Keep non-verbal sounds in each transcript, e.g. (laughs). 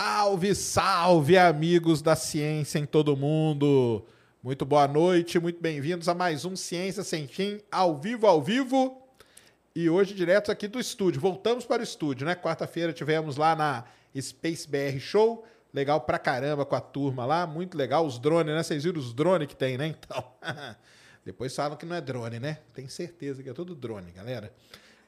Salve, salve, amigos da ciência em todo mundo. Muito boa noite, muito bem-vindos a mais um Ciência Sem Fim, ao vivo, ao vivo. E hoje, direto aqui do estúdio. Voltamos para o estúdio, né? Quarta-feira tivemos lá na Space BR Show. Legal pra caramba com a turma lá, muito legal. Os drones, né? Vocês viram os drones que tem, né? Então, (laughs) depois falam que não é drone, né? Tenho certeza que é tudo drone, galera.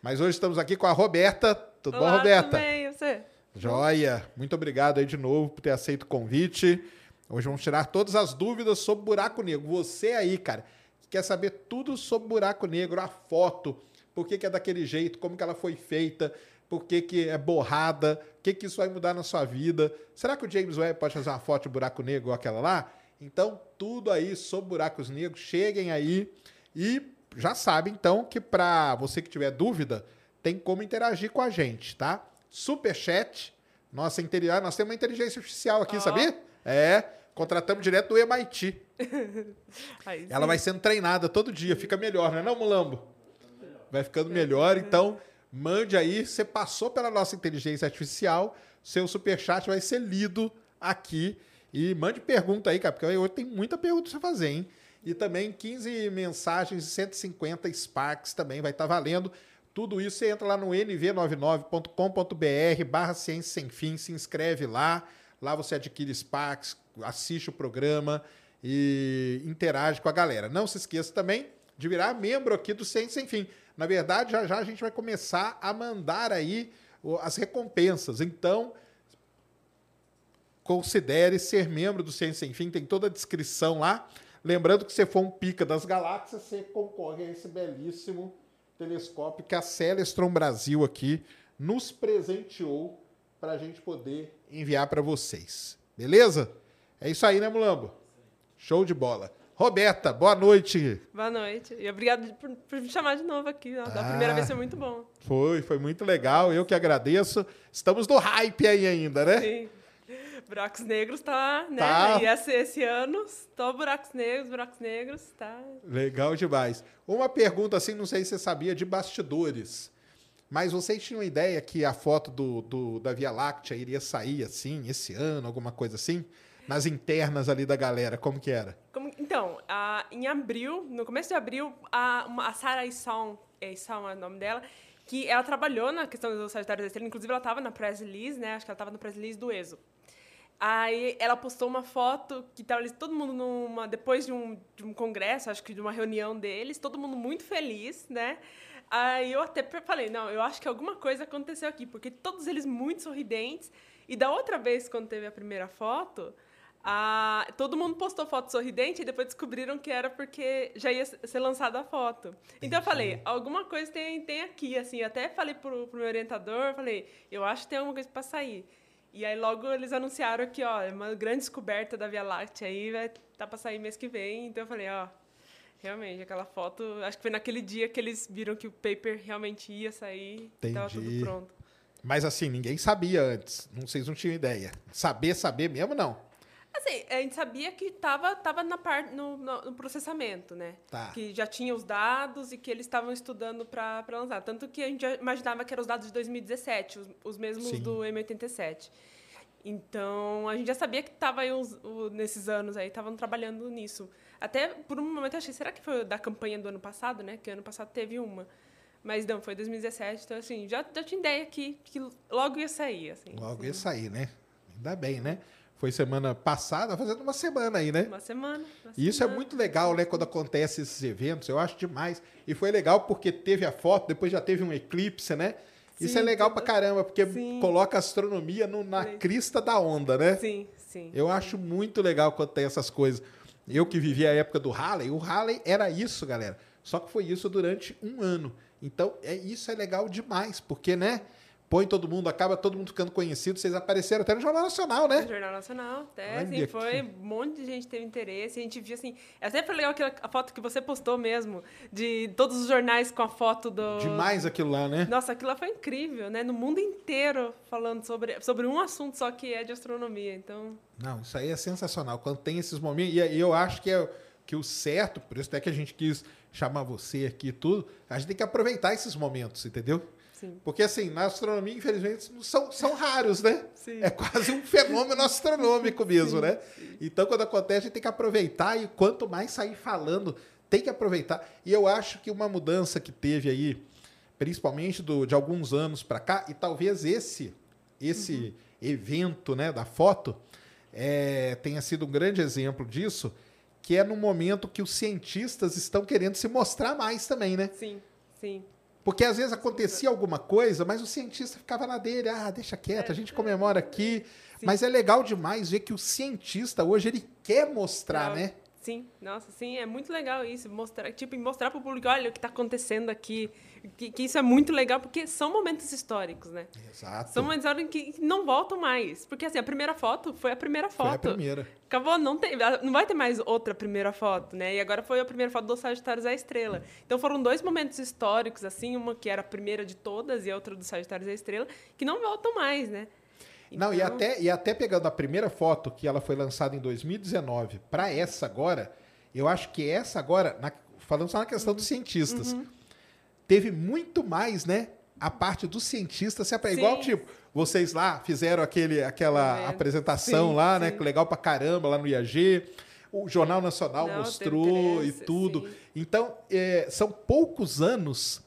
Mas hoje estamos aqui com a Roberta. Tudo Olá, bom, Roberta? Tudo bem, você? Joia, muito obrigado aí de novo por ter aceito o convite. Hoje vamos tirar todas as dúvidas sobre buraco negro. Você aí, cara, que quer saber tudo sobre buraco negro, a foto, por que, que é daquele jeito, como que ela foi feita, por que, que é borrada, o que, que isso vai mudar na sua vida. Será que o James Webb pode fazer uma foto de buraco negro igual aquela lá? Então, tudo aí sobre buracos negros, cheguem aí e já sabe então que para você que tiver dúvida, tem como interagir com a gente, tá? Superchat, nossa interior, nós temos uma inteligência artificial aqui, Ó. sabia? É, contratamos direto do MIT. (laughs) Aí Ela vai sendo treinada todo dia, fica melhor, não é não, Mulambo? Vai ficando melhor, então mande aí, você passou pela nossa inteligência artificial, seu superchat vai ser lido aqui e mande pergunta aí, cara, porque hoje tem muita pergunta pra você fazer, hein? E também 15 mensagens e 150 Sparks também vai estar valendo. Tudo isso você entra lá no nv99.com.br barra ciência sem fim, se inscreve lá. Lá você adquire Sparks, assiste o programa e interage com a galera. Não se esqueça também de virar membro aqui do Ciência Sem Fim. Na verdade, já já a gente vai começar a mandar aí as recompensas. Então, considere ser membro do Ciência Sem Fim, tem toda a descrição lá. Lembrando que se for um pica das galáxias, você concorre a esse belíssimo telescópio que a Celestron Brasil aqui nos presenteou para a gente poder enviar para vocês. Beleza? É isso aí, né, Mulambo? Show de bola. Roberta, boa noite. Boa noite. E obrigado por, por me chamar de novo aqui. ó. Da primeira Ah. vez foi muito bom. Foi, foi muito legal. Eu que agradeço. Estamos no hype aí ainda, né? Sim. Buracos Negros tá, né? Tá. E esse, esse ano, tô Buracos Negros, Buracos Negros, tá? Legal demais. Uma pergunta assim, não sei se você sabia, de bastidores. Mas vocês tinham ideia que a foto do, do- da Via Láctea iria sair assim, esse ano, alguma coisa assim? Nas internas ali da galera, como que era? Como- então, a- em abril, no começo de abril, a, uma- a Sarah Isson, é Isson é o nome dela, que ela trabalhou na questão do Sagitário da Estrela, inclusive ela estava na press release, né? Acho que ela estava no press release do ESO. Aí ela postou uma foto que ali todo mundo numa depois de um, de um congresso, acho que de uma reunião deles, todo mundo muito feliz, né? Aí eu até falei, não, eu acho que alguma coisa aconteceu aqui, porque todos eles muito sorridentes. E da outra vez, quando teve a primeira foto, a- todo mundo postou foto sorridente e depois descobriram que era porque já ia ser lançada a foto. Então eu falei, alguma coisa tem, tem aqui, assim. Até falei pro, pro meu orientador, falei, eu acho que tem alguma coisa para sair. E aí logo eles anunciaram que, ó, é uma grande descoberta da Via Láctea aí, vai tá para sair mês que vem. Então eu falei, ó, realmente, aquela foto, acho que foi naquele dia que eles viram que o paper realmente ia sair, tava tudo Entendi. pronto. Mas assim, ninguém sabia antes. Não, vocês não tinham ideia. Saber, saber mesmo, não. Assim, a gente sabia que estava tava na parte no, no- processamento, né? Tá. Que já tinha os dados e que eles estavam estudando para lançar. Tanto que a gente imaginava que eram os dados de 2017, os, os mesmos Sim. do M87. Então, a gente já sabia que estava nesses anos aí, estavam trabalhando nisso. Até por um momento eu achei, será que foi da campanha do ano passado, né? Que ano passado teve uma. Mas não, foi 2017, então assim, já, já tinha ideia que, que logo ia sair, assim. Logo ia sair, né? Ainda bem, né? Foi semana passada, fazendo uma semana aí, né? Uma semana. uma E isso é semana. muito legal, né? Quando acontece esses eventos, eu acho demais. E foi legal porque teve a foto, depois já teve um eclipse, né? isso é Sim, legal pra caramba, porque Sim. coloca a astronomia no- na Sim. crista da onda, né? Sim, sim. Eu acho muito legal quando tem essas coisas. Eu que vivi a época do Halley, o Halley era isso, galera. Só que foi isso durante um ano. Então, é, isso é legal demais, porque, né? Põe todo mundo, acaba todo mundo ficando conhecido. Vocês apareceram até no Jornal Nacional, né? No Jornal Nacional, até, Olha assim, foi, aqui. um monte de gente teve interesse, a gente viu, assim, é sempre legal aquela, a foto que você postou mesmo, de todos os jornais com a foto do... Demais aquilo lá, né? Nossa, aquilo lá foi incrível, né? No mundo inteiro falando sobre, sobre um assunto só que é de astronomia, então... Não, isso aí é sensacional. Quando tem esses momentos. E eu acho que, é, que o certo, por isso até que a gente quis chamar você aqui e tudo, a gente tem que aproveitar esses momentos, entendeu? Sim. Porque, assim, na astronomia, infelizmente, são, são raros, né? Sim. É quase um fenômeno astronômico mesmo, né? Então, quando acontece, a gente tem que aproveitar e quanto mais sair falando, tem que aproveitar. E eu acho que uma mudança que teve aí, principalmente do, de alguns anos para cá, e talvez esse, esse evento né, da foto é, tenha sido um grande exemplo disso, que é no momento que os cientistas estão querendo se mostrar mais também, né? Sim, sim. Porque às vezes acontecia alguma coisa, mas o cientista ficava na dele, ah, deixa quieto, a gente comemora aqui. Mas é legal demais ver que o cientista hoje ele quer mostrar, Legal. né? Sim, nossa, sim, é muito legal isso, mostrar, tipo, mostrar para o público, olha o que está acontecendo aqui, que, que isso é muito legal, porque são momentos históricos, né? Exato. São momentos históricos que não voltam mais, porque assim, a primeira foto foi a primeira Foi foto. a primeira. Acabou, não, tem, não vai ter mais outra primeira foto, né? E agora foi a primeira foto do Sagitários à Estrela. Então foram dois momentos históricos, assim, uma que era a primeira de todas e a outra do Sagitários à Estrela, que não voltam mais, né? Não, e Então- até, e até pegando a primeira foto que ela foi lançada em 2019 para essa agora, eu acho que essa agora, na- falando só na questão Uhum. dos cientistas, teve muito mais, né? A parte dos cientistas se apre- igual tipo, vocês lá fizeram aquele, aquela É, apresentação sim, lá, né? sim. Que legal pra caramba lá no IAG. O Jornal Nacional Não, mostrou teve e interesse, tudo. sim. Então, é, são poucos anos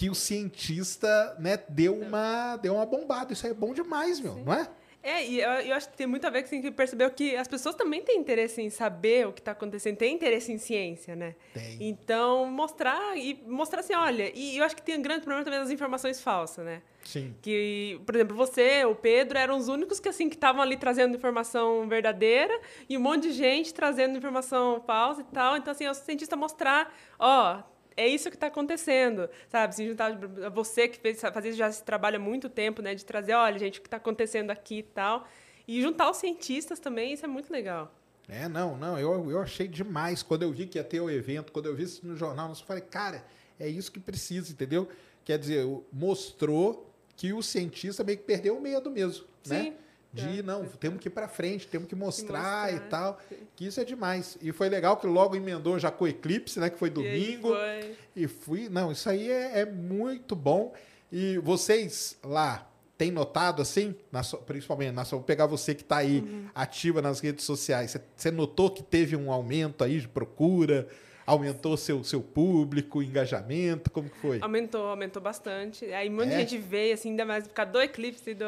que o cientista, né, deu uma, deu uma bombada. Isso aí é bom demais, meu, não é? É, e eu, eu acho que tem muito a ver com assim, que percebeu que as pessoas também têm interesse em saber o que está acontecendo, têm interesse em ciência, né? Tem. Então, mostrar e mostrar assim, olha, e eu acho que tem um grande problema também das informações falsas, né? Sim. Que, por exemplo, você, o Pedro, eram os únicos que assim que estavam ali trazendo informação verdadeira e um monte de gente trazendo informação falsa e tal. Então, assim, é o cientista mostrar, ó, é isso que está acontecendo, sabe? Se juntar você que fez, fazia já esse trabalho há muito tempo, né, de trazer, olha, gente, o que está acontecendo aqui e tal, e juntar os cientistas também, isso é muito legal. É, não, não, eu, eu achei demais. Quando eu vi que ia ter o evento, quando eu vi isso no jornal, eu falei, cara, é isso que precisa, entendeu? Quer dizer, mostrou que o cientista meio que perdeu o medo mesmo, né? De, É. não, temos que ir para frente, temos que mostrar, mostrar, e tal. Que isso é demais. E foi legal que logo emendou já com o Eclipse, né? Que foi E domingo. foi- E fui. Não, isso aí é, é muito bom. E vocês lá têm notado assim, na sua- principalmente, na sua, vou pegar você que está aí Uhum. ativa nas redes sociais, você notou que teve um aumento aí de procura? Aumentou seu, seu público, engajamento? Como que foi? Aumentou, aumentou bastante. Aí muita É? gente veio, assim, ainda mais por causa do eclipse do,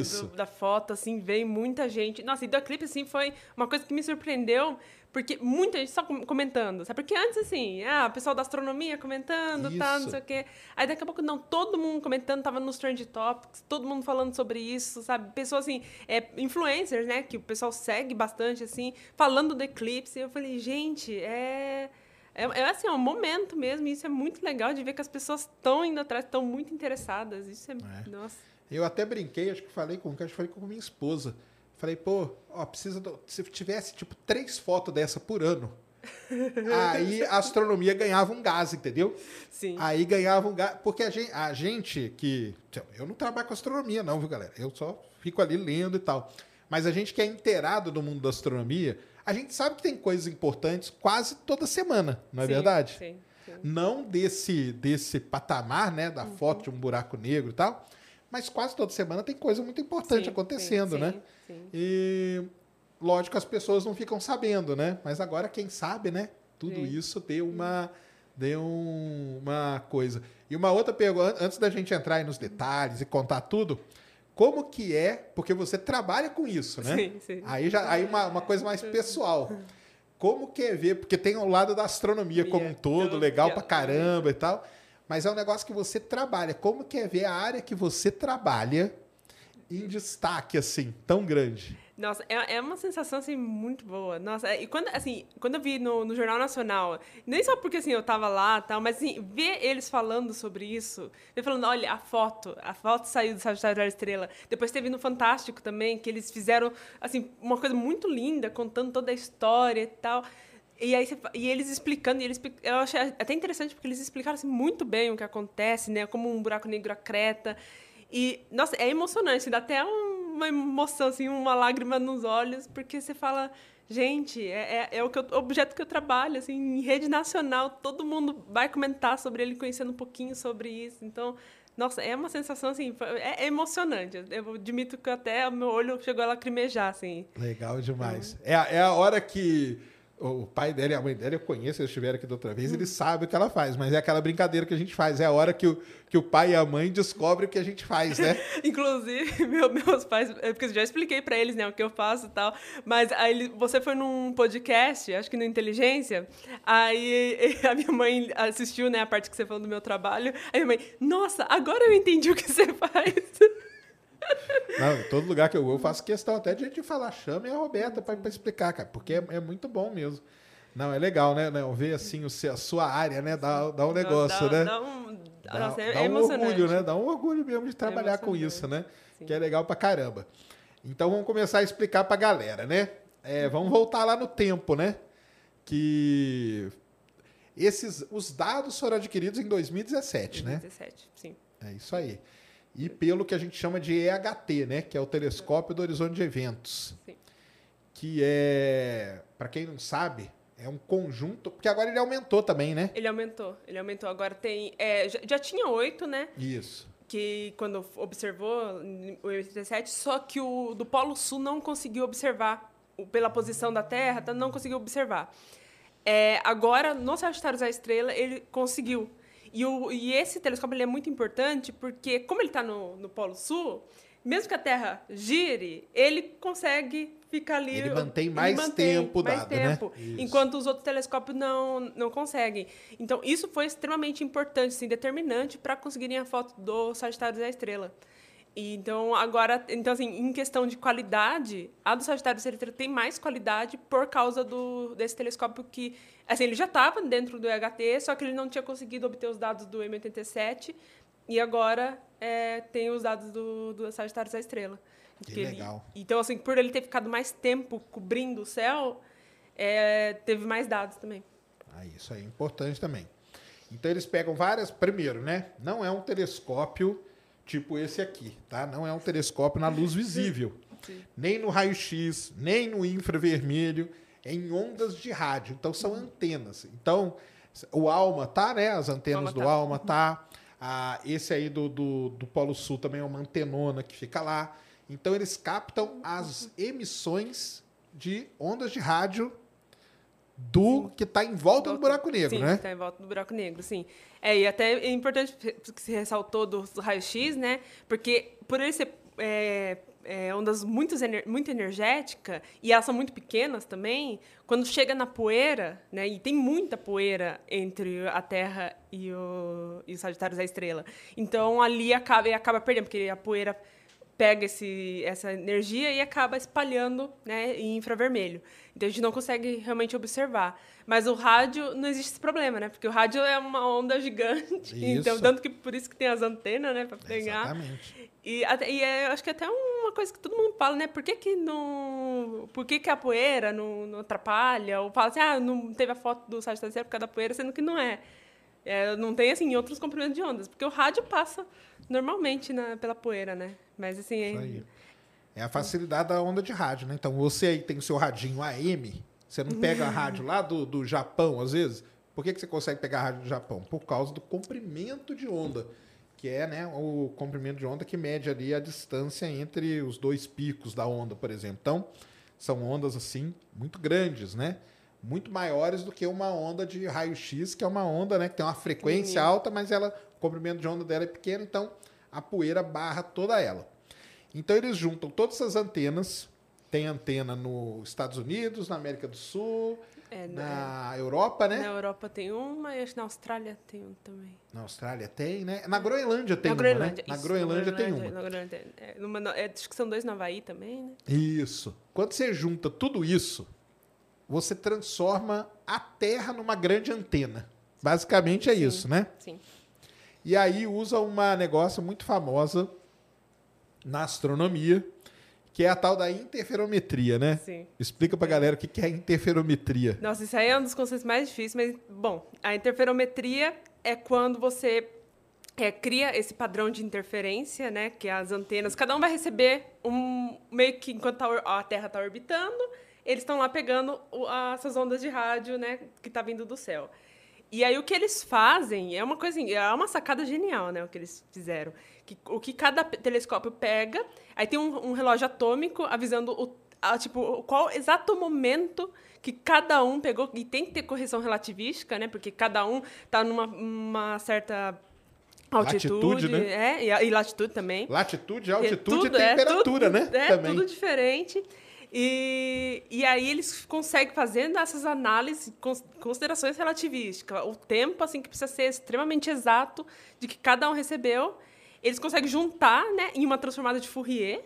Isso. do- da foto, assim, veio muita gente. Nossa, e do eclipse, assim, foi uma coisa que me surpreendeu, porque muita gente só com- comentando, sabe? Porque antes, assim, ah, o pessoal da astronomia comentando, tá, não Isso. sei o quê. Aí daqui a pouco, não, todo mundo comentando, tava nos Trend Topics, todo mundo falando sobre isso, sabe? Pessoas, assim, é, influencers, né, que o pessoal segue bastante, assim, falando do eclipse. Eu falei, gente, é... É, é assim, é um momento mesmo, e isso é muito legal de ver que as pessoas estão indo atrás, estão muito interessadas. Isso é. É. Nossa. Eu até brinquei, acho que falei com, acho que falei com minha esposa. Falei, pô, ó, precisa. do- se tivesse, tipo, três fotos dessa por ano. (laughs) aí a astronomia ganhava um gás, entendeu? Sim. Aí ganhava um gás. Porque a gente, a gente que. Eu não trabalho com astronomia, não, viu, galera? Eu só fico ali lendo e tal. Mas a gente que é inteirado do mundo da astronomia, a gente sabe que tem coisas importantes quase toda semana, não é Sim, verdade? Sim, sim. não desse desse patamar, né, da Uhum. foto de um buraco negro e tal, mas quase toda semana tem coisa muito importante Sim, acontecendo, né? sim, sim. E lógico as pessoas não ficam sabendo, né? Mas agora quem sabe, né? Tudo isso deu uma deu um- uma coisa. E uma outra pergunta, antes da gente entrar aí nos detalhes e contar tudo, como que é, porque você trabalha com isso, né? Sim, sim. Aí já aí uma, uma coisa mais pessoal. Como que é ver, porque tem o lado da astronomia como um todo, Eu- legal pra caramba e tal, mas é um negócio que você trabalha. Como que é ver a área que você trabalha em destaque assim, tão grande? Nossa, é, é uma sensação, assim, muito boa. Nossa, e quando, assim, quando eu vi no, no Jornal Nacional, nem só porque, assim, eu tava lá tal, mas, assim, ver eles falando sobre isso, ele falando, olha, a foto, a foto saiu do Sagitário da Estrela. Depois teve no Fantástico também, que eles fizeram, assim, uma coisa muito linda, contando toda a história e tal. E, aí, e eles explicando, e eles, eu achei até interessante, porque eles explicaram, assim, muito bem o que acontece, né, como um buraco negro acreta. E, nossa, é emocionante, dá até um- uma emoção, assim, uma lágrima nos olhos, porque você fala, gente, é, é, é o que eu- objeto que eu trabalho, assim, em rede nacional, todo mundo vai comentar sobre ele, conhecendo um pouquinho sobre isso. Então, nossa, é uma sensação, assim, é, é emocionante. Eu admito que até o meu olho chegou a lacrimejar, assim. Legal demais. É, a- é a hora que o pai dela e a mãe dela, eu conheço, eles estiveram aqui da outra vez, eles sabem o que ela faz, mas é aquela brincadeira que a gente faz. É a hora que o, que o pai e a mãe descobrem o que a gente faz, né? (laughs) Inclusive, (laughs) meu- meus pais, é porque eu já expliquei pra eles, né, o que eu faço e tal, mas aí ele- você foi num podcast, acho que no Inteligência, aí (laughs) a minha mãe assistiu, né, a parte que você falou do meu trabalho, aí minha mãe, nossa, agora eu entendi o que você faz. Não, todo lugar que eu vou, eu faço questão até de gente falar, chame a Roberta para explicar, cara, porque é, é muito bom mesmo. Não, é legal, né? né, Ver assim o, a sua área, né? Dá, dá um negócio, dá, né? Dá um, Dá, nossa, é, dá é um orgulho, né? Dá um orgulho mesmo de trabalhar com emocionante. isso, né? Que é legal pra caramba. Então vamos começar a explicar pra galera, né? É, vamos voltar lá no tempo, né? Que esses os dados foram adquiridos em 2017, né? 17, sim. É isso aí. E pelo que a gente chama de EHT, né? Que é o Telescópio do Horizonte de Eventos. Sim. Que é, para quem não sabe, é um conjunto. Porque agora ele aumentou também, né? Ele aumentou, ele aumentou. Agora tem, é, já, já tinha oito, né, Isso. que quando observou em 87, só que o do Polo Sul não conseguiu observar o- pela posição da Terra, tá, não conseguiu observar. É, agora, no Sagitário da Estrela, ele conseguiu. E, o, e esse telescópio ele é muito importante porque, como ele está no, no Polo Sul, mesmo que a Terra gire, ele consegue ficar ali. Ele mantém mais tempo mais dado, né? tempo, Isso. Enquanto os outros telescópios não, não conseguem. Então, isso foi extremamente importante, assim, determinante para conseguirem a foto do Sagitário da Estrela. Então, agora, então, assim, em questão de qualidade, a do Sagitário da Estrela tem mais qualidade por causa do, desse telescópio que, assim, ele já estava dentro do EHT, só que ele não tinha conseguido obter os dados do M87, e agora é, tem os dados do, do Sagitário da Estrela. Que ele- legal. então, assim, por ele ter ficado mais tempo cobrindo o céu, é, teve mais dados também. Ah, isso aí é importante também. Então eles pegam várias. Primeiro, né? Não é um telescópio tipo esse aqui, tá? Não é um telescópio na luz (laughs) visível. Nem no raio-x, nem no infravermelho, é em ondas de rádio. Então são antenas. Então, o Alma tá, né? As antenas do tá. Alma tá. Ah, esse aí do, do, do Polo Sul também é uma antenona que fica lá. Então eles captam as emissões de ondas de rádio do que está em volta do buraco negro, sim, né? está em volta do buraco negro, sim. É, e até é importante que se ressaltou do raio-x, né? Porque por ele ser é, é, ondas muito, muito energéticas, e elas são muito pequenas também, quando chega na poeira, né? E tem muita poeira entre a Terra e o, e o Sagitário da Estrela. Então ali acaba, acaba perdendo, porque a poeira pega esse, essa energia e acaba espalhando né, em infravermelho. Então a gente não consegue realmente observar. Mas o rádio não existe esse problema, né? Porque o rádio é uma onda (laughs) gigante. Então, Isso. tanto que por isso que tem as antenas, né? Para pegar. Exatamente. E, até, e é, acho que até uma coisa que todo mundo fala, né? Por que, que não. Por que, que a poeira não, não atrapalha? Ou fala assim, ah, não teve a foto do Sagitário por causa da poeira, sendo que não é. É, não tem, assim, outros comprimentos de ondas. Porque o rádio passa normalmente na, pela poeira, né? Mas, assim... Isso é- aí. É a facilidade da onda de rádio, né? Então você aí tem o seu radinho AM, você não pega a rádio lá do, do Japão, às vezes. Por que, que você consegue pegar a rádio do Japão? Por causa do comprimento de onda, que é né, o comprimento de onda que mede ali a distância entre os dois picos da onda, por exemplo. Então, são ondas assim muito grandes, né? Muito maiores do que uma onda de raio-x, que é uma onda né, que tem uma frequência Pequenininha. alta, mas ela, comprimento de onda dela é pequeno, então a poeira barra toda ela. Então eles juntam todas essas antenas. Tem antena nos Estados Unidos, na América do Sul, É, na Europa, né? Na Europa tem uma e acho que na Austrália tem um também. Na Austrália tem, né? Na Groenlândia tem na uma, Groenlândia. né? Na isso, Groenlândia tem uma. Na Groenlândia tem- é, numa- é, acho que são dois no Havaí também, né? Isso. Quando você junta tudo isso, você transforma a Terra numa grande antena. Basicamente é isso, né? Sim. E aí usa uma negócio muito famosa na astronomia, que é a tal da interferometria, né? Sim. Explica pra galera o que é interferometria. Nossa, isso aí é um dos conceitos mais difíceis, mas, bom, a interferometria é quando você é, cria esse padrão de interferência, né? Que as antenas, cada um vai receber um. meio que enquanto tá or- a Terra está orbitando, eles estão lá pegando o- a- essas ondas de rádio, né? Que tá vindo do céu. E aí o que eles fazem é uma coisa, é uma sacada genial, né? O que eles fizeram. Que, o que cada telescópio pega, aí tem um, um relógio atômico avisando o, a, tipo, qual exato momento que cada um pegou, e tem que ter correção relativística, né? Porque cada um tá numa uma certa altitude, Latitude, né? é, e, e latitude também. Latitude, altitude e é temperatura, tudo- né? É Também. tudo diferente. E, e aí eles conseguem fazendo essas análises, cons- considerações relativísticas, o tempo assim que precisa ser extremamente exato de que cada um recebeu, eles conseguem juntar, né, em uma transformada de Fourier.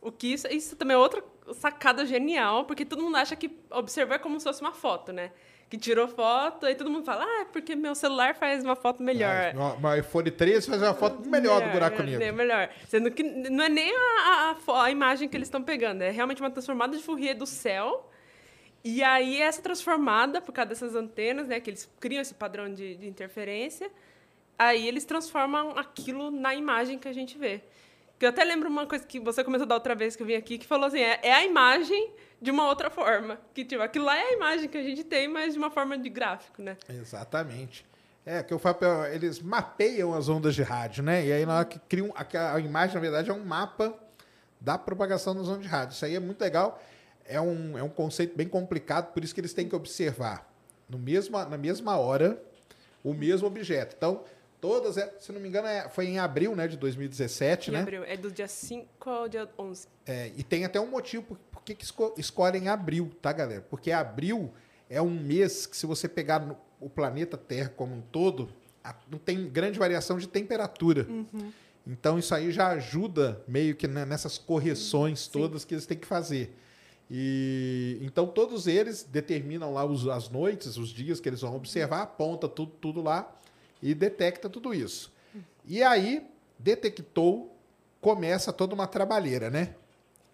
O que isso, isso também é outra sacada genial, porque todo mundo acha que observar é como se fosse uma foto, né? Que tirou foto, aí todo mundo fala, ah, é porque meu celular faz uma foto melhor. Ah, No iPhone 13 faz uma foto melhor, do buraco é, negro. É melhor. Sendo que não é nem a, a- a imagem que eles estão pegando, é realmente uma transformada de Fourier do céu. E aí, essa transformada, por causa dessas antenas, né, que eles criam esse padrão de, de interferência, aí eles transformam aquilo na imagem que a gente vê. Que eu até lembro uma coisa que você comentou da outra vez que eu vim aqui, que falou assim, é, é a imagem de uma outra forma. Que, tipo, aquilo lá é a imagem que a gente tem, mas de uma forma de gráfico, né? Exatamente. É, que o papel, eles mapeiam as ondas de rádio, né? E aí na hora que criam, a, imagem, na verdade, é um mapa da propagação das ondas de rádio. Isso aí é muito legal. É um, é um conceito bem complicado, por isso que eles têm que observar no mesmo, na mesma hora o mesmo objeto. Então, todas, é- se não me engano, é- foi em abril né, de 2017, Em né? abril. É do dia 5 ao dia 11. É, e tem até um motivo por, por que que esco- escolhem abril, tá, galera? Porque abril é um mês que, se você pegar no- o planeta Terra como um todo, a- não tem grande variação de temperatura. Então, isso aí já ajuda meio que né, nessas correções todas que eles têm que fazer. E então todos eles determinam lá os- as noites, os dias que eles vão observar, aponta tudo, tudo lá e detecta tudo isso. E aí detectou, começa toda uma trabalheira, né?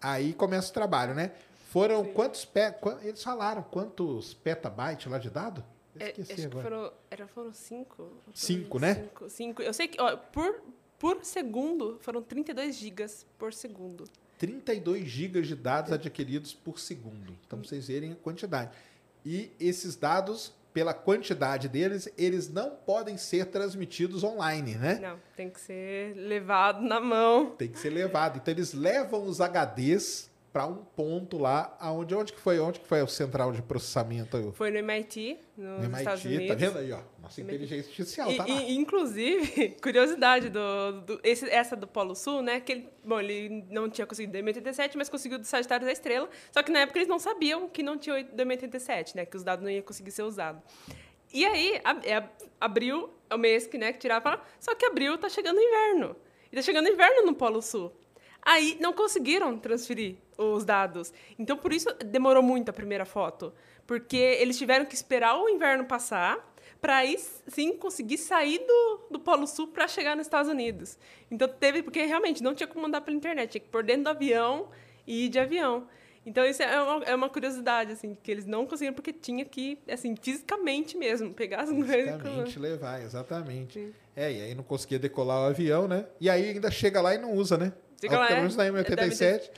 Aí começa o trabalho, né? Foram quantos pe... quan- eles falaram quantos petabytes lá de dado? Eu É, Esqueci que agora. foram, era, foram cinco. Cinco, né? Cinco, cinco. Eu sei que ó, por, por segundo foram 32 gigas por segundo. 32 gigas de dados adquiridos por segundo. Então, vocês verem a quantidade. E esses dados, pela quantidade deles, eles não podem ser transmitidos online, né? Não, tem que ser levado na mão. Tem que ser levado. Então, eles levam os HDs para um ponto lá, aonde onde que foi? Onde que foi o central de processamento? Foi no MIT, No Estados MIT, Unidos. tá vendo aí, ó? Nossa inteligência artificial E, tá lá. e, inclusive, (laughs) curiosidade do, do- esse- essa do Polo Sul, né? Que ele, bom, ele não tinha conseguido do M87, mas conseguiu do Sagitário da Estrela. Só que na época eles não sabiam que não tinha o do M87, né? Que os dados não iam conseguir ser usados. E aí, ab- abril é o mês que, né, que tirava. Só que abril tá chegando inverno. E tá chegando inverno no Polo Sul. Aí não conseguiram transferir os dados. Então, por isso demorou muito a primeira foto. Porque eles tiveram que esperar o inverno passar para aí sim conseguir sair do, do Polo Sul para chegar nos Estados Unidos. Então teve, porque realmente não tinha como mandar pela internet, tinha que pôr dentro do avião e ir de avião. Então isso é uma, é uma curiosidade, assim, que eles não conseguiram porque tinha que, assim, fisicamente mesmo, pegar as coisas. Exatamente, levar, exatamente. É, e aí não conseguia decolar o avião, né? E aí ainda chega lá e não usa, né? Lá, Pelo é. menos na M87.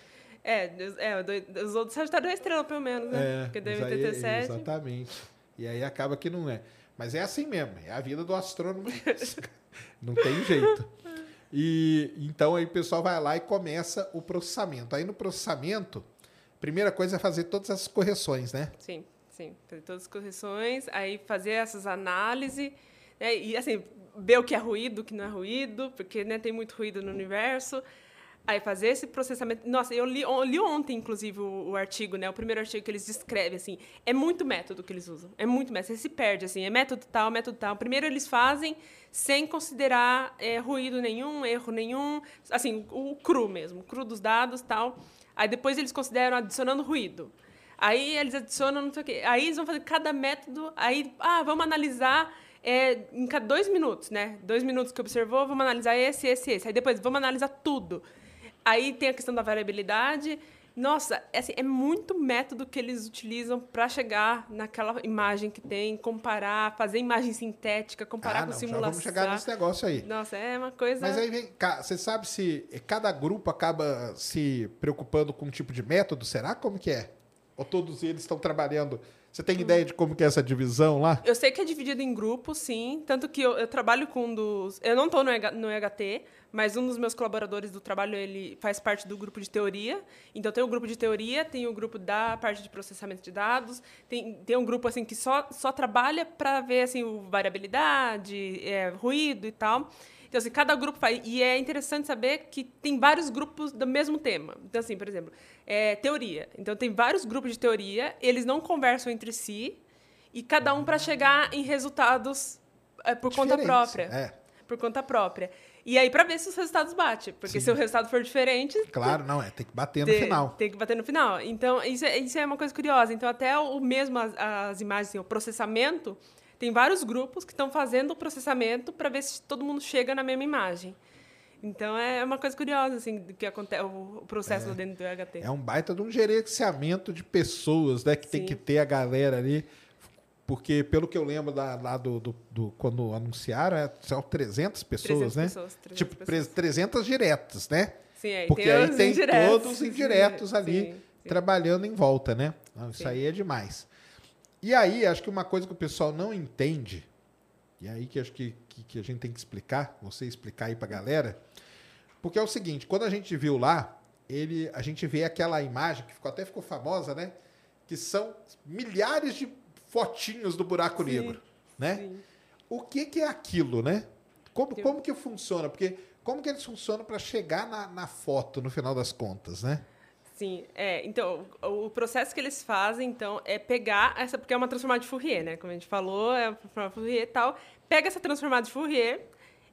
É, é, usou do Sagitário da Estrela, pelo menos, né? É, porque aí- M87. exatamente. E aí acaba que não é. Mas é assim mesmo, é a vida do astrônomo. (laughs) não tem jeito. E então aí o pessoal vai lá e começa o processamento. Aí no processamento, primeira coisa é fazer todas essas correções, né? Sim, sim. Fazer todas as correções, aí fazer essas análises, né? e assim, ver o que é ruído, o que não é ruído, porque né, tem muito ruído no universo. Aí fazer esse processamento. Nossa, eu li, eu li ontem, inclusive, o, o, artigo, né? O primeiro artigo que eles descrevem, assim. É muito método que eles usam. É muito método. Você se perde, assim. É método tal, método tal. Primeiro eles fazem sem considerar é, ruído nenhum, erro nenhum. Assim, o cru mesmo, o cru dos dados tal. Aí depois eles consideram adicionando ruído. Aí eles adicionam não sei o quê. Aí eles vão fazer cada método. Aí, ah, vamos analisar é, em cada dois minutos, né? Dois minutos que observou, vamos analisar esse, esse, esse. Aí depois vamos analisar tudo. Aí tem a questão da variabilidade. Nossa, é, assim, é muito método que eles utilizam para chegar naquela imagem que tem, comparar, fazer imagem sintética, comparar ah, com não, simulação. Já vamos chegar nesse negócio aí. Nossa, é uma coisa. Mas aí vem cá, você sabe se cada grupo acaba se preocupando com um tipo de método? Será como que é? Ou todos eles estão trabalhando você tem ideia de como que é essa divisão lá? Eu sei que é dividido em grupos, sim. Tanto que eu, eu trabalho com um dos... Eu não estou no, no EHT, mas um dos meus colaboradores do trabalho, ele faz parte do grupo de teoria. Então, tem o grupo de teoria, tem o grupo da parte de processamento de dados, tem, tem um grupo assim que só, só trabalha para ver assim, o variabilidade, é, ruído e tal. Então, assim, cada grupo faz. E é interessante saber que tem vários grupos do mesmo tema. Então, assim, por exemplo, é, teoria. Então, tem vários grupos de teoria, eles não conversam entre si, e cada um para chegar em resultados é, por conta própria. É. Por conta própria. E aí, para ver se os resultados batem. Porque Sim. se o resultado for diferente. Claro, não, é. Tem que bater no tem, final. Tem que bater no final. Então, isso é, isso é uma coisa curiosa. Então, até o mesmo, as, as imagens, assim, o processamento, tem vários grupos que estão fazendo o processamento para ver se todo mundo chega na mesma imagem. Então é uma coisa curiosa assim do que acontece o processo é, dentro do HT. É um baita de um gerenciamento de pessoas, né, que Sim. tem que ter a galera ali, porque pelo que eu lembro da, lá do, do, do quando anunciaram, é, são 300 pessoas, 300 né? Pessoas, 300 tipo pessoas. 300 diretas, né? Sim, aí porque tem aí tem indiretos. todos indiretos ali sim, sim. trabalhando em volta, né? Isso aí é demais. E aí, acho que uma coisa que o pessoal não entende, e aí que acho que, que, que a gente tem que explicar, você explicar aí pra galera, porque é o seguinte, quando a gente viu lá, ele, a gente vê aquela imagem que ficou, até ficou famosa, né? Que são milhares de fotinhos do buraco sim, negro, né? Sim. O que, que é aquilo, né? Como, como que funciona? Porque como que eles funcionam para chegar na, na foto no final das contas, né? Sim, é, então, o processo que eles fazem, então, é pegar essa, porque é uma transformada de Fourier, né? Como a gente falou, é uma transformada de Fourier e tal. Pega essa transformada de Fourier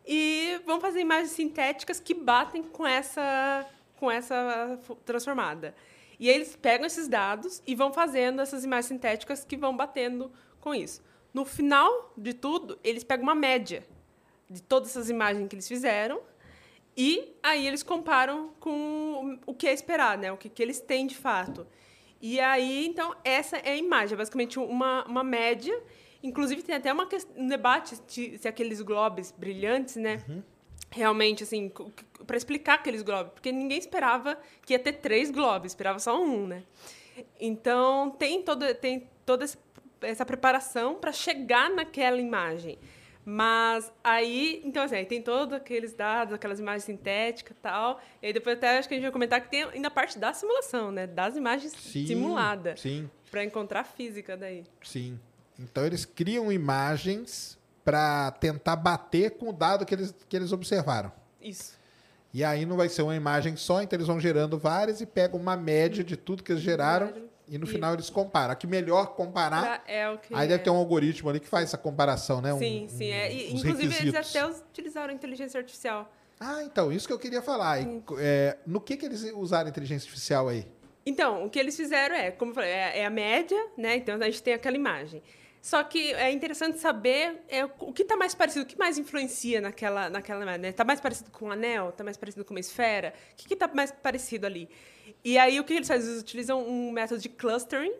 e vão fazer imagens sintéticas que batem com essa, com essa transformada. E eles pegam esses dados e vão fazendo essas imagens sintéticas que vão batendo com isso. No final de tudo, eles pegam uma média de todas essas imagens que eles fizeram e aí eles comparam com o que é esperado, né? O que, que eles têm de fato. E aí, então, essa é a imagem, é basicamente uma, uma média. Inclusive, tem até uma um debate de, se aqueles globes brilhantes, né? Uhum. Realmente, assim, para explicar aqueles globes, porque ninguém esperava que ia ter três globes, esperava só um, né? Então, tem, todo, tem toda essa preparação para chegar naquela imagem. Mas aí, então assim, aí tem todos aqueles dados, aquelas imagens sintéticas e tal. E aí depois até acho que a gente vai comentar que tem ainda a parte da simulação, né? Das imagens sim, simuladas. Sim. Para encontrar física daí. Sim. Então eles criam imagens para tentar bater com o dado que eles, que eles observaram. Isso. E aí não vai ser uma imagem só, então eles vão gerando várias e pegam uma média de tudo que eles geraram e no final eles comparam. A que melhor comparar. É o que aí deve ter um algoritmo ali que faz essa comparação, né? Sim, um, sim. É. E, inclusive, requisitos. eles até utilizaram inteligência artificial. Ah, então, isso que eu queria falar. É, no que, que eles usaram inteligência artificial aí? Então, o que eles fizeram é, como eu falei, é, é a média, né? Então a gente tem aquela imagem. Só que é interessante saber é, o que está mais parecido, o que mais influencia naquela, naquela né? Está mais parecido com um anel? Está mais parecido com uma esfera? O que está mais parecido ali? E aí o que eles fazem? Eles utilizam um método de clustering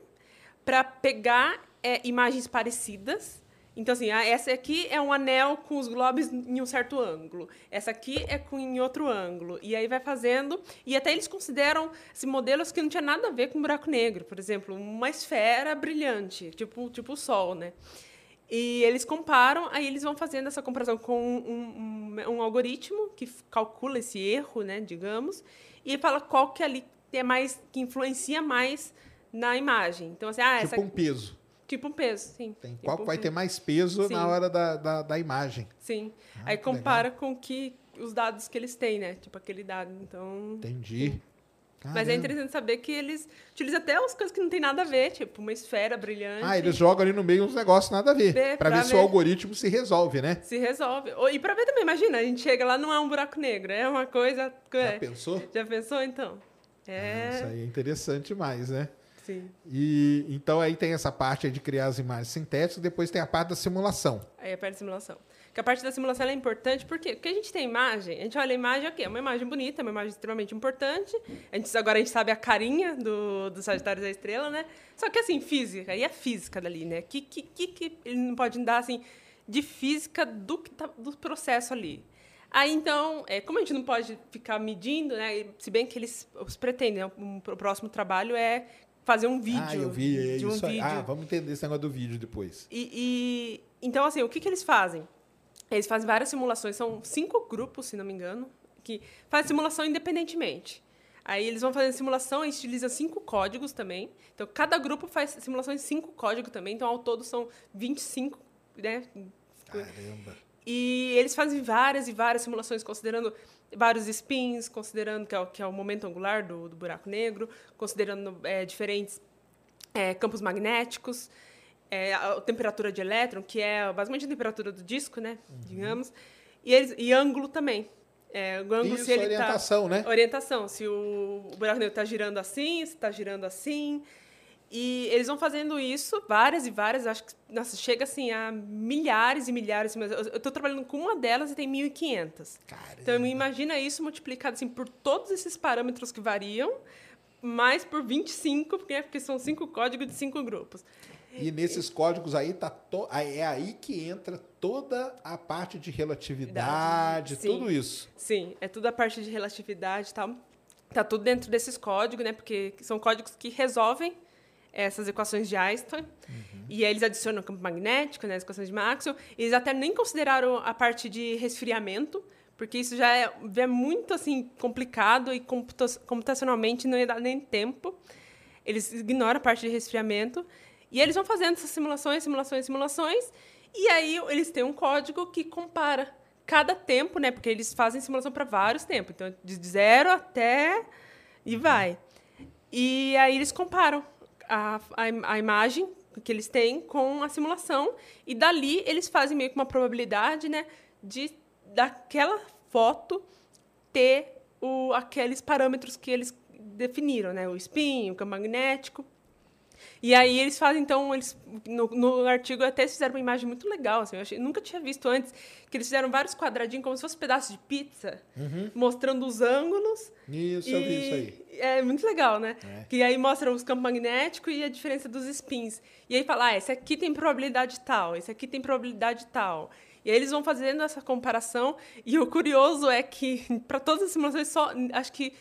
para pegar é, imagens parecidas então, assim, ah, essa aqui é um anel com os globos em um certo ângulo. Essa aqui é com, em outro ângulo. E aí vai fazendo. E até eles consideram assim, modelos que não tinha nada a ver com buraco negro. Por exemplo, uma esfera brilhante, tipo, tipo o Sol, né? E eles comparam, aí eles vão fazendo essa comparação com um, um, um algoritmo que calcula esse erro, né, digamos, e fala qual que ali é mais, que influencia mais na imagem. Então, assim, ah, tipo essa... um peso. Tipo um peso, sim. Tem qual vai ter mais peso sim. na hora da, da, da imagem. Sim. Ah, Aí compara legal. com que os dados que eles têm, né? Tipo aquele dado. Então. Entendi. Mas é interessante saber que eles utilizam até as coisas que não tem nada a ver, tipo uma esfera brilhante. Ah, eles jogam ali no meio uns negócios nada a ver. Vê, pra pra ver se o ver. algoritmo se resolve, né? Se resolve. E pra ver também, imagina, a gente chega lá, não é um buraco negro, é uma coisa. Já é. pensou? Já pensou então? É. Isso aí é interessante demais, né? Sim. E então aí tem essa parte de criar as imagens sintéticas, depois tem a parte da simulação. Aí a parte da simulação. Que a parte da simulação é importante por quê? Porque a gente tem imagem, a gente olha a imagem aqui, é uma imagem bonita, é uma imagem extremamente importante. A gente, agora a gente sabe a carinha do, do Sagitário da Estrela, né? Só que assim, física, aí é física dali, né? Que, que, que, que ele não pode dar assim de física do, que tá, do processo ali. Aí então, é, como a gente não pode ficar medindo, né? e Se bem que eles, eles pretendem, né, o próximo trabalho é fazer um vídeo. ah, eu vi, é de um isso aí. vídeo. Ah, vamos entender esse negócio do vídeo depois. E, e- então, assim, o que, que eles fazem? Eles fazem várias simulações, são cinco grupos, se não me engano, que fazem simulação independentemente. Aí eles vão fazendo simulação e utilizam cinco códigos também. Então, cada grupo faz simulações em cinco códigos também. Então, ao todo, são 25, né? Caramba. E eles fazem várias e várias simulações, considerando vários spins, considerando que é o, que é o momento angular do, do buraco negro, considerando é, diferentes é, campos magnéticos, é, a, temperatura de elétron, que é basicamente a temperatura do disco, né, digamos, e, eles, e ângulo também. É, o ângulo, Isso, se ele orientação, tá, né? Orientação, se o, o buraco negro está girando assim, se está girando assim. E eles vão fazendo isso várias e várias, acho que nossa, chega assim a milhares e milhares. mas Eu estou trabalhando com uma delas e tem 1.500. Caramba. Então imagina isso multiplicado assim por todos esses parâmetros que variam, mais por 25, porque, porque são cinco códigos de cinco grupos. E nesses códigos aí tá to... é aí que entra toda a parte de relatividade, Sim. tudo isso. Sim, é tudo a parte de relatividade e tal. Tá tudo dentro desses códigos, né? Porque são códigos que resolvem essas equações de Einstein. E aí eles adicionam o campo magnético, né, as equações de Maxwell. Eles até nem consideraram a parte de resfriamento, porque isso já é, é muito assim complicado e computa- computacionalmente não ia dar nem tempo. Eles ignoram a parte de resfriamento. E eles vão fazendo essas simulações, simulações, simulações. E aí eles têm um código que compara cada tempo, né? Porque eles fazem simulação para vários tempos. Então, de zero até... E vai. E aí eles comparam a, a, a imagem que eles têm com a simulação. E dali eles fazem meio que uma probabilidade, né? De daquela foto ter o, aqueles parâmetros que eles definiram, né? O spin, o campo magnético. E aí eles fazem, então, eles no, no artigo até fizeram uma imagem muito legal, assim, eu achei, nunca tinha visto antes, que eles fizeram vários quadradinhos como se fosse pedaços de pizza, mostrando os ângulos. Isso, eu vi isso aí. É muito legal, né? É. Que aí mostra os campos magnéticos e a diferença dos spins. E aí fala, ah, esse aqui tem probabilidade tal, esse aqui tem probabilidade tal. E aí eles vão fazendo essa comparação. E o curioso é que, (laughs) para todas as simulações, só, acho que,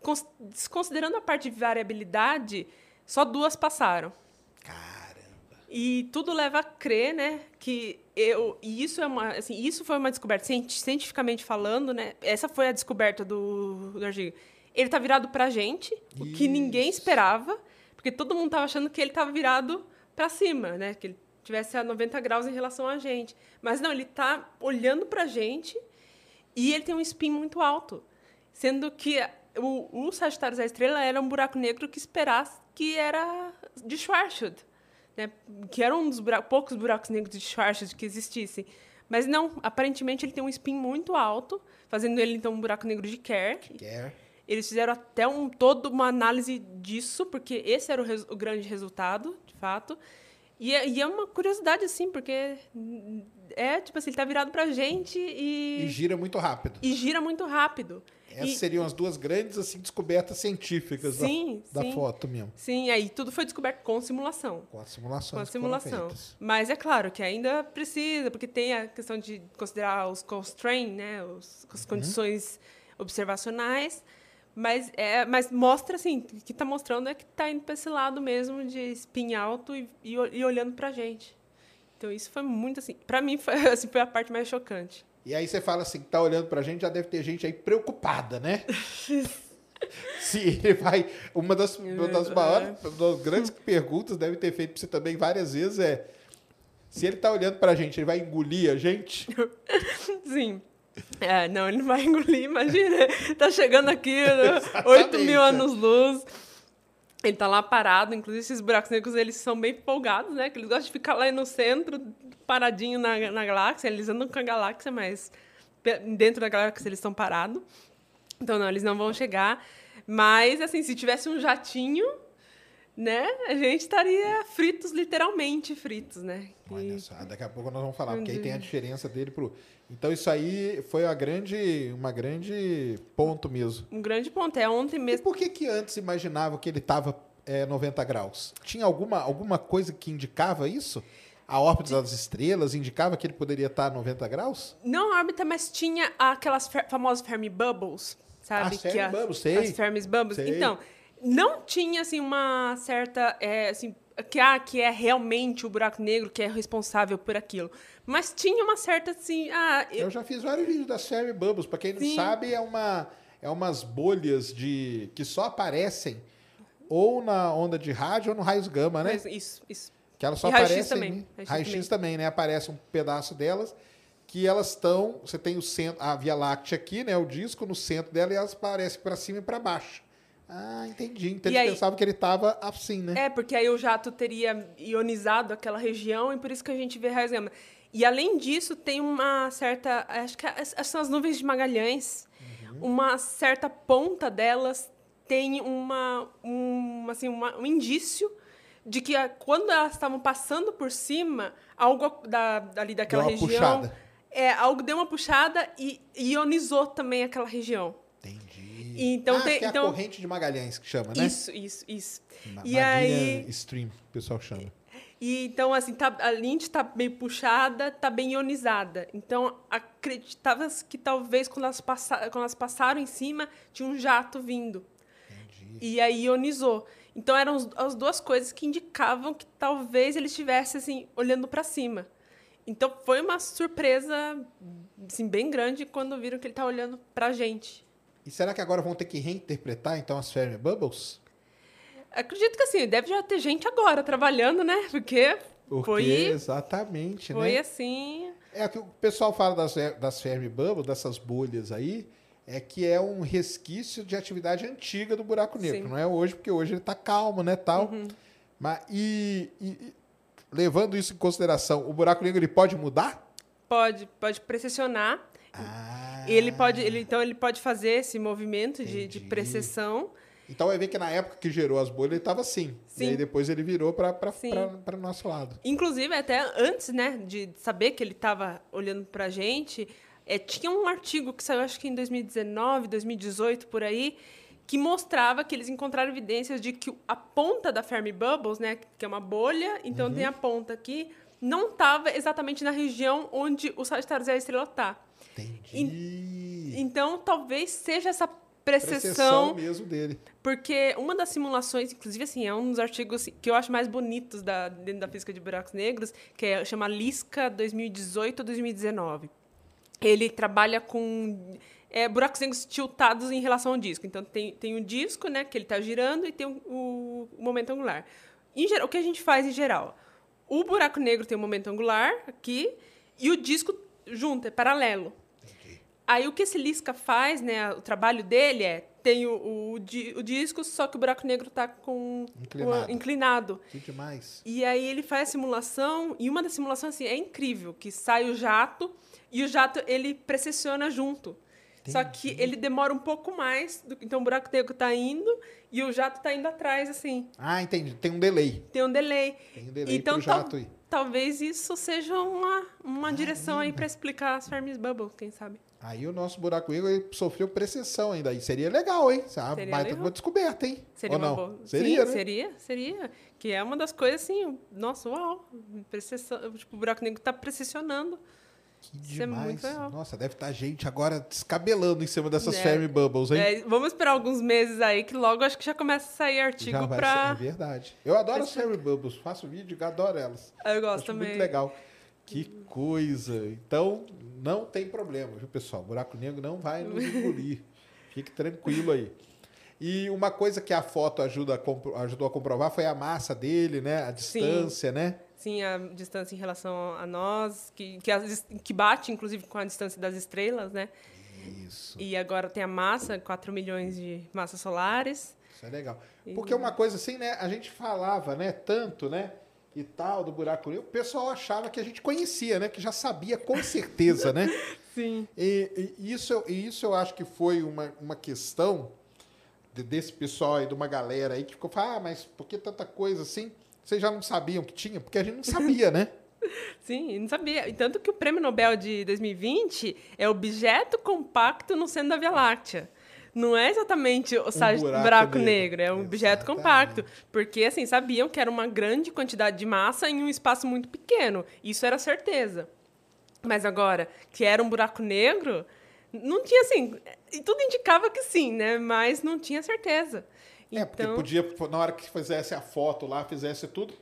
cons- desconsiderando a parte de variabilidade, só duas passaram. Caramba. E tudo leva a crer, né, que eu, e isso é uma, assim, isso foi uma descoberta cienti- cientificamente falando, né? Essa foi a descoberta do, do artigo. Ele tá virado pra gente, o que ninguém Isso. esperava, porque todo mundo tava achando que ele tava virado para cima, né? Que ele tivesse a 90 graus em relação a gente. Mas não, ele tá olhando pra gente e ele tem um spin muito alto, sendo que o, o Sagitário da Estrela era um buraco negro que esperasse que era de Schwarzschild, né? Que era um dos bura- poucos buracos negros de Schwarzschild que existissem. Mas não, aparentemente ele tem um spin muito alto, fazendo ele então um buraco negro de Kerr. Quer? Eles fizeram até um, toda uma análise disso, porque esse era o, res- o grande resultado, de fato. E é, e é uma curiosidade, assim, porque é, tipo assim, ele tá virado pra gente E e, gira muito rápido. e gira muito rápido. Essas E- seriam as duas grandes assim descobertas científicas da- Sim, da, sim. foto mesmo. Sim, aí tudo foi descoberto com simulação. Com as simulações. Com a simulação. Mas é claro que ainda precisa, porque tem a questão de considerar os constraints, né, os, Uhum. as condições observacionais. Mas, é, mas mostra, assim, o que está mostrando é que está indo para esse lado mesmo de spin alto e, e, e olhando para a gente. Então, isso foi muito, assim, para mim, foi, (laughs) assim, foi a parte mais chocante. E aí você fala assim, tá olhando pra gente, já deve ter gente aí preocupada, né? (laughs) Se ele vai. Uma das, uma das maiores, uma das grandes perguntas deve ter feito pra você também várias vezes é. Se ele tá olhando pra gente, ele vai engolir a gente? (laughs) Sim. É, não, ele não vai engolir, imagina. Tá chegando aqui, né? 8 mil anos-luz. Ele tá lá parado, inclusive esses buracos negros, eles são bem empolgados, né? Que eles gostam de ficar lá no centro, paradinho na, na galáxia. Eles andam com a galáxia, mas dentro da galáxia eles estão parados. Então, não, eles não vão chegar. Mas, assim, se tivesse um jatinho, né? A gente estaria fritos, literalmente fritos, né? Olha E- só, daqui a pouco nós vamos falar, porque aí Uhum. tem a diferença dele pro. Então isso aí foi uma grande, uma grande ponto mesmo. Um grande ponto. É ontem E mesmo. por que que antes imaginavam que ele estava 90 graus? Tinha alguma, alguma coisa que indicava isso? A órbita das estrelas indicava que ele poderia estar a 90 graus? Não a órbita, mas tinha aquelas fer- famosas Fermi Bubbles, sabe? As Fermi Bubbles, sei. As Fermi Bubbles. Sei. Então, não tinha, assim, uma certa... é, assim, que, ah, que é realmente o buraco negro que é responsável por aquilo. Mas tinha uma certa, assim... Ah, eu- Eu já fiz vários vídeos das Fermi Bubbles. Para quem não Sim. sabe, é uma é umas bolhas de que só aparecem ou na onda de rádio ou no raios gama, né? mas isso, isso. Que elas só E raio-x aparecem. também, raio-x Raio-X também, né? Aparece um pedaço delas que elas estão. Você tem o centro, a Via Láctea aqui, né? O disco no centro dela e elas aparecem para cima e para baixo. Ah, entendi. Então E eles aí- pensavam que ele estava assim, né? É, porque aí o jato teria ionizado aquela região e por isso que a gente vê raios gama. E além disso, tem uma certa. Acho que as- as- são as nuvens de Magalhães. Uma certa ponta delas tem uma, um, assim, uma- um indício de que a- quando elas estavam passando por cima, algo da, ali daquela região. puxada. É, algo deu uma puxada e ionizou também aquela região. Entendi. Então ah, tem- que é então- a corrente de Magalhães que chama, né? Isso, isso, isso. Ma- E aí. Stream, o pessoal chama. E então, assim, tá, a lente tá bem puxada, tá bem ionizada. Então, acreditava que talvez quando elas, passa, quando elas passaram em cima, tinha um jato vindo. E aí ionizou. Então, eram as duas coisas que indicavam que talvez ele estivesse, assim, olhando para cima. Então, foi uma surpresa, assim, bem grande quando viram que ele tá olhando pra gente. E será que agora vão ter que reinterpretar, então, as Fermi Bubbles? Acredito que, assim, deve já ter gente agora trabalhando, né? Porque, Porque, foi, exatamente, foi né? assim... É que o pessoal fala das, das Fermi Bubbles, dessas bolhas aí, é que é um resquício de atividade antiga do buraco negro. Sim. Uhum. Não é hoje, porque hoje ele está calmo, né, tal. Mas, e, e- e levando isso em consideração, o buraco negro ele pode mudar? Pode, pode precessionar. Ah, Ele pode, ele, então ele pode fazer esse movimento de, de precessão. Então vai ver que na época que gerou as bolhas ele estava assim. Sim. E aí depois ele virou para o nosso lado. Inclusive, até antes, né, de saber que ele estava olhando pra gente, é, tinha um artigo que saiu, acho que em 2019, 2018, por aí, que mostrava que eles encontraram evidências de que a ponta da Fermi Bubbles, né, que é uma bolha, então Uhum. tem a ponta aqui, não estava exatamente na região onde o Sagitário a estrela tá. Entendi. Então, talvez seja essa Precessão precessão mesmo dele. Porque uma das simulações, inclusive, assim, é um dos artigos que eu acho mais bonitos da, dentro da física de buracos negros, que é, chama LISCA 2018-2019. Ele trabalha com é, buracos negros tiltados em relação ao disco. Então, tem, tem o disco, né, que ele está girando, e tem o, o, o momento angular. Em geral, o que a gente faz em geral? O buraco negro tem o momento angular aqui, e o disco junto, é paralelo. Aí o que esse Lisca faz, né? O trabalho dele é tem o, o, o disco, só que o buraco negro está com Inclinado. o- inclinado. Que demais. E aí ele faz a simulação, e uma das simulações assim, é incrível, que sai o jato e o jato ele precessiona junto. Só que ele demora um pouco mais, do- então o buraco negro está indo e o jato está indo atrás, assim. Ah, entendi. Tem um delay. Tem um delay. Tem um delay então pro jato aí. talvez isso seja uma, uma direção aí para explicar as Fermis Bubbles, quem sabe. Aí o nosso buraco negro sofreu precessão ainda. Aí seria legal, hein? É Seria baita legal. uma descoberta, hein? Seria Ou uma não? boa. Seria, Sim, né? seria, seria. Que é uma das coisas assim, nossa, uau. Precessão, tipo, o buraco negro está precessionando. Que Isso é demais. muito legal. Nossa, deve estar gente agora descabelando em cima dessas É. Fermi Bubbles, hein? É, vamos esperar alguns meses aí, que logo acho que já começa a sair artigo ser, é verdade. Eu adoro as Fermi Bubbles. Faço vídeo e adoro elas. Eu gosto Acho também. muito legal. Que coisa. Então, não tem problema, viu, pessoal? Buraco negro não vai nos engolir. Fique tranquilo aí. E uma coisa que a foto ajuda a ajudou a comprovar foi a massa dele, né? A distância, né? sim, a distância em relação a nós, que, que, as- que bate, inclusive, com a distância das estrelas, né? Isso. E agora tem a massa, 4 milhões de massas solares. Isso é legal. Porque uma coisa assim, né? A gente falava, né? Tanto, né? E tal, do buraco negro. O pessoal achava que a gente conhecia, né? Que já sabia com certeza, né? (laughs) Sim. E, e isso, eu- e isso eu acho que foi uma, uma questão de- desse pessoal aí, de uma galera aí, que ficou falando, ah, mas por que tanta coisa assim? Vocês já não sabiam que tinha? Porque a gente não sabia, né? (laughs) Sim, não sabia. Tanto que o prêmio Nobel de 2020 é objeto compacto no centro da Via Láctea. Não é exatamente o sag- buraco buraco, negro. negro, é um objeto Exatamente. compacto. Porque, assim, sabiam que era uma grande quantidade de massa em um espaço muito pequeno. Isso era certeza. Mas agora, que era um buraco negro, não tinha, assim... E tudo indicava que sim, né? Mas não tinha certeza. É, porque Então- podia, na hora que fizesse a foto lá, fizesse tudo.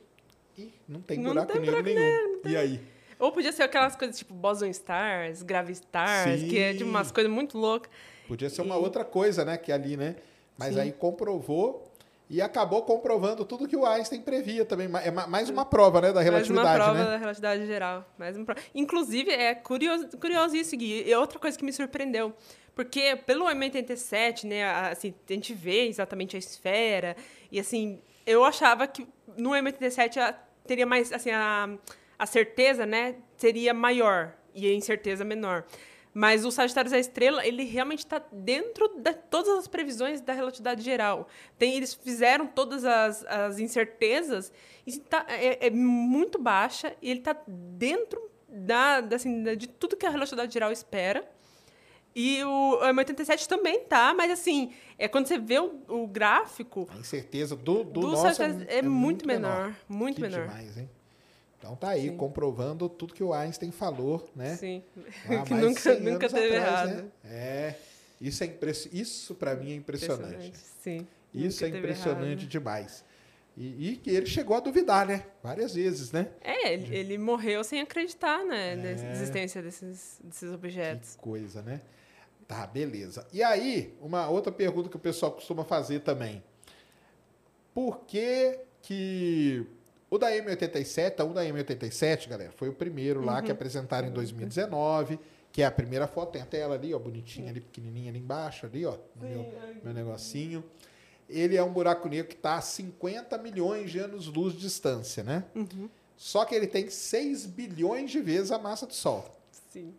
Ih, não tem Não buraco tem negro buraco nenhum. E aí? Ou podia ser aquelas coisas tipo Boson Stars, Grave Stars, que é Sim. umas coisas muito loucas. Podia ser uma E- outra coisa, né? Que ali, né? Mas aí comprovou e acabou comprovando tudo que o Einstein previa também. É ma- mais uma prova, né? Da Mais uma relatividade, prova né? da relatividade geral. Mais uma prova. Inclusive, é curioso, curioso isso, Gui. E outra coisa que me surpreendeu. Porque pelo M87, né, a- assim, a gente vê exatamente a esfera. E assim, eu achava que no M87 a- teria mais, assim, a, a certeza, né, seria maior e a incerteza menor. Mas o Sagitário da Estrela, ele realmente está dentro de todas as previsões da relatividade geral. Tem, eles fizeram todas as, as incertezas e tá, é, é muito baixa e ele está dentro da, da, assim, de tudo que a relatividade geral espera. E o M87 também tá, mas assim, é quando você vê o, o gráfico, A incerteza do, do, Do nosso Sagitário é muito menor, muito que menor. demais, hein? Então tá aí, Sim. comprovando tudo que o Einstein falou, né? sim, (laughs) que nunca, 100 nunca teve atrás, errado. né? É, isso é impress... isso para mim é impressionante. Sim. Isso nunca é impressionante errado. demais. E, que ele chegou a duvidar, né? Várias vezes, né? É, ele, ele morreu sem acreditar, né, na existência desses, desses objetos. Que coisa, né? Tá, beleza. E aí, uma outra pergunta que o pessoal costuma fazer também. Por que que o da M87, um da M87, galera, foi o primeiro lá Uhum. que apresentaram em 2019, que é a primeira foto, tem a tela ali, ó, bonitinha ali, pequenininha ali embaixo, ali, ó, no meu, meu negocinho. Ele é um buraco negro que está a 50 milhões de anos-luz de distância, né? Uhum. Só que ele tem 6 bilhões de vezes a massa do Sol. Sim.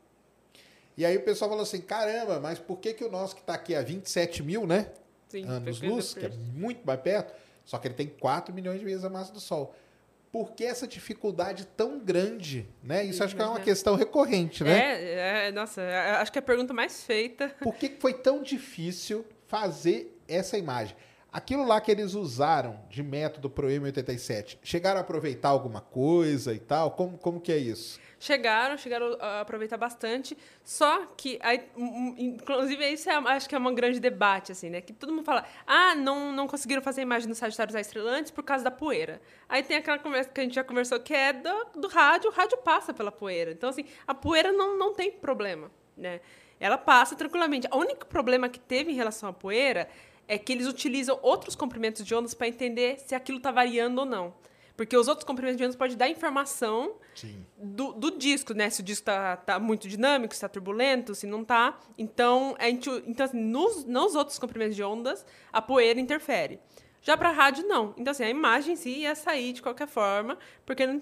E aí o pessoal falou assim, caramba, mas por que, que o nosso que está aqui a 27 mil, né? Sim, anos foi luz, coisa que é muito mais perto, só que ele tem 4 milhões de vezes a massa do Sol. Por que essa dificuldade tão grande? Né? Isso acho que é uma é. questão recorrente, né? É, é, nossa, é, acho que é a pergunta mais feita. Por que foi tão difícil fazer essa imagem? Aquilo lá que eles usaram de método pro M87, chegaram a aproveitar alguma coisa e tal? Como, como que é isso? Chegaram, chegaram a aproveitar bastante, só que, aí, inclusive, isso é, acho que é um grande debate, assim, né? Que todo mundo fala, ah, não, não conseguiram fazer a imagem dos Sagitários estrelantes por causa da poeira. Aí tem aquela conversa que a gente já conversou, que é do, do rádio, o rádio passa pela poeira. Então, assim, a poeira não, não tem problema, né? Ela passa tranquilamente. O único problema que teve em relação à poeira é que eles utilizam outros comprimentos de ondas para entender se aquilo está variando ou não. Porque os outros comprimentos de ondas podem dar informação do, do disco, né? Se o disco tá, tá muito dinâmico, se tá turbulento, se não tá. Então, a gente, então assim, nos, nos outros comprimentos de ondas, a poeira interfere. Já para rádio, não. Então, assim, a imagem em si ia sair de qualquer forma, porque não.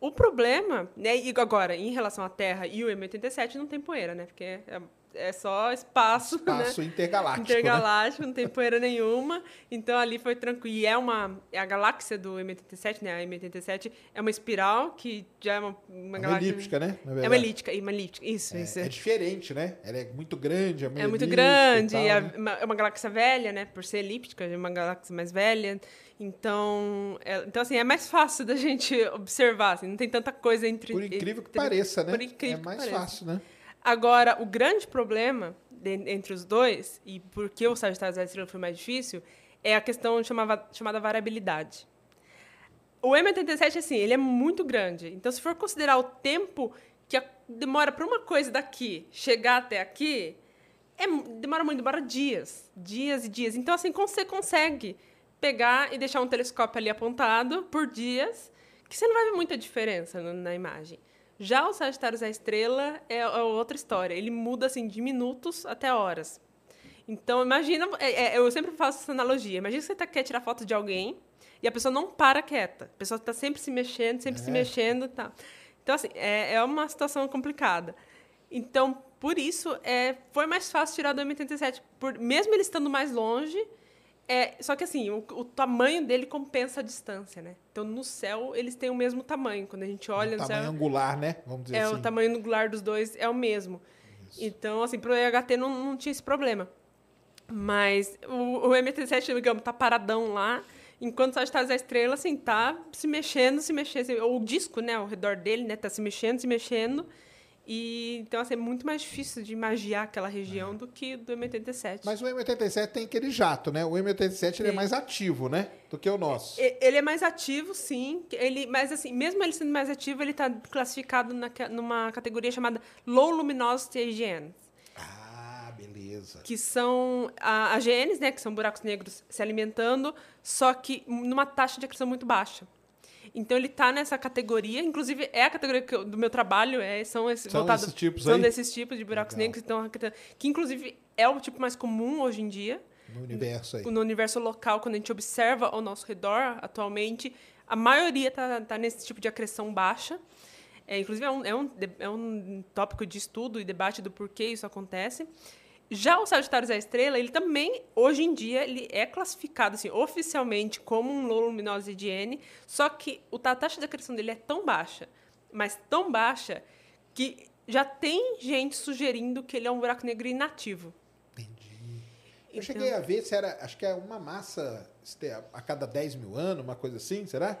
O problema, né? E agora, em relação à Terra e o M87, não tem poeira, né? Porque é, é só espaço, Espaço né? intergaláctico, né? Intergaláctico, não tem poeira nenhuma. Então ali foi tranquilo. E é uma. É a galáxia do M87, né? A M87 é uma espiral que já é uma, uma É uma galáxia. elíptica, né? É uma elíptica, é uma elíptica. Isso, isso. É, é diferente, né? Ela é muito grande, é, É muito grande, tal, é né? uma, é uma galáxia velha, né? Por ser elíptica, é uma galáxia mais velha. Então, é, então assim, é mais fácil da (laughs) gente observar, assim, não tem tanta coisa entre... Por incrível que entre- pareça, né? Por incrível é mais fácil, né? Agora, o grande problema entre os dois, e por que o Sagitário da Estrela foi mais difícil, é a questão chamava, chamada variabilidade. O M87, assim, ele é muito grande. Então, se for considerar o tempo que demora para uma coisa daqui chegar até aqui, é, demora muito, demora dias. Dias e dias. Então, assim, você consegue pegar e deixar um telescópio ali apontado por dias, que você não vai ver muita diferença na imagem. Já o Sagitários a Estrela é, é outra história. Ele muda assim de minutos até horas. Então, imagina. é- é- eu sempre faço essa analogia. Imagina que você tá, quer tirar foto de alguém e a pessoa não para quieta. A pessoa está sempre se mexendo, sempre se mexendo. Tá. Então, assim, é, é uma situação complicada. Então, por isso, é, foi mais fácil tirar do M87. Por, mesmo ele estando mais longe. É, só que assim, o, o tamanho dele compensa a distância, né? Então, no céu, eles têm o mesmo tamanho. Quando a gente olha O no tamanho céu. angular, né? Vamos dizer É, assim. o tamanho angular dos dois é o mesmo. Então, assim, pro EHT não, não tinha esse problema. Mas o, o MT7, digamos, tá paradão lá, enquanto o Sagitário da Estrela, assim, tá se mexendo, se mexendo. assim, o disco, né, ao redor dele, né, tá se mexendo, se mexendo. E, então, assim, é muito mais difícil de magiar aquela região do que do M87. Mas o M87 tem aquele jato, né? O M87 ele é Sim. mais ativo, né? Do que o nosso. Ele é mais ativo, sim. Ele, mas, assim, mesmo ele sendo mais ativo, ele está classificado naque- numa categoria chamada Low Luminosity AGN. Ah, beleza. que são a, AGNs, né, que são buracos negros se alimentando, só que numa taxa de acreção muito baixa. Então ele está nessa categoria, inclusive é a categoria eu- do meu trabalho, é, são esses São voltados- esses tipos são aí? desses tipos de buracos Legal. negros acre- que inclusive é o tipo mais comum hoje em dia No universo aí. no universo local, quando a gente observa ao nosso redor, atualmente, a maioria está tá nesse tipo de acreção baixa. É, inclusive, é um, é, um, é um tópico de estudo e debate do porquê isso acontece. Já o Sagitários da Estrela, ele também, hoje em dia, ele é classificado assim, oficialmente como um low luminosity N, só que o- a taxa de acreção dele é tão baixa, mas tão baixa, que já tem gente sugerindo que ele é um buraco negro inativo. Eu cheguei a ver se era, acho que é uma massa a cada 10 mil anos, uma coisa assim, será?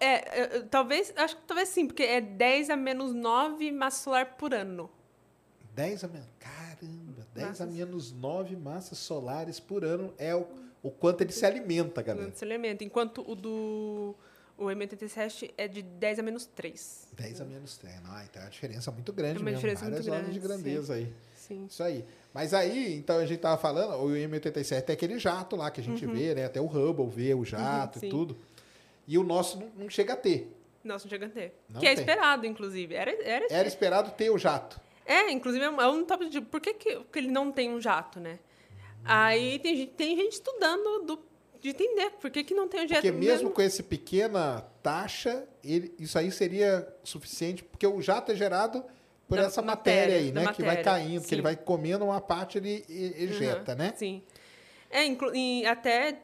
É, talvez, acho que talvez sim, porque é 10 a menos 9 massa solar por ano. 10 a menos. Caramba, 10 a menos 9 massas solares por ano é o, o quanto ele se alimenta, galera. Nesse elemento. Enquanto o do o M87 é de 10 a menos 3. 10 a menos 3. Não, então é uma diferença muito grande É uma mesmo. diferença Várias muito ordens de grande, grandeza aí. Sim. Isso aí. Mas aí, então a gente tava falando, o M87 é aquele jato lá que a gente vê, né? Até o Hubble vê o jato e Uhum. sim. tudo. E o nosso não, não chega a ter. Nossa, não chega a ter. Não que é tem. esperado, inclusive. Era, era, Era esperado ter o jato. É, inclusive é um- é um tópico de por que, que, ele não tem um jato, né? Aí tem, gente- tem gente estudando do, de entender por que, que não tem um jato. Porque mesmo com essa pequena taxa, ele- isso aí seria suficiente, porque o jato é gerado por Da essa matéria, matéria, aí, né? Que vai matéria, caindo, que ele sim. vai comendo uma parte ele ejeta, Uhum, né? Sim. É, inclu- e até.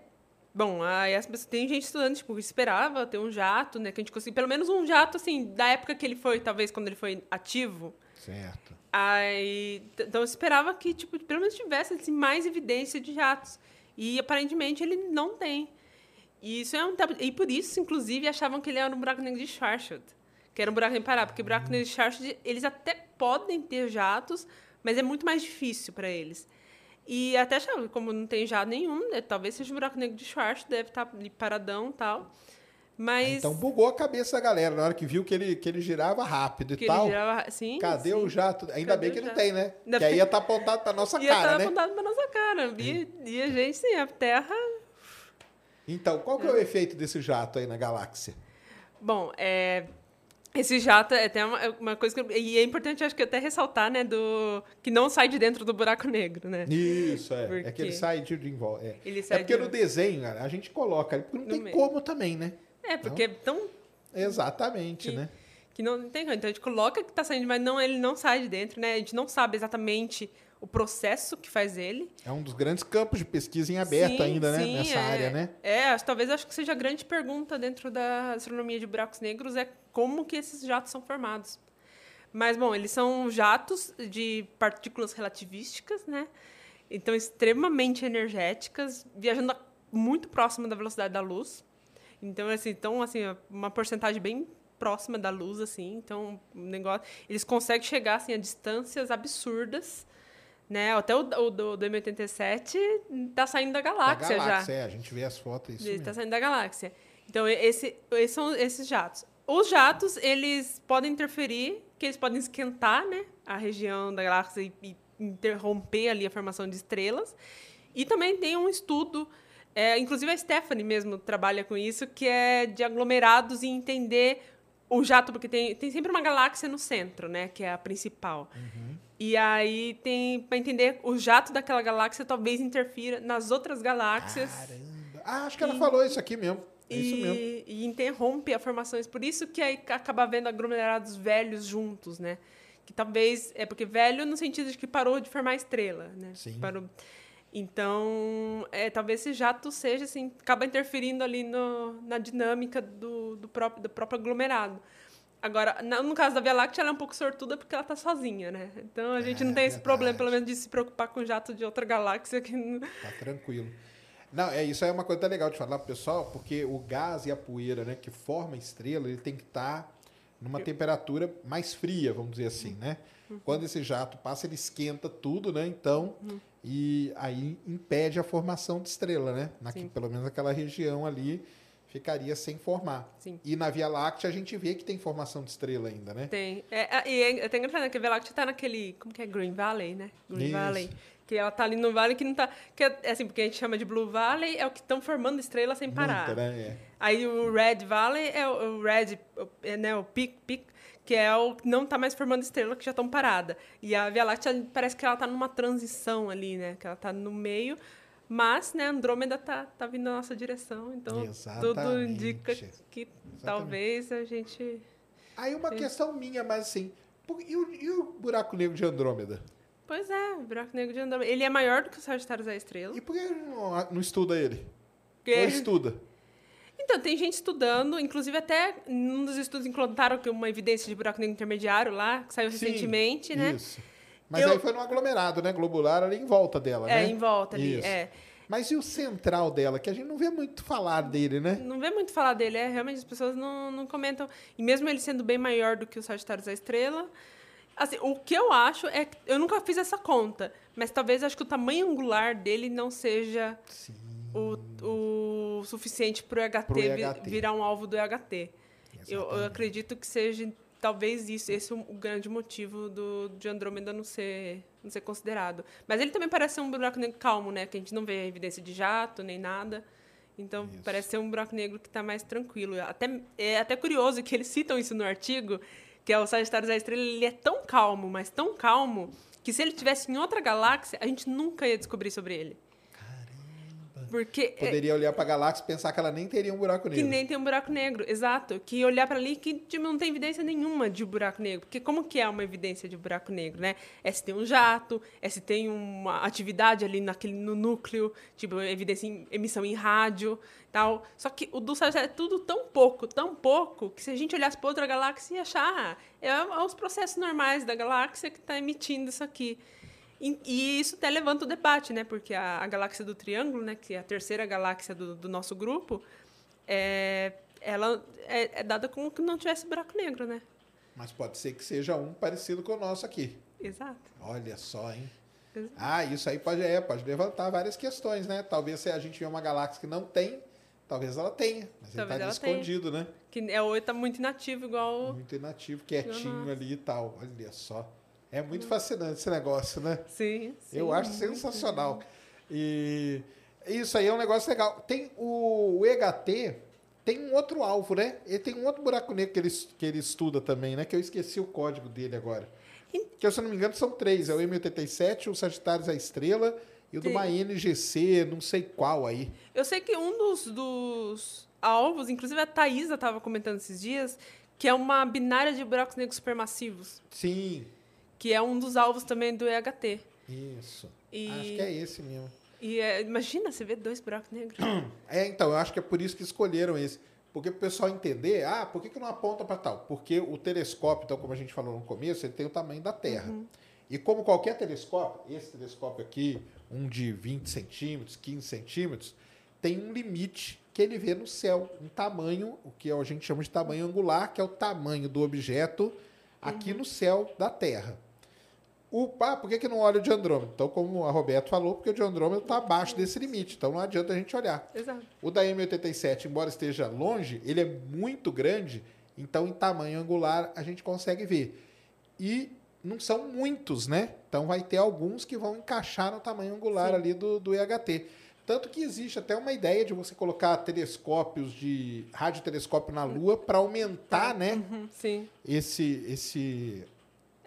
Bom, pessoas, tem gente estudando, tipo, que esperava ter um jato, né? Que a gente conseguia. Pelo menos um jato, assim, da época que ele foi, talvez, quando ele foi ativo. Certo. Aí, então eu esperava que, tipo, pelo menos tivesse assim, mais evidência de jatos. E aparentemente ele não tem. E isso é um E por isso, inclusive, achavam que ele era um buraco negro de Schwarzschild. Que era um buraco imparável. Porque buraco negro de Schwarzschild, eles até podem ter jatos, mas é muito mais difícil para eles. E até como não tem jato nenhum, né, talvez seja um buraco negro de Schwarzschild, deve estar ali paradão e tal. Mas. Então bugou a cabeça da galera na hora que viu que ele, que ele girava rápido e que tal. ele girava, sim, Cadê sim. o jato? Ainda Cadê bem o que não tem, né? Ainda que aí ia estar apontado pra nossa (laughs) Ia cara, estar né? apontado pra nossa cara. E, e a gente, sim, a Terra Então, qual que é o efeito desse jato aí na galáxia? Bom, é, esse jato é até uma, uma coisa que. E é importante, acho que até ressaltar, né? Do, que não sai de dentro do buraco negro, né? Isso, é. Por É que ele sai de, de envolve. É. Ele é sai porque de- no desenho, a gente coloca ali, porque não No tem meio. como também, né? É, porque é tão. Exatamente, Que- né? Que não tem como. Então a gente coloca que tá saindo, mas não, ele não sai de dentro, né? A gente não sabe exatamente o processo que faz ele. É um dos grandes campos de pesquisa em aberto Sim, ainda, né? sim, Nessa é- área, né? É, talvez acho que seja a grande pergunta dentro da astronomia de buracos negros é como que esses jatos são formados. Mas, bom, eles são jatos de partículas relativísticas, né? Então, extremamente energéticas, viajando muito próximo da velocidade da luz. Então, assim, então, assim, uma porcentagem bem próxima da luz, assim. Então, o negócio... Eles conseguem chegar, assim, a distâncias absurdas, né? Até o, o do, do M87 tá saindo da Da galáxia, galáxia, já. é. A gente vê as fotos, isso Ele está saindo da galáxia. Então, esse, esses são esses jatos. Os jatos, eles podem interferir, que eles podem esquentar né, a região da galáxia e, e interromper ali a formação de estrelas. E também tem um estudo É, inclusive a Stephanie mesmo trabalha com isso, que é de aglomerados e entender o jato, porque tem, tem sempre uma galáxia no centro, né? Que é a principal. E aí tem para entender o jato daquela galáxia talvez interfira nas outras galáxias. Caramba. Ah, acho que ela falou isso aqui mesmo. É isso e, mesmo. e interrompe a formação. Por isso que aí acaba vendo aglomerados velhos juntos, né? Que talvez. É porque velho no sentido de que parou de formar estrela, né? Sim. Parou. Então, é, talvez esse jato seja assim, acaba interferindo ali no, na dinâmica do, do, próprio, do próprio aglomerado. Agora, na- no caso da Via Láctea, ela é um pouco sortuda porque ela está sozinha, né? Então a gente É, não tem esse verdade. problema, pelo menos, de se preocupar com jato de outra galáxia que Tá tranquilo. Não, é isso aí é uma coisa legal de falar pro pessoal, porque o gás e a poeira, né, que forma a estrela, ele tem que estar numa temperatura mais fria, vamos dizer assim, né? Quando esse jato passa, ele esquenta tudo, né? Então, e aí impede a formação de estrela, né? Sim. pelo menos aquela região ali ficaria sem formar. Sim. E na Via Láctea a gente vê que tem formação de estrela ainda, né? Tem. É, é, e é até engraçado né, que a Via Láctea tá naquele. Como que é? Green Valley, né? Green Isso. Valley. Que ela tá ali no vale que não tá. Que é é assim, porque a gente chama de Blue Valley, é o que estão formando estrela sem parar. Muita, né? É. Aí o Red Valley é o, o Red, o- é, né, o Peak, Peak, que é o que não tá mais formando estrela, que já estão parada. E a Via Láctea parece que ela tá numa transição ali, né? Que ela tá no meio. Mas, né, Andrômeda tá, tá vindo na nossa direção, então tudo Exatamente. indica que talvez a gente. Aí uma questão minha, mas assim, e o, e o buraco negro de Andrômeda? Pois é, o buraco negro de Andrômeda. Ele é maior do que o Sagitário da Estrela. E por que não, não estuda ele? Porque- Ou estuda? Então, tem gente estudando, inclusive até num dos estudos encontraram uma evidência de buraco negro intermediário lá, que saiu Sim, recentemente, né? Isso. Mas Eu- aí foi no aglomerado, né? Globular ali em volta dela, É, né? em volta ali, Isso. é. Mas e o central dela, que a gente não vê muito falar dele, né? Não vê muito falar dele, é realmente as pessoas não, não comentam. E mesmo ele sendo bem maior do que o Sagitário da Estrela, assim, o que eu acho é que eu nunca fiz essa conta, mas talvez acho que o tamanho angular dele não seja Sim. o, o suficiente para o EHT, EHT. virar um alvo do EHT. Eu, eu acredito que seja talvez isso, esse é o grande motivo do, de Andrômeda não ser, não ser considerado. Mas ele também parece ser um buraco negro calmo, né? Que a gente não vê evidência de jato nem nada. Então, parece ser um buraco negro que está mais tranquilo. Até, é até curioso que eles citam isso no artigo, que é o Sagitário da Estrela, ele é tão calmo, mas tão calmo, que se ele tivesse em outra galáxia, a gente nunca ia descobrir sobre ele. Porque é- Poderia olhar pra galáxia e pensar que ela nem teria um buraco que negro. nem tem um buraco negro, exato. Que olhar para ali que tipo, não tem evidência nenhuma de buraco negro. Porque como que é uma evidência de buraco negro, né? É se tem um jato, é se tem uma atividade ali naquele, no núcleo, tipo, evidência em emissão em rádio tal. Só que o do Sagitário é tudo tão pouco, tão pouco, que se a gente olhasse para outra galáxia ia achar, ah, é, é os processos normais da galáxia que está emitindo isso aqui. E, e isso até levanta o debate, né? Porque a, a galáxia do Triângulo, né? Que é a terceira galáxia do, do nosso grupo, é, ela é, é dada como que não tivesse buraco negro, né? Mas pode ser que seja um parecido com o nosso aqui. Exato. Olha só, hein? Exato. Ah, isso aí pode, é, pode levantar várias questões, né? Talvez se a gente vê uma galáxia que não tem, talvez ela tenha. Mas ele Talvez tá ali ela tenha. escondido, né? Que é, ou tá muito inativo, igual. Muito inativo, quietinho ali e tal. Olha só. É muito fascinante esse negócio, né? Sim, sim. Eu acho sensacional. E isso aí é um negócio legal. Tem o, o EHT, tem um outro alvo, né? Ele tem um outro buraco negro que ele, que ele estuda também, né? Que eu esqueci o código dele agora. Que, se eu não me engano, são três. É o M87, o Sagitários a Estrela e o de uma. NGC, não sei qual aí. Eu sei que um dos, dos alvos, inclusive a Thaisa estava comentando esses dias, que é uma binária de buracos negros supermassivos, Sim, que é um dos alvos também do EHT. isso. E- Acho que é esse mesmo. E é, imagina você ver dois buracos negros. (clears throat) É, então, eu acho que é por isso que escolheram esse. Porque o pessoal entender, ah, por que, que não aponta para tal? Porque o telescópio, então, como a gente falou no começo, ele tem o tamanho da Terra. E como qualquer telescópio, esse telescópio aqui, um de 20 centímetros, 15 centímetros, tem um limite que ele vê no céu, um tamanho, o que a gente chama de tamanho angular, que é o tamanho do objeto aqui no céu da Terra. O, por que, que não olha o de Andrômeda? Então, como a Roberto falou, porque o de Andrômeda está abaixo desse limite, então não adianta a gente olhar. Exato. O da M87, embora esteja longe, ele é muito grande, então em tamanho angular a gente consegue ver. E não são muitos, né? Então vai ter alguns que vão encaixar no tamanho angular ali do, do EHT. Tanto que existe até uma ideia de você colocar telescópios de radiotelescópio na Lua para aumentar, né, Uhum, sim. esse esse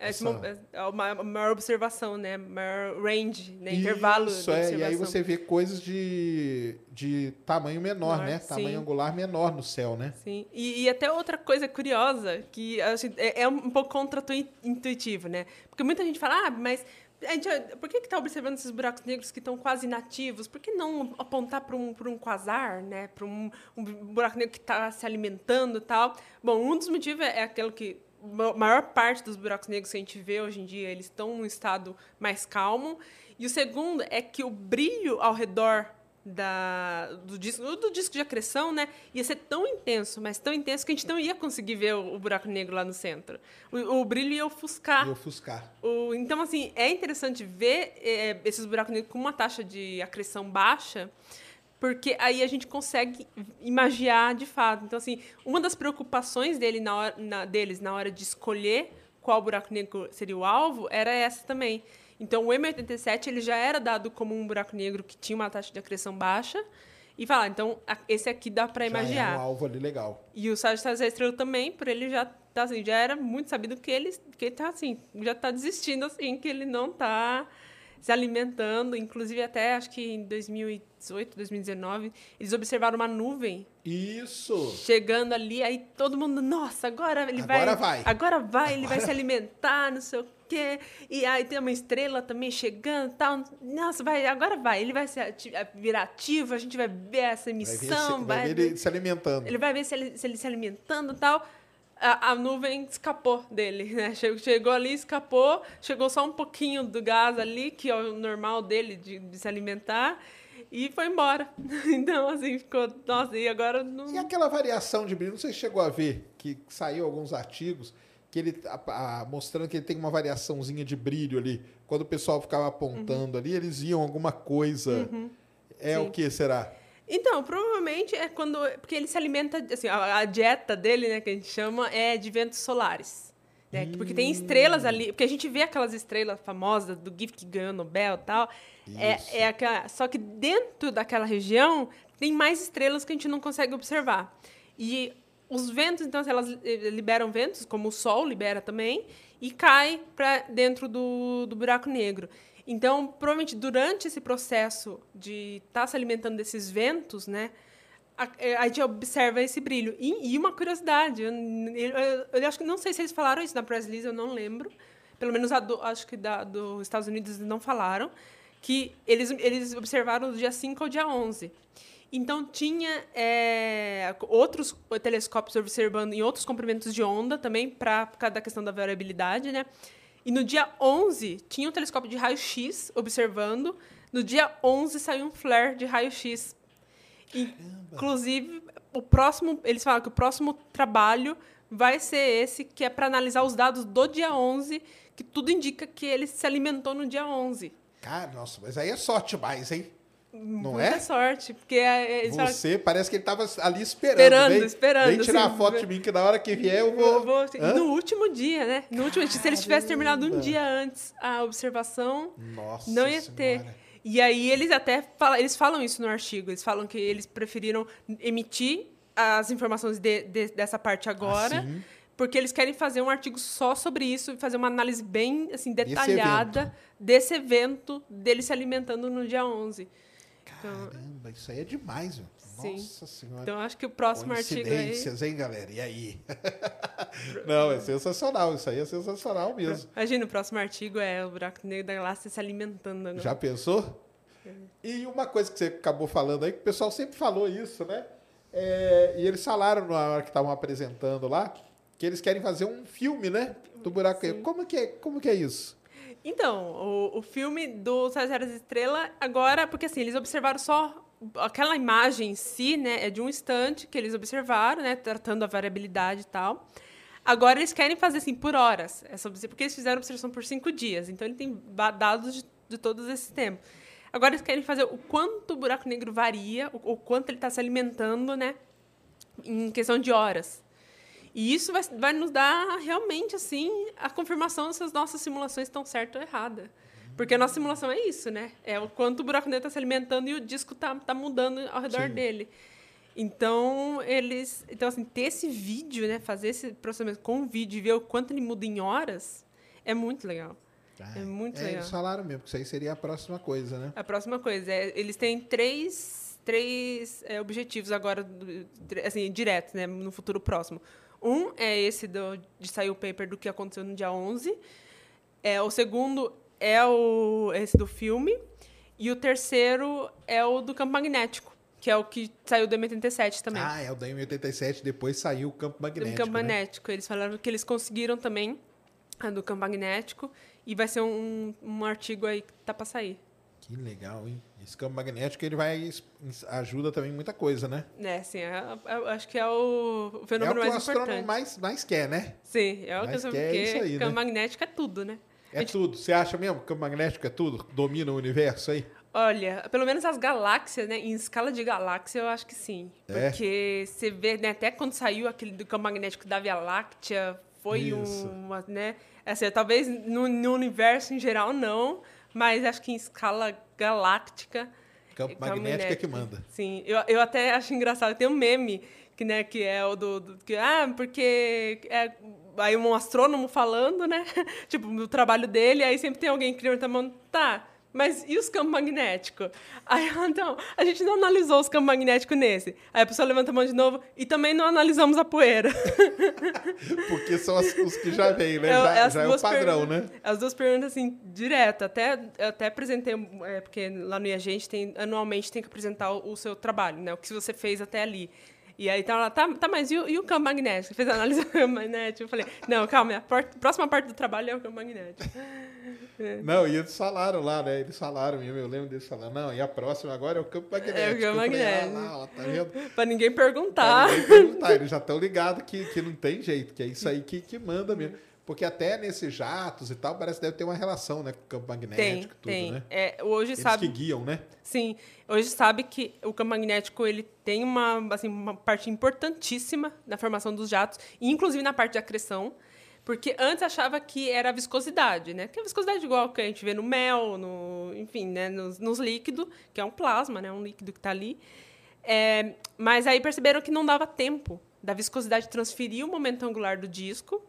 Essa- mo- é uma uma maior observação, né? Maior range, né? Intervalo de Isso, é, e aí você vê coisas de, de tamanho menor, Menor, né? sim. Tamanho angular menor no céu, né? Sim. E, e até outra coisa curiosa, que acho- é, é um pouco contra-intuitivo, né? Porque muita gente fala, ah, mas a gente, por que está observando esses buracos negros que estão quase inativos? Por que não apontar para um, pra um quasar, né? Para um, um buraco negro que está se alimentando e tal? Bom, um dos motivos é, é aquele que maior parte dos buracos negros que a gente vê hoje em dia, eles estão num estado mais calmo. E o segundo é que o brilho ao redor da, do, disco, do disco de acreção, né, ia ser tão intenso, mas tão intenso que a gente não ia conseguir ver o, o buraco negro lá no centro. O, o brilho ia ofuscar. E ofuscar. O- então, assim, é interessante ver é, esses buracos negros com uma taxa de acreção baixa, porque aí a gente consegue imaginar de fato. Então, assim, uma das preocupações dele na hora, na- deles na hora de escolher qual buraco negro seria o alvo era essa também. Então, o M87 ele já era dado como um buraco negro que tinha uma taxa de acreção baixa. E falar, então, a- esse aqui dá para imaginar. é um alvo ali legal. E o Sagitário da Estrela também, por ele já tá assim, já era muito sabido que ele, que ele tá assim, já tá desistindo assim, que ele não tá se alimentando, inclusive até acho que em 2018, 2019, eles observaram uma nuvem Isso! chegando ali, aí todo mundo, nossa, agora ele Agora vai, vai. agora vai, ele vai se alimentar, não sei o quê. E aí tem uma estrela também chegando, tal. Nossa, vai, agora vai, ele vai se ati- virar ativo, a gente vai ver essa Vai ver, emissão, se, vai ver ele se alimentando. ele vai ver se ele se, ele se alimentando e tal. A, a nuvem escapou dele, né? (laughs) Chegou, chegou ali, escapou, chegou só um pouquinho do gás ali, que é o normal dele de, de se alimentar, e foi embora. (laughs) Então, assim, ficou. Nossa, e agora não. E aquela variação de brilho, não sei se chegou a ver, que saiu alguns artigos, que ele a- a- mostrando que ele tem uma variaçãozinha de brilho ali. Quando o pessoal ficava apontando ali, eles viam alguma coisa. É Sim. o que será? Então, provavelmente é quando. Porque ele se alimenta. Assim, a, a dieta dele, né, que a gente chama, é de ventos solares. Né? Porque tem estrelas ali. Porque a gente vê aquelas estrelas famosas do GIF que ganhou Nobel e tal. É, é aquela, só que dentro daquela região tem mais estrelas que a gente não consegue observar. E os ventos, então, elas eh, liberam ventos, como o Sol libera também, e cai para dentro do, do buraco negro. Então, provavelmente, durante esse processo de estar se alimentando desses ventos, né, a, eh, a gente observa esse brilho. E, e uma curiosidade, eu, eu- eu acho que não sei se eles falaram isso na press release, eu não lembro. Pelo menos do- acho que da, dos Estados Unidos não falaram, que eles, eles observaram do dia 5 ao dia 11. Então, tinha é, outros telescópios observando em outros comprimentos de onda também, pra, por causa da questão da variabilidade, né? E no dia 11, tinha um telescópio de raio-x observando. No dia 11, saiu um flare de raio-x. Inclusive, o próximo, eles falam que o próximo trabalho vai ser esse, que é para analisar os dados do dia 11, que tudo indica que ele se alimentou no dia 11. Cara, nossa, mas aí é sorte mais, hein? Não Muita é? sorte, porque é, falam Você parece que ele tava ali esperando. Esperando, vem, esperando, Vem tirar assim, a foto de mim, que na hora que vier eu vou. Eu vou- Hã? no último dia, né? No último, se eles tivessem terminado um dia antes a observação, Nossa não ia ter. Senhora. E aí eles até falam, eles falam isso no artigo. Eles falam que eles preferiram emitir as informações de- de- dessa parte agora, Assim. porque eles querem fazer um artigo só sobre isso e fazer uma análise bem assim detalhada desse evento dele se alimentando no dia 11. Caramba, isso aí é demais, meu. Sim. Nossa senhora. Então acho que o próximo artigo aí hein, galera? E aí? (laughs) Não, é sensacional. Isso aí é sensacional mesmo. Imagina, o próximo artigo é o buraco negro da galáxia se alimentando agora. Já pensou? E uma coisa que você acabou falando aí, que o pessoal sempre falou isso, né? É, e eles falaram na hora que estavam apresentando lá, que eles querem fazer um filme, né? Do buraco negro. Como que é, como que é isso? Então, o, o filme do Sagitário da Estrela, agora, porque assim, eles observaram só aquela imagem em si, né? É de um instante que eles observaram, né? Tratando a variabilidade e tal. Agora eles querem fazer assim por horas, essa porque eles fizeram observação por cinco dias. Então ele tem dados de, de todos esses tempos. Agora eles querem fazer o quanto o buraco negro varia, o, o quanto ele está se alimentando, né? Em questão de horas. E isso vai, vai nos dar realmente assim a confirmação se as nossas simulações estão certas ou erradas. Porque a nossa simulação é isso, né? É o quanto o buraco negro está se alimentando e o disco tá, tá mudando ao redor Sim. dele. Então, eles. Então, assim, ter esse vídeo, né? Fazer esse processamento com o vídeo e ver o quanto ele muda em horas é muito legal. Ah, É muito é, legal. Eles falaram mesmo, que isso aí seria a próxima coisa, né? A próxima coisa é, eles têm três, três é, objetivos agora, assim, diretos, né, no futuro próximo. Um é esse do, de sair o paper do que aconteceu no dia 11. É, o segundo é o, esse do filme. E o terceiro é o do campo magnético, que é o que saiu do M87 também. Ah, é o da M87, depois saiu o campo do magnético. campo né? magnético. Eles falaram que eles conseguiram também a do campo magnético. E vai ser um, um artigo aí que tá para sair. Que legal, hein? Esse campo magnético ele vai ajuda também muita coisa, né? É, assim, é- é- eu acho que é o, o É fenômeno o que o mais astrônomo importante. mais, mais quer, né? Sim, é o que mais eu que é isso aí, campo né? magnético é tudo, né? É tudo. Você acha mesmo que o campo magnético é tudo? Domina o universo aí? Olha, pelo menos as galáxias, né? Em escala de galáxia, eu acho que sim. É? Porque você vê, né? Até quando saiu aquele do campo magnético da Via Láctea, foi Isso. uma, né? Assim, talvez no, no universo em geral não, mas acho que em escala galáctica... Campo é que manda. Sim, eu, eu até acho engraçado. Tem um meme que, né, que é o do, do- que, ah, porque é, aí um astrônomo falando, né? (laughs) tipo, no trabalho dele, aí sempre tem alguém que levanta tá, mas e os campos magnéticos? Aí, (laughs) então, a gente não analisou os campos magnéticos nesse. Aí a pessoa levanta a mão de novo e também não analisamos a poeira. (laughs) Porque são as- os que já vêm, né? É, já já é o padrão, né? As duas perguntas, assim, direto. Até, até apresentei, é, porque lá no IAGente tem, anualmente tem que apresentar o, o seu trabalho, né? O que você fez até ali. E aí tá lá, tá, tá mas e o, e o campo magnético? Fez a análise do campo magnético? Eu falei, não, calma, a próxima parte do trabalho é o campo magnético. (laughs) Não, e eles falaram lá, né? Eles falaram eu lembro deles falando. Não, e a próxima agora é o campo magnético. É o campo Eu falei, magnético. Ah, lá, ó, tá vendo? (laughs) pra ninguém Pra perguntar. ninguém perguntar, eles já estão ligados que, que não tem jeito, que é isso aí que, que manda mesmo. Porque até nesses jatos e tal, parece que deve ter uma relação, né? Com o campo Tem, magnético, tudo, tem. né? É, hoje Eles sabe. que guiam, né? Sim, hoje sabe que o campo magnético ele tem uma, assim, uma parte importantíssima na formação dos jatos, inclusive na parte de acreção, porque antes achava que era a viscosidade, né? Que é a viscosidade igual que a gente vê no mel, no, enfim, né? nos, nos líquidos, que é um plasma, né? Um líquido que está ali. É, mas aí perceberam que não dava tempo da viscosidade transferir o momento angular do disco,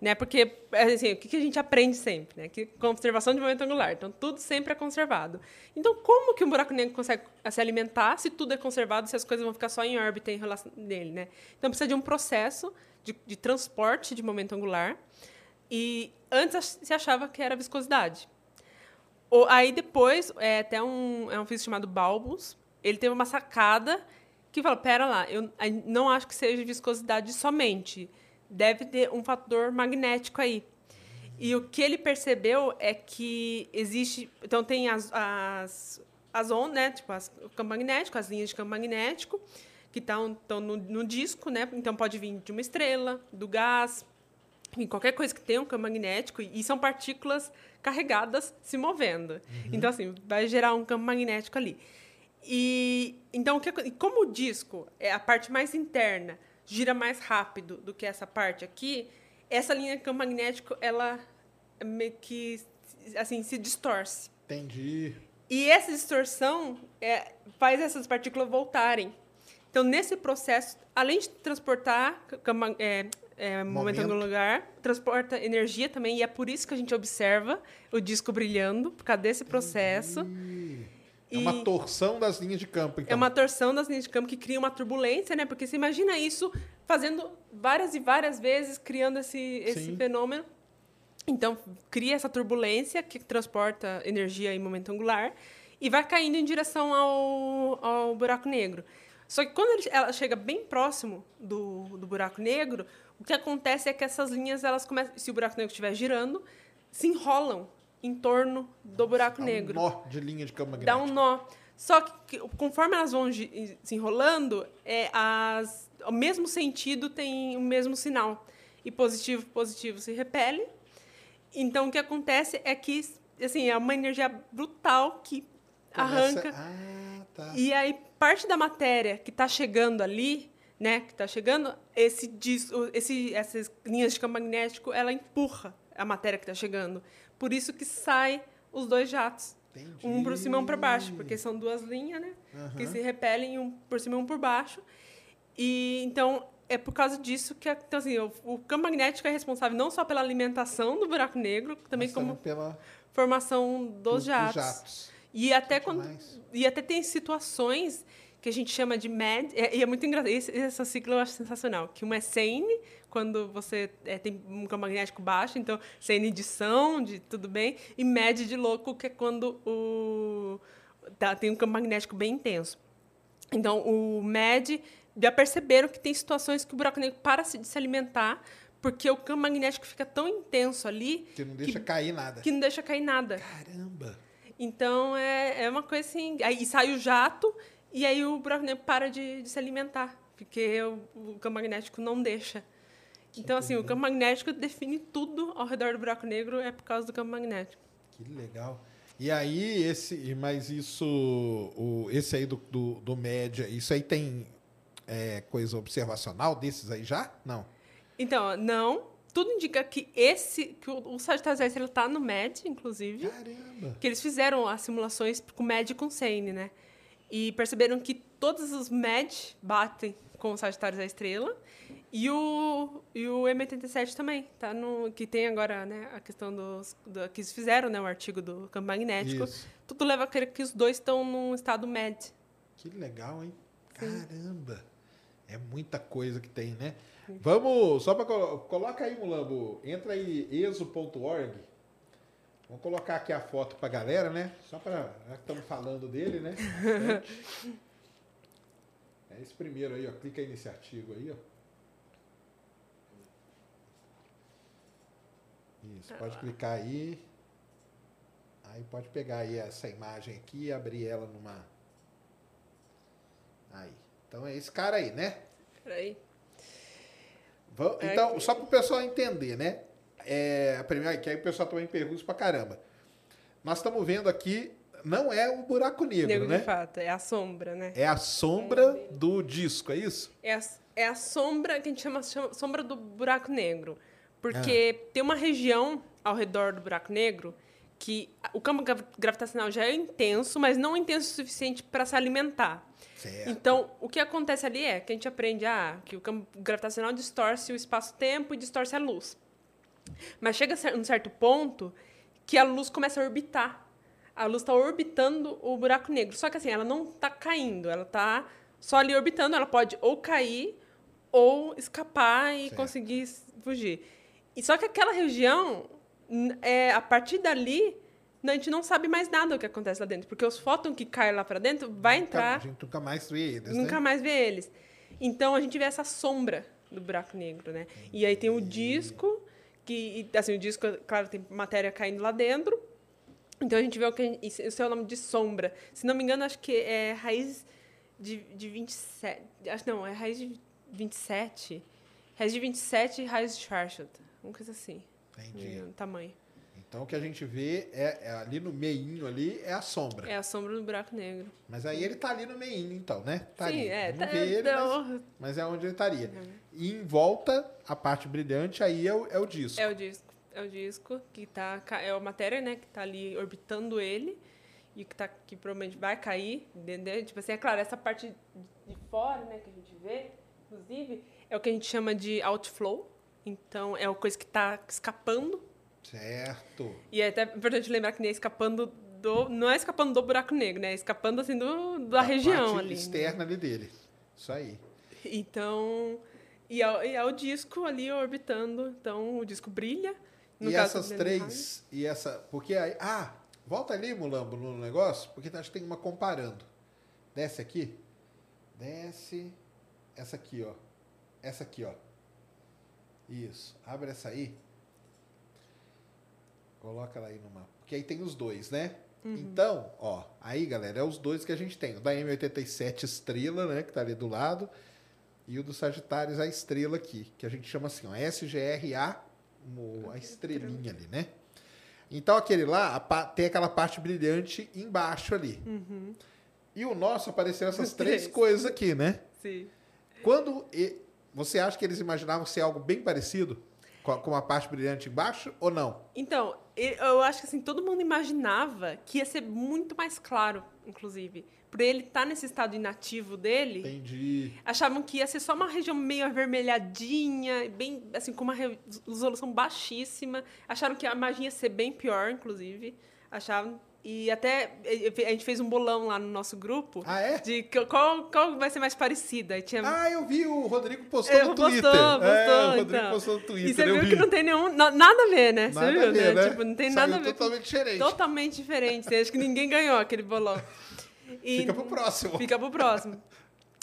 né? Porque assim, o que a gente aprende sempre, né? Que conservação de momento angular, então tudo sempre é conservado. Então, como que um buraco negro consegue se alimentar se tudo é conservado, se as coisas vão ficar só em órbita em relação dele, né? Então precisa de um processo de, de transporte de momento angular. E antes se achava que era viscosidade. O- aí depois, é até um, é um físico chamado Balbus, ele teve uma sacada que falou, pera lá, eu não acho que seja viscosidade somente, deve ter um fator magnético aí. E o que ele percebeu é que existe, então tem as, as, as ondas, né, tipo as, o campo magnético, as linhas de campo magnético, que estão no, no disco, né, então pode vir de uma estrela, do gás, em qualquer coisa que tenha um campo magnético, e são partículas carregadas se movendo. Então, assim, vai gerar um campo magnético ali. E então, o que, como o disco é a parte mais interna, gira mais rápido do que essa parte aqui, essa linha de campo magnético, ela meio que assim, se distorce. Entendi. E essa distorção é, faz essas partículas voltarem. Então, nesse processo, além de transportar é, é, momento Momento. no lugar, transporta energia também, e é por isso que a gente observa o disco brilhando, por causa desse processo. É uma E- torção das linhas de campo, então. É uma torção das linhas de campo que cria uma turbulência, né? Porque você imagina isso fazendo várias e várias vezes, criando esse, esse Sim. fenômeno. Então, cria essa turbulência que transporta energia em momento angular e vai caindo em direção ao, ao buraco negro. Só que quando ela chega bem próximo do, do buraco negro, o que acontece é que essas linhas, elas começam, se o buraco negro estiver girando, se enrolam em torno do buraco Dá um negro nó de linha de campo dá magnético. um nó. Só que, conforme elas vão se enrolando, é, as, o mesmo sentido tem o mesmo sinal. E positivo, positivo se repele. Então, o que acontece é que assim, é uma energia brutal que Começa- arranca. Ah, tá. E aí, parte da matéria que está chegando ali, né, que está chegando, esse, esse, essas linhas de campo magnético, ela empurra a matéria que está chegando. Por isso que sai os dois jatos. Entendi. Um por cima e um por baixo, porque são duas linhas, né? Que se repelem um por cima e um por baixo. E então é por causa disso que a- então, assim, o, o campo magnético é responsável não só pela alimentação do buraco negro, também Mas como pela, formação dos dos jatos. jatos. E até quando demais. e até tem situações que a gente chama de MED, é- e é muito engraçado, esse- essa sigla eu acho sensacional, que uma é SANE, quando você é, tem um campo magnético baixo, então SANE de são, de tudo bem, e MED de louco, que é quando o tá, tem um campo magnético bem intenso. Então, o MED já perceberam que tem situações que o buraco negro para de se alimentar, porque o campo magnético fica tão intenso ali Que não deixa cair nada. que não deixa cair nada. Caramba. Então é, é uma coisa assim. Aí sai o jato e aí o buraco negro para de, de se alimentar, porque o, o campo magnético não deixa. Então, assim, o campo magnético define tudo ao redor do buraco negro é por causa do campo magnético. Que legal. E aí, esse, mas isso, o, esse aí do, do, do média, isso aí tem é, coisa observacional desses aí já? Não. Então, não. Tudo indica que esse, que o, o Sagitário ele está no MED, inclusive. Caramba. que eles fizeram as simulações com MED e com SANE, né? E perceberam que todos os MED batem com o Sagitário da Estrela e o, e o M87 também, tá? No, que tem agora, né, a questão dos... Do, que eles fizeram, né, o artigo do campo magnético. Isso. Tudo leva a crer que os dois estão num estado MED. Que legal, hein? Caramba. É muita coisa que tem, né? Vamos, só para coloca aí, Mulambo, entra aí exo.org. Vamos colocar aqui a foto para galera, né? Só para já que estamos falando dele, né? É esse primeiro aí, ó. Clica aí nesse artigo aí, ó. Isso, pode clicar aí. Aí pode pegar aí essa imagem aqui e abrir ela numa. Aí. Então é esse cara aí, né? Peraí. Então, só para o pessoal entender, né? É, a primeira, que aí o pessoal também pergunta pra caramba. Nós estamos vendo aqui, não é o buraco negro, Negro né? de fato, é a sombra, né? É a sombra do disco, é isso? É a, é a sombra que a gente chama, chama sombra do buraco negro. Porque tem uma região ao redor do buraco negro que o campo gra- gravitacional já é intenso, mas não intenso o suficiente para se alimentar. Certo. Então, o que acontece ali é que a gente aprende ah, que o campo gravitacional distorce o espaço-tempo e distorce a luz. Mas chega a um certo ponto que a luz começa a orbitar. A luz está orbitando o buraco negro. Só que assim, ela não está caindo, ela está só ali orbitando. Ela pode ou cair ou escapar e Certo. conseguir fugir. E só que aquela região, é, a partir dali, a gente não sabe mais nada do que acontece lá dentro, porque os fótons que caem lá para dentro vai Nunca- entrar A gente nunca mais vê eles, nunca né? mais vê eles. Então a gente vê essa sombra do buraco negro, né? E aí tem o disco, que, assim, o disco, claro, tem matéria caindo lá dentro. Então a gente vê o que gente, isso é o nome de sombra. Se não me engano, acho que é raiz de, de 27. Acho não, é raiz de 27. Raiz de 27 e raiz de Schwarzschild. Uma coisa assim. Entendi. Tamanho. Então o que a gente vê é, é ali no meinho ali é a sombra. É a sombra do buraco negro. Mas aí ele tá ali no meinho, então, né? Tá Sim, ali. é. Não Tá, vê ele, mas, mas é onde ele estaria. E em volta, a parte brilhante aí é o, é o disco. É o disco. É o disco que tá. É a matéria, né? Que tá ali orbitando ele. E que, tá, que provavelmente vai cair. Entendeu? Tipo assim, é claro, essa parte de fora, né, que a gente vê, inclusive, é o que a gente chama de outflow. Então, é uma coisa que tá escapando. Certo. E é até importante lembrar que nem é escapando do. Não é escapando do buraco negro, né? É escapando assim do, da, região parte ali. né? externa ali dele. Isso aí. Então. E é, e é o disco ali orbitando. Então, o disco brilha. E essas três, e essa. Porque aí. Ah, volta ali, Mulambo, no negócio, porque acho que tem uma comparando. Desce aqui. Desce. Essa aqui, ó. Essa aqui, ó. Isso. Abre essa aí. Coloca ela aí no mapa. Porque aí tem os dois, né? Então, ó, aí, galera, é os dois que a gente tem. O da M87 estrela, né? Que tá ali do lado. E o do Sagitários, a estrela aqui. Que a gente chama assim, ó. SGRA, a estrelinha ali, né? Então, aquele lá tem aquela parte brilhante embaixo ali. E o nosso apareceu essas três três. coisas aqui, né? Sim. Quando e- você acha que eles imaginavam ser algo bem parecido Com, uma parte brilhante embaixo ou não? Então, eu acho que assim, todo mundo imaginava que ia ser muito mais claro, inclusive. Por ele estar nesse estado inativo dele, Entendi. achavam que ia ser só uma região meio avermelhadinha, bem assim, com uma re- resolução baixíssima. Acharam que a imagem ia ser bem pior, inclusive. Achavam. E até a gente fez um bolão lá no nosso grupo Ah, é? de qual, qual vai ser mais parecida. Tinha Ah, eu vi, o Rodrigo postou É, no postou, Twitter. postou, é, o Rodrigo então. postou no Twitter, E você eu viu vi. que não tem nenhum. na- nada a ver, né? Você Nada viu, a ver, né? Tipo, não tem Saiu nada a ver. com- totalmente diferente. Totalmente diferente. Acho que ninguém ganhou aquele bolão. E- Fica pro próximo. Fica pro próximo.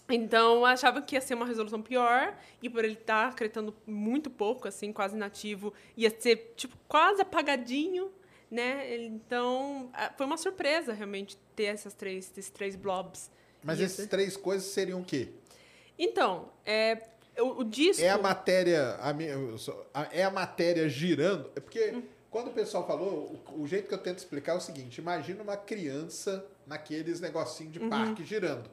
Então, eu achava que ia ser uma resolução pior, e por ele estar acreditando muito pouco, assim, quase nativo, ia ser, tipo, quase apagadinho, né? Então, foi uma surpresa, realmente, ter essas três, esses três blobs. Mas E essas três coisas seriam o quê? Então, é, o, o disco... É a matéria. a é a matéria girando. É porque Hum. quando o pessoal falou, o, o jeito que eu tento explicar é o seguinte: imagina uma criança naqueles negocinhos de Uhum. parque girando.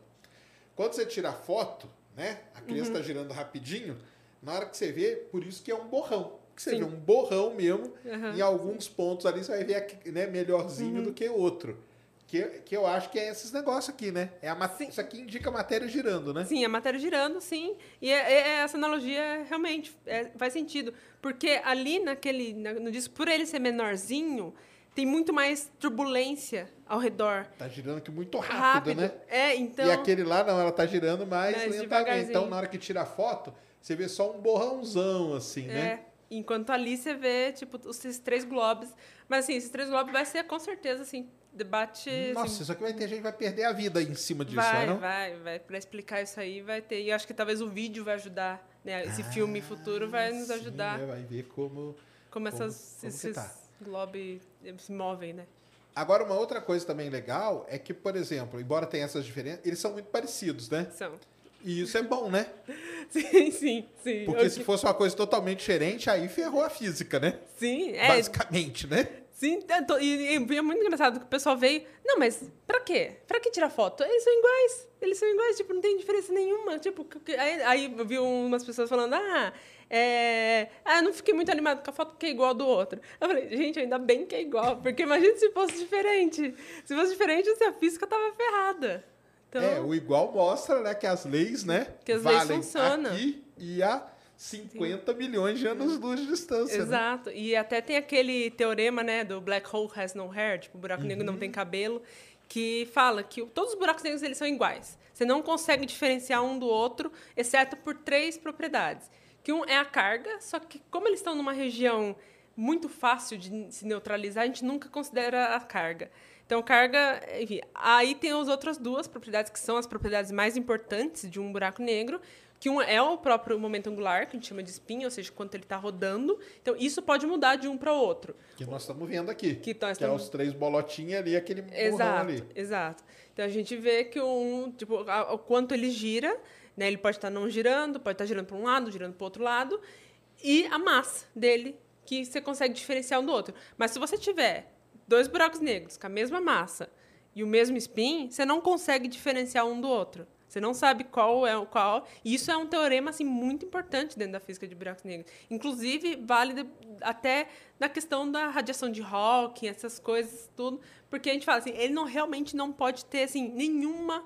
Quando você tira a foto, né? A criança Uhum. está girando rapidinho, na hora que você vê, por isso que é um borrão. Que você Sim. vê um borrão mesmo, Aham. em alguns pontos ali você vai ver né, melhorzinho Uhum. do que outro. Que, que eu acho que é esses negócios aqui, né? É a mat- Isso aqui indica a matéria girando, né? Sim, a matéria girando, sim. E é- é- essa analogia realmente é, faz sentido. Porque ali naquele. na- No disco, por ele ser menorzinho, tem muito mais turbulência ao redor. Tá girando aqui muito rápido, né? É, então. E aquele lá não, ela tá girando mais, Mais lentamente. Então, na hora que tira a foto, você vê só um borrãozão, assim, É, né? Enquanto ali você vê, tipo, esses três globos. Mas, assim, esses três globos vai ser, com certeza, assim, debate... Nossa, assim, isso aqui vai ter gente que vai perder a vida em cima disso, vai, né? Não? vai, vai. Pra explicar isso aí, vai ter. E eu acho que talvez o vídeo vai ajudar, né? Esse filme futuro vai nos Ah, Sim, ajudar. é, vai ver como. Como essas, como esses tá. globos se movem, né? Agora, uma outra coisa também legal é que, por exemplo, embora tenha essas diferenças, eles são muito parecidos, né? São. E isso é bom, né? (laughs) Sim, sim, sim. Porque Eu se que- fosse uma coisa totalmente diferente, aí ferrou a física, né? Sim, é. Basicamente, né? Sim, tanto- e, e é muito engraçado que o pessoal veio. Não, mas pra quê? Pra que tirar foto? Eles são iguais. Eles são iguais, tipo, não tem diferença nenhuma. Tipo, aí, aí eu vi umas pessoas falando, ah, é. Ah, não fiquei muito animado com a foto porque é igual a do outro. Eu falei, gente, ainda bem que é igual, porque imagina se fosse diferente. Se fosse diferente, a física tava ferrada. Então, É, o igual mostra, né, que as leis, né, Que as leis valem funcionam. aqui e a 50 milhões de anos-luz de distância, né? Exato. E até tem aquele teorema, né, do black hole has no hair, tipo, o buraco negro não tem Uhum. cabelo, que fala que todos os buracos negros eles são iguais. Você não consegue diferenciar um do outro, exceto por três propriedades. Que um é a carga, só que como eles estão numa região muito fácil de se neutralizar, a gente nunca considera a carga. Então, carga, enfim, aí tem as outras duas propriedades que são as propriedades mais importantes de um buraco negro, que um é o próprio momento angular, que a gente chama de spin, ou seja, quanto ele está rodando. Então, isso pode mudar de um para o outro. Que nós estamos vendo aqui. Que nós é estamos- os três bolotinhos ali, aquele Exato, ali. exato. Então a gente vê que um, tipo, o quanto ele gira, né? Ele pode estar não girando, pode estar girando para um lado, girando para o outro lado, e a massa dele, que você consegue diferenciar um do outro. Mas se você tiver dois buracos negros com a mesma massa e o mesmo spin, você não consegue diferenciar um do outro. Você não sabe qual é o qual. E isso é um teorema assim muito importante dentro da física de buracos negros. Inclusive, válido até na questão da radiação de Hawking, essas coisas, tudo. Porque a gente fala assim, ele não realmente não pode ter assim, nenhuma.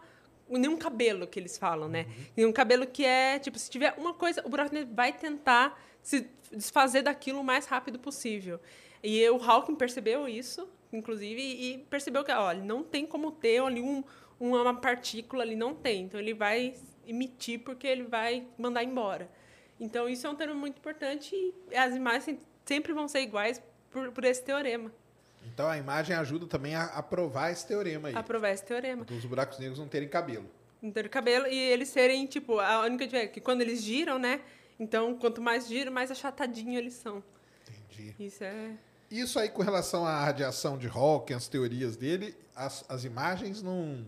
Nenhum cabelo que eles falam, né? Nenhum cabelo que é, tipo, se tiver uma coisa, o buraco negro vai tentar se desfazer daquilo o mais rápido possível. E o Hawking percebeu isso, inclusive, e percebeu que, olha, não tem como ter ali um, uma partícula ali, não tem. Então, ele vai emitir porque ele vai mandar embora. Então, isso é um termo muito importante e as imagens sempre vão ser iguais por, por esse teorema. Então a imagem ajuda também a, a provar esse teorema aí. A provar esse teorema. Dos buracos negros não terem cabelo. Não ter cabelo e eles serem, tipo, a única diferença é que quando eles giram, né? Então, quanto mais giram, mais achatadinho eles são. Entendi. Isso é... Isso aí com relação à radiação de Hawking, as teorias dele, as, as imagens não,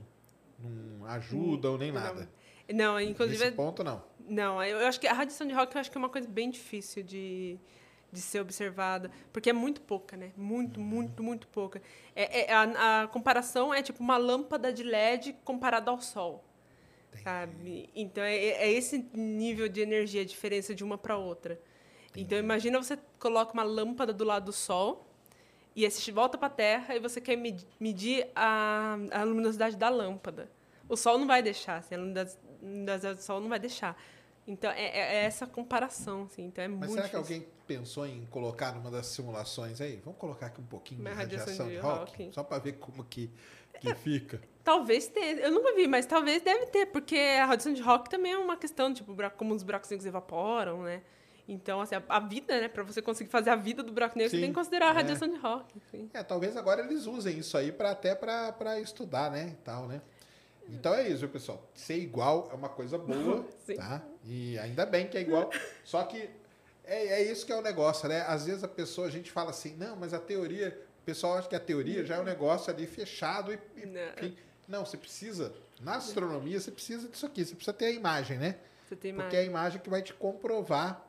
não ajudam nem nada. Não, inclusive... Nesse ponto, não. Não, eu acho que a radiação de Hawking eu acho que é uma coisa bem difícil de, de ser observada, porque é muito pouca, né? Muito, muito, muito pouca. É, é- a, a comparação é tipo uma lâmpada de LED comparada ao Sol, sabe? Então é, é esse nível de energia, a diferença de uma para outra. Então imagina você coloca uma lâmpada do lado do Sol e esse volta para a Terra e você quer med- medir a, a luminosidade da lâmpada. O Sol não vai deixar, assim, a luminosidade do Sol não vai deixar. Então é, é- é essa comparação, assim. Então é Mas muito será que difícil. alguém pensou em colocar numa das simulações aí? Vamos colocar aqui um pouquinho Uma de radiação radiação de de Hawking, Hawking. só para ver como que, que fica. Talvez tenha. Eu nunca vi, mas talvez deve ter, porque a radiação de Hawking também é uma questão, tipo, como os buracos negros evaporam, né? Então, assim, a, a vida, né? Para você conseguir fazer a vida do buraco negro, Sim, você tem que considerar a é. radiação de Hawking. É, talvez agora eles usem isso aí para até para estudar, né? E tal, né? Então é isso, viu, pessoal. Ser igual é uma coisa boa, (laughs) Sim. tá? E ainda bem que é igual. Só que é, é isso que é o negócio, né? Às vezes a pessoa, a gente fala assim, não, mas a teoria, o pessoal acha que a teoria já é um negócio ali fechado e. e- Não. não, você precisa. Na astronomia, você precisa disso aqui, você precisa ter a imagem, né? Você tem Porque mais é a imagem que vai te comprovar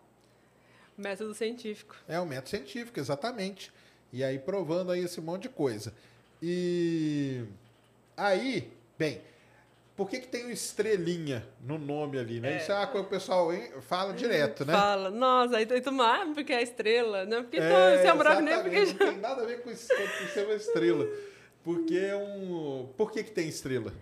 método científico. é o método científico, exatamente. E aí provando aí esse monte de coisa. E aí, bem, por que, que tem estrelinha no nome ali, né? Isso é uma coisa que o pessoal fala direto, né? Fala, nossa, aí tu ah, porque é estrela, não porque É, é um buraco porque exatamente, Não tem nada a ver com, isso, com ser uma estrela. Porque é um. Por que, que tem estrela?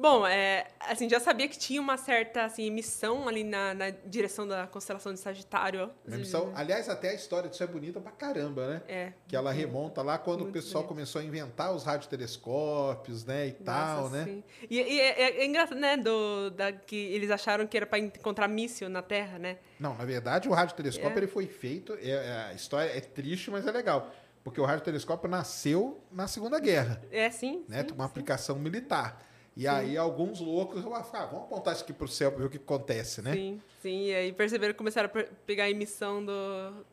Bom, é, assim, já sabia que tinha uma certa assim, emissão ali na, na direção da constelação de Sagitário. Missão- aliás, até a história disso é bonita pra caramba, né? É. Que ela remonta lá quando o pessoal bonito. começou a inventar os radiotelescópios, né? E tal, Nossa, né? sim. E, e é, é- é engraçado, né, do, da, que eles acharam que era para encontrar míssil na Terra, né? Não, na verdade, o radiotelescópio É. ele foi feito. é- é- a história é triste, mas é legal. Porque o radiotelescópio nasceu na Segunda Guerra, É sim, né? sim, Uma sim. aplicação militar. E aí alguns loucos falaram, ah, vamos apontar isso aqui pro céu para ver o que acontece, né? Sim, sim. E aí perceberam que começaram a pe- pegar a emissão do,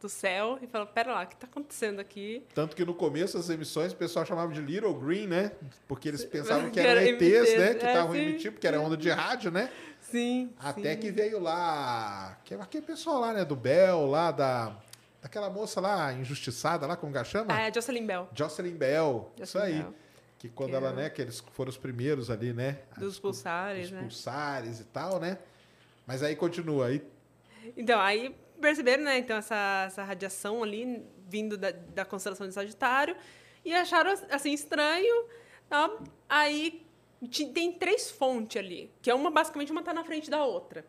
do céu e falaram, pera lá, o que tá acontecendo aqui? Tanto que no começo das emissões o pessoal chamava de Little Green, né? Porque eles pensavam que (laughs) Que eram era ETs, ETs, né? Que é, estavam sim, emitindo, porque era onda de rádio, né? Sim, Até sim. que veio lá, que é aquele pessoal lá, né? Do Bell, lá da... Daquela moça lá, injustiçada lá, como que ela chama? Ah, é Jocelyn Bell. Jocelyn Bell, isso Jocelyn aí. Bell. Que quando Que ela, é- né, que eles foram os primeiros ali, né? Dos Os- pulsares, né? pulsares e tal, né? Mas aí continua, aí Então, aí perceberam, né, então, essa, essa radiação ali vindo da, da constelação de Sagitário e acharam, assim, estranho. Tá? Aí tem três fontes ali, que é uma, basicamente, uma tá na frente da outra.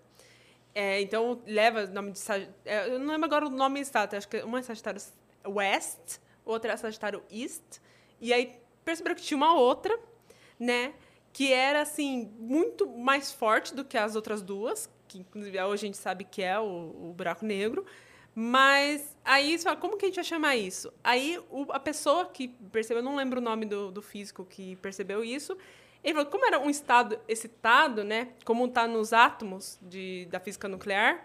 É, então, leva o nome de Sagitário... eu não lembro agora o nome exato, acho que uma é Sagitário West, outra é Sagitário East. E aí perceberam que tinha uma outra, né? Que era, assim, muito mais forte do que as outras duas, que inclusive hoje a gente sabe que é o, o buraco negro. Mas aí você fala, como que a gente vai chamar isso? Aí o- a pessoa que percebeu, eu não lembro o nome do, do físico que percebeu isso, ele falou, como era um estado excitado, né? Como está nos átomos de, da física nuclear,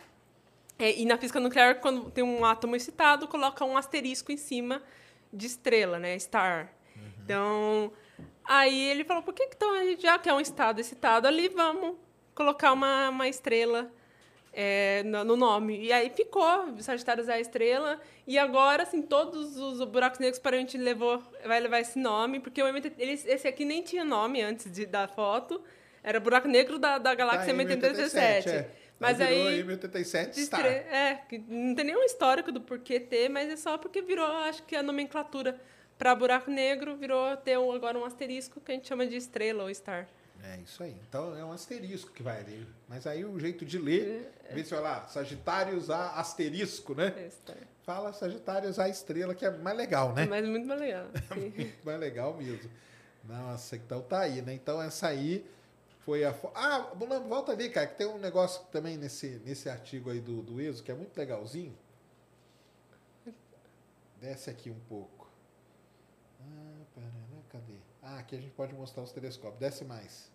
é, e na física nuclear, quando tem um átomo excitado, coloca um asterisco em cima de estrela, né? Star. Então, aí ele falou, por que então a gente, já que é um estado excitado ali, vamos colocar uma, uma estrela é, no, no nome. E aí ficou, Sagitários é a estrela. E agora, assim, todos os buracos negros para a gente levou, vai levar esse nome, porque o MT, eles- esse aqui nem tinha nome antes de, da foto. Era buraco negro da, da galáxia Tá, M87. é. Mas virou aí. M87 de Star. estre- É, não tem nenhum histórico do porquê ter, mas é só porque virou, acho que a nomenclatura para buraco negro virou ter um- agora um asterisco que a gente chama de estrela ou star. É isso aí. Então é um asterisco que vai ali. Mas aí o jeito de ler, em vez de falar Sagitários a asterisco, né? É. Fala Sagitários a estrela, que é mais legal, né? Mas muito mais legal. (laughs) Muito mais legal mesmo. Nossa, então tá aí, né? Então essa aí foi a. Ah, volta ali, cara, que tem um negócio também nesse, nesse artigo aí do, do ESO que é muito legalzinho. Desce aqui um pouco. Ah, parará, cadê? Ah, aqui a gente pode mostrar os telescópios. Desce mais.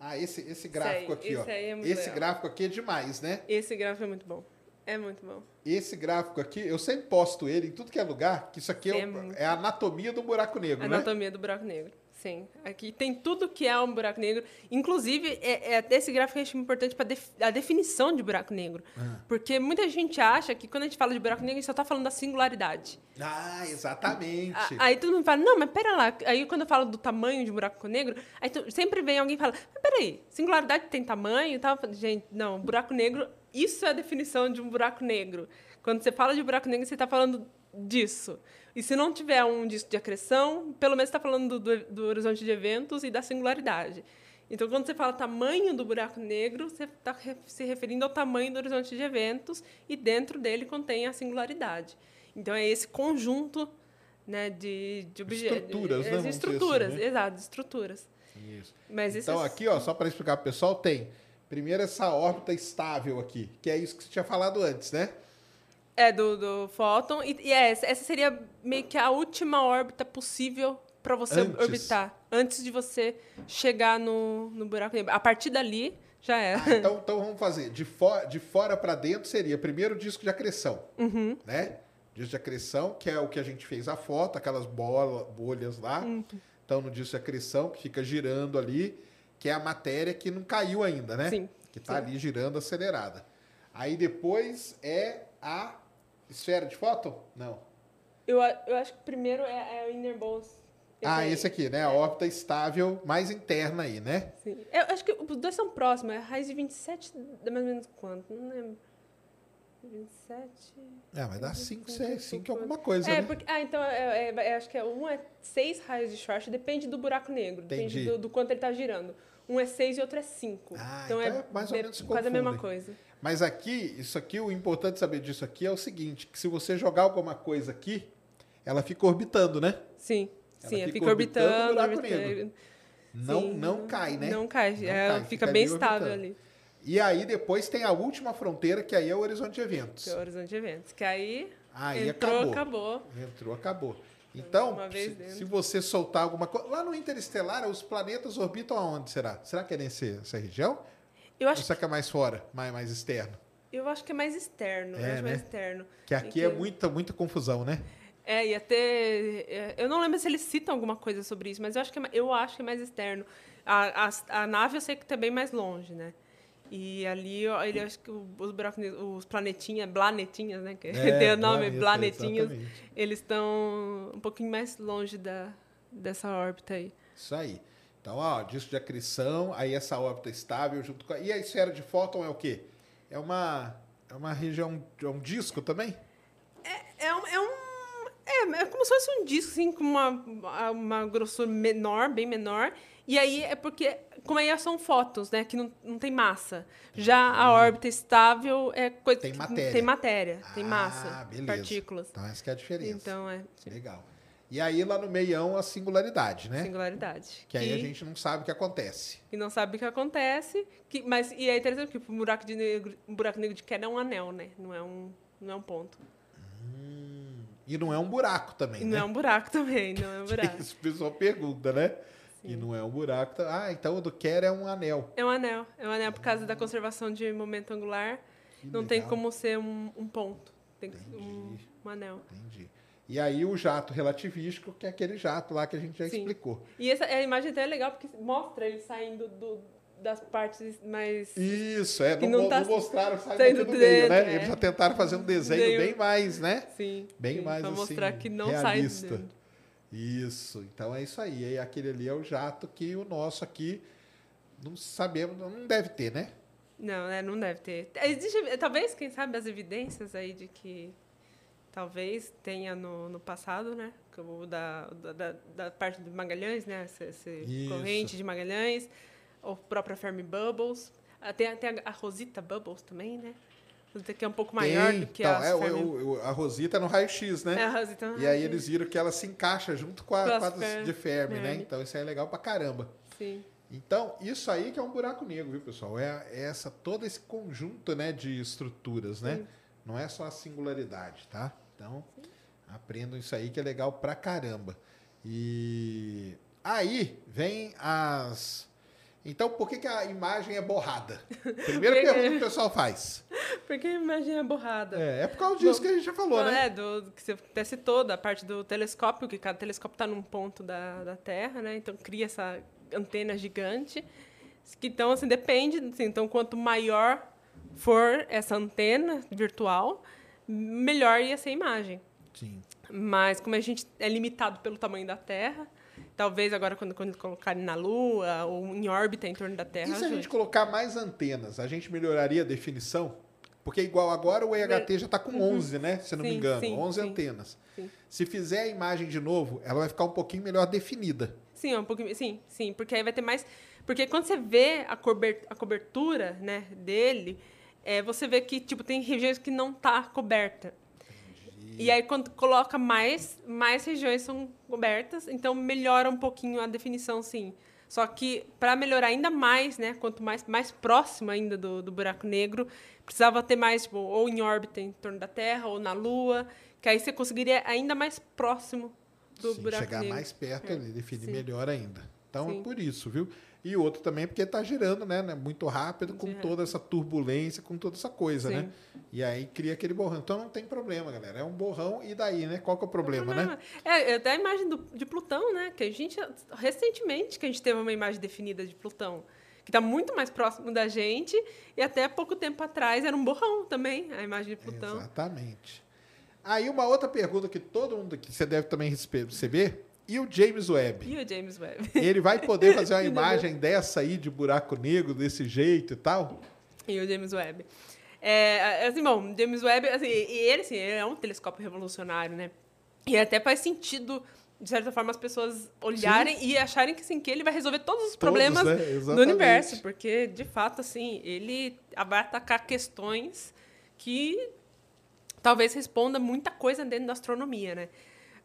Ah, esse, esse gráfico aí, aqui, ó. esse aí é esse legal. gráfico aqui é demais, né? Esse gráfico é muito bom. É muito bom. Esse gráfico aqui, eu sempre posto ele em tudo que é lugar, que isso aqui é, é é a anatomia do buraco negro, né? Anatomia do buraco negro. Sim. Aqui tem tudo que é um buraco negro. Inclusive, é, é, esse gráfico eu acho importante para a definição de buraco negro. Ah. Porque muita gente acha que quando a gente fala de buraco negro, a gente só está falando da singularidade. Ah, exatamente. A- Aí todo mundo fala, não, mas pera lá. Aí quando eu falo do tamanho de um buraco negro, aí tu- sempre vem alguém e fala, mas peraí, singularidade tem tamanho e tal? Gente, não, buraco negro, isso é a definição de um buraco negro. Quando você fala de buraco negro, você está falando disso. E se não tiver um disco de acreção, pelo menos está falando do, do, horizonte de eventos e da singularidade. Então, quando você fala tamanho do buraco negro, você está se referindo ao tamanho do horizonte de eventos e dentro dele contém a singularidade. Então, é esse conjunto né, de, de objetos. Estruturas, né? De estruturas, assim, né? exato, estruturas. Isso. Mas então, esses- aqui, ó, só para explicar pro pessoal, tem primeiro essa órbita estável aqui, que é isso que você tinha falado antes, né? É, do, do Fóton. E, e é, essa, seria meio que a última órbita possível para você Antes. orbitar. Antes de você chegar no, no buraco negro. A partir dali, já era. Ah, então, então vamos fazer. De, fo de fora para dentro seria primeiro o disco de acreção, Uhum. né? Disco de acreção, que é o que a gente fez a foto, aquelas bola, bolhas lá. Uhum. Então, no disco de acreção, que fica girando ali, que é a matéria que não caiu ainda, né? Sim, Que está ali girando acelerada. Aí depois é a esfera de fóton? Não. Eu, eu acho que primeiro é, é o Inner Bones. Ah, aí. esse aqui, né? A órbita estável mais interna aí, né? Sim. Eu acho que os dois são próximos. É a raiz de 27 dá mais ou menos quanto? Não lembro. 27. É, vai dar 5, 6, 5 quanto? alguma coisa, É, né? porque. Ah, então é, é- é- acho que é, um é 6 raios de Schwarzschild, depende do buraco negro, Entendi. depende do, do quanto ele está girando. Um é 6 e outro é 5. Ah, então, então é, é mais ou menos se quase a mesma coisa. Mas aqui, isso aqui, o importante saber disso aqui é o seguinte, que se você jogar alguma coisa aqui, ela fica orbitando, né? Sim, Ela sim, fica fica, orbitando orbitando. orbitando. Não, Sim, não cai, né? Não cai, Não é, cai, fica, fica bem estável orbitando. ali. E aí depois tem a última fronteira, que aí é o horizonte de eventos. Que é o horizonte de eventos. Que aí, Aí entrou, acabou. acabou. Entrou, acabou. Então, se, se você soltar alguma coisa... Lá no Interestelar, os planetas orbitam aonde, será? Será que é nesse, nessa região? Eu Ou acho, será que é mais fora, mais, mais externo? eu acho que é mais externo. É, né? mais externo. Que aqui é muita, muita confusão, né? É, ia ter. é, Eu não lembro se eles citam alguma coisa sobre isso, mas eu acho que é, eu acho que é mais externo. A, a, a nave eu sei que está bem mais longe, né? E ali, ele acho que os buracos, os planetinhas, planetinhas, né? Que É, (laughs) tem o nome, planeta, planetinhas. exatamente. Eles estão um pouquinho mais longe da, dessa órbita aí. Isso aí. Então, ó, disco de acreção, aí essa órbita estável junto com... a- E a esfera de fóton é o quê? É uma, é uma região, é um disco também? É um. É, um, é, é como se fosse um disco, assim, com uma, uma grossura menor, bem menor. E aí é porque. Como aí são fótons, né? Que não, não tem massa. Já a órbita estável é coisa Tem matéria. Tem matéria, tem Ah, massa, beleza. partículas. Então, essa que é a diferença. Então é Legal. E aí, lá no meião, a singularidade, né? singularidade. Que aí a gente não sabe o que acontece. E não sabe o que acontece. Que, mas, e é interessante que o buraco, de negro, um buraco negro de queda é um anel, né? Não é um, não é um ponto. E não é um buraco também, E né? não é um buraco também, (laughs) não é um buraco. Isso o pessoal pergunta, né? E não é um buraco. tá- Ah, então o do Kerr é um anel. É um anel. É um anel por causa da conservação de momento angular. Que não tem legal. como ser um, um ponto. Tem que ser um, um anel. Entendi. E aí o jato relativístico, que é aquele jato lá que a gente já Sim. explicou. E essa, a imagem até é legal porque mostra ele saindo do, das partes mais. Isso, é. Não, não tá não mostraram saindo aqui do meio, dentro, né? é. Eles já tentaram fazer um desenho Desenho. bem mais, né? Sim. Bem sim, mais pra assim, mostrar que não realista. sai dentro. Isso. Então é isso aí. E aquele ali é o jato que o nosso aqui não sabemos, não deve ter, né? Não, né? Não deve ter. Existe, talvez, quem sabe, as evidências aí de que talvez tenha no, no passado, né? Como da, da, da- parte de Magalhães, né? Essa, essa corrente de Magalhães, ou própria Fermi Bubbles. Ah, Tem, tem a Rosita Bubbles também, né? Rosita que é um pouco maior Tem, do que então, a é, o- o- a Rosita no raio-x, né? É, a Rosita. E aí eles viram que ela se encaixa junto com a, Com com as a das- Fer- de Fermi, né? Então isso aí é legal pra caramba. Sim. Então, isso aí que é um buraco negro, viu, pessoal? É, é essa, todo esse conjunto né, de estruturas, né? Sim. Não é só a singularidade, tá? Então, aprendam isso aí que é legal pra caramba. E aí vem as. Então, por que, que a imagem é borrada? Primeira (laughs) Porque- pergunta que o pessoal faz. Porque imagina a borrada. É, é por causa disso que a gente já falou, Não, né? É, do, que você até citou, da parte do telescópio, que cada telescópio está num ponto da, da Terra, né? Então cria essa antena gigante. Que, então, assim, depende. assim, então, quanto maior for essa antena virtual, melhor ia ser a imagem. Sim. Mas como a gente é limitado pelo tamanho da Terra, talvez agora quando, quando colocarem na Lua ou em órbita em torno da Terra, E se a ajude. gente colocar mais antenas, a gente melhoraria a definição? Porque igual agora o EHT já está com 11, né? Se não me Sim, engano, sim, 11 sim. antenas. Sim. Se fizer a imagem de novo, ela vai ficar um pouquinho melhor definida. Sim, é um pouquinho, sim, sim, porque aí vai ter mais, porque quando você vê a cobertura, né, dele, é, você vê que tipo tem regiões que não tá coberta. E aí quando coloca mais, mais regiões são cobertas, então melhora um pouquinho a definição, sim. Só que para melhorar ainda mais, né, quanto mais mais próximo ainda do, do buraco negro, precisava ter mais tipo, ou em órbita em torno da Terra ou na Lua, que aí você conseguiria ainda mais próximo do Sim, buraco chegar negro. mais perto É, ali, definir sim. melhor ainda. Então é Sim. por isso, viu? E outro também porque está girando, né, né, muito rápido, com toda essa turbulência, com toda essa coisa, Sim. né? E aí cria aquele borrão. Então não tem problema, galera. É um borrão e daí, né? Qual que é o problema, né? É, até a imagem do- de Plutão, né? Que a gente, recentemente, que a gente teve uma imagem definida de Plutão, que está muito mais próximo da gente, e até pouco tempo atrás era um borrão também, a imagem de Plutão. Exatamente. Aí uma outra pergunta que todo mundo aqui, você deve também receber, e o James Webb? E o James Webb? Ele vai poder fazer uma (laughs) imagem dessa aí de buraco negro, desse jeito e tal? e o James Webb. É, assim, bom, James Webb, assim, ele, assim, ele é um telescópio revolucionário, né? E até faz sentido, de certa forma, as pessoas olharem e acharem que, assim, que ele vai resolver todos os problemas né? do universo, porque, de fato, assim, ele vai atacar questões que talvez responda muita coisa dentro da astronomia, né?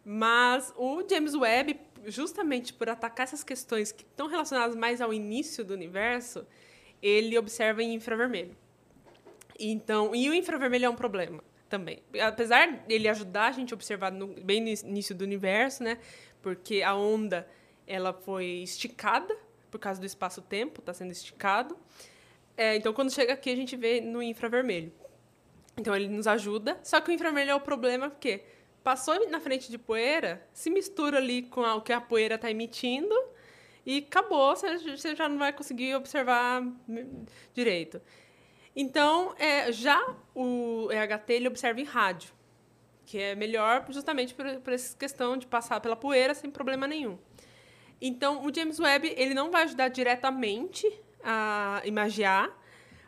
Mas o James Webb, justamente por atacar essas questões que estão relacionadas mais ao início do universo, ele observa em infravermelho. Então, e o infravermelho é um problema também. Apesar dele ajudar a gente a observar no, bem no início do universo, né? Porque a onda ela foi esticada por causa do espaço-tempo, está sendo esticado. É, então, quando chega aqui, a gente vê no infravermelho. Então, ele nos ajuda. Só que o infravermelho é o problema porque passou na frente de poeira, se mistura ali com o que a poeira está emitindo e acabou, você você já não vai conseguir observar hum, direito. Então, é, já o EHT ele observa em rádio, que é melhor justamente por, por essa questão de passar pela poeira sem problema nenhum. Então, o James Webb ele não vai ajudar diretamente a imagiar,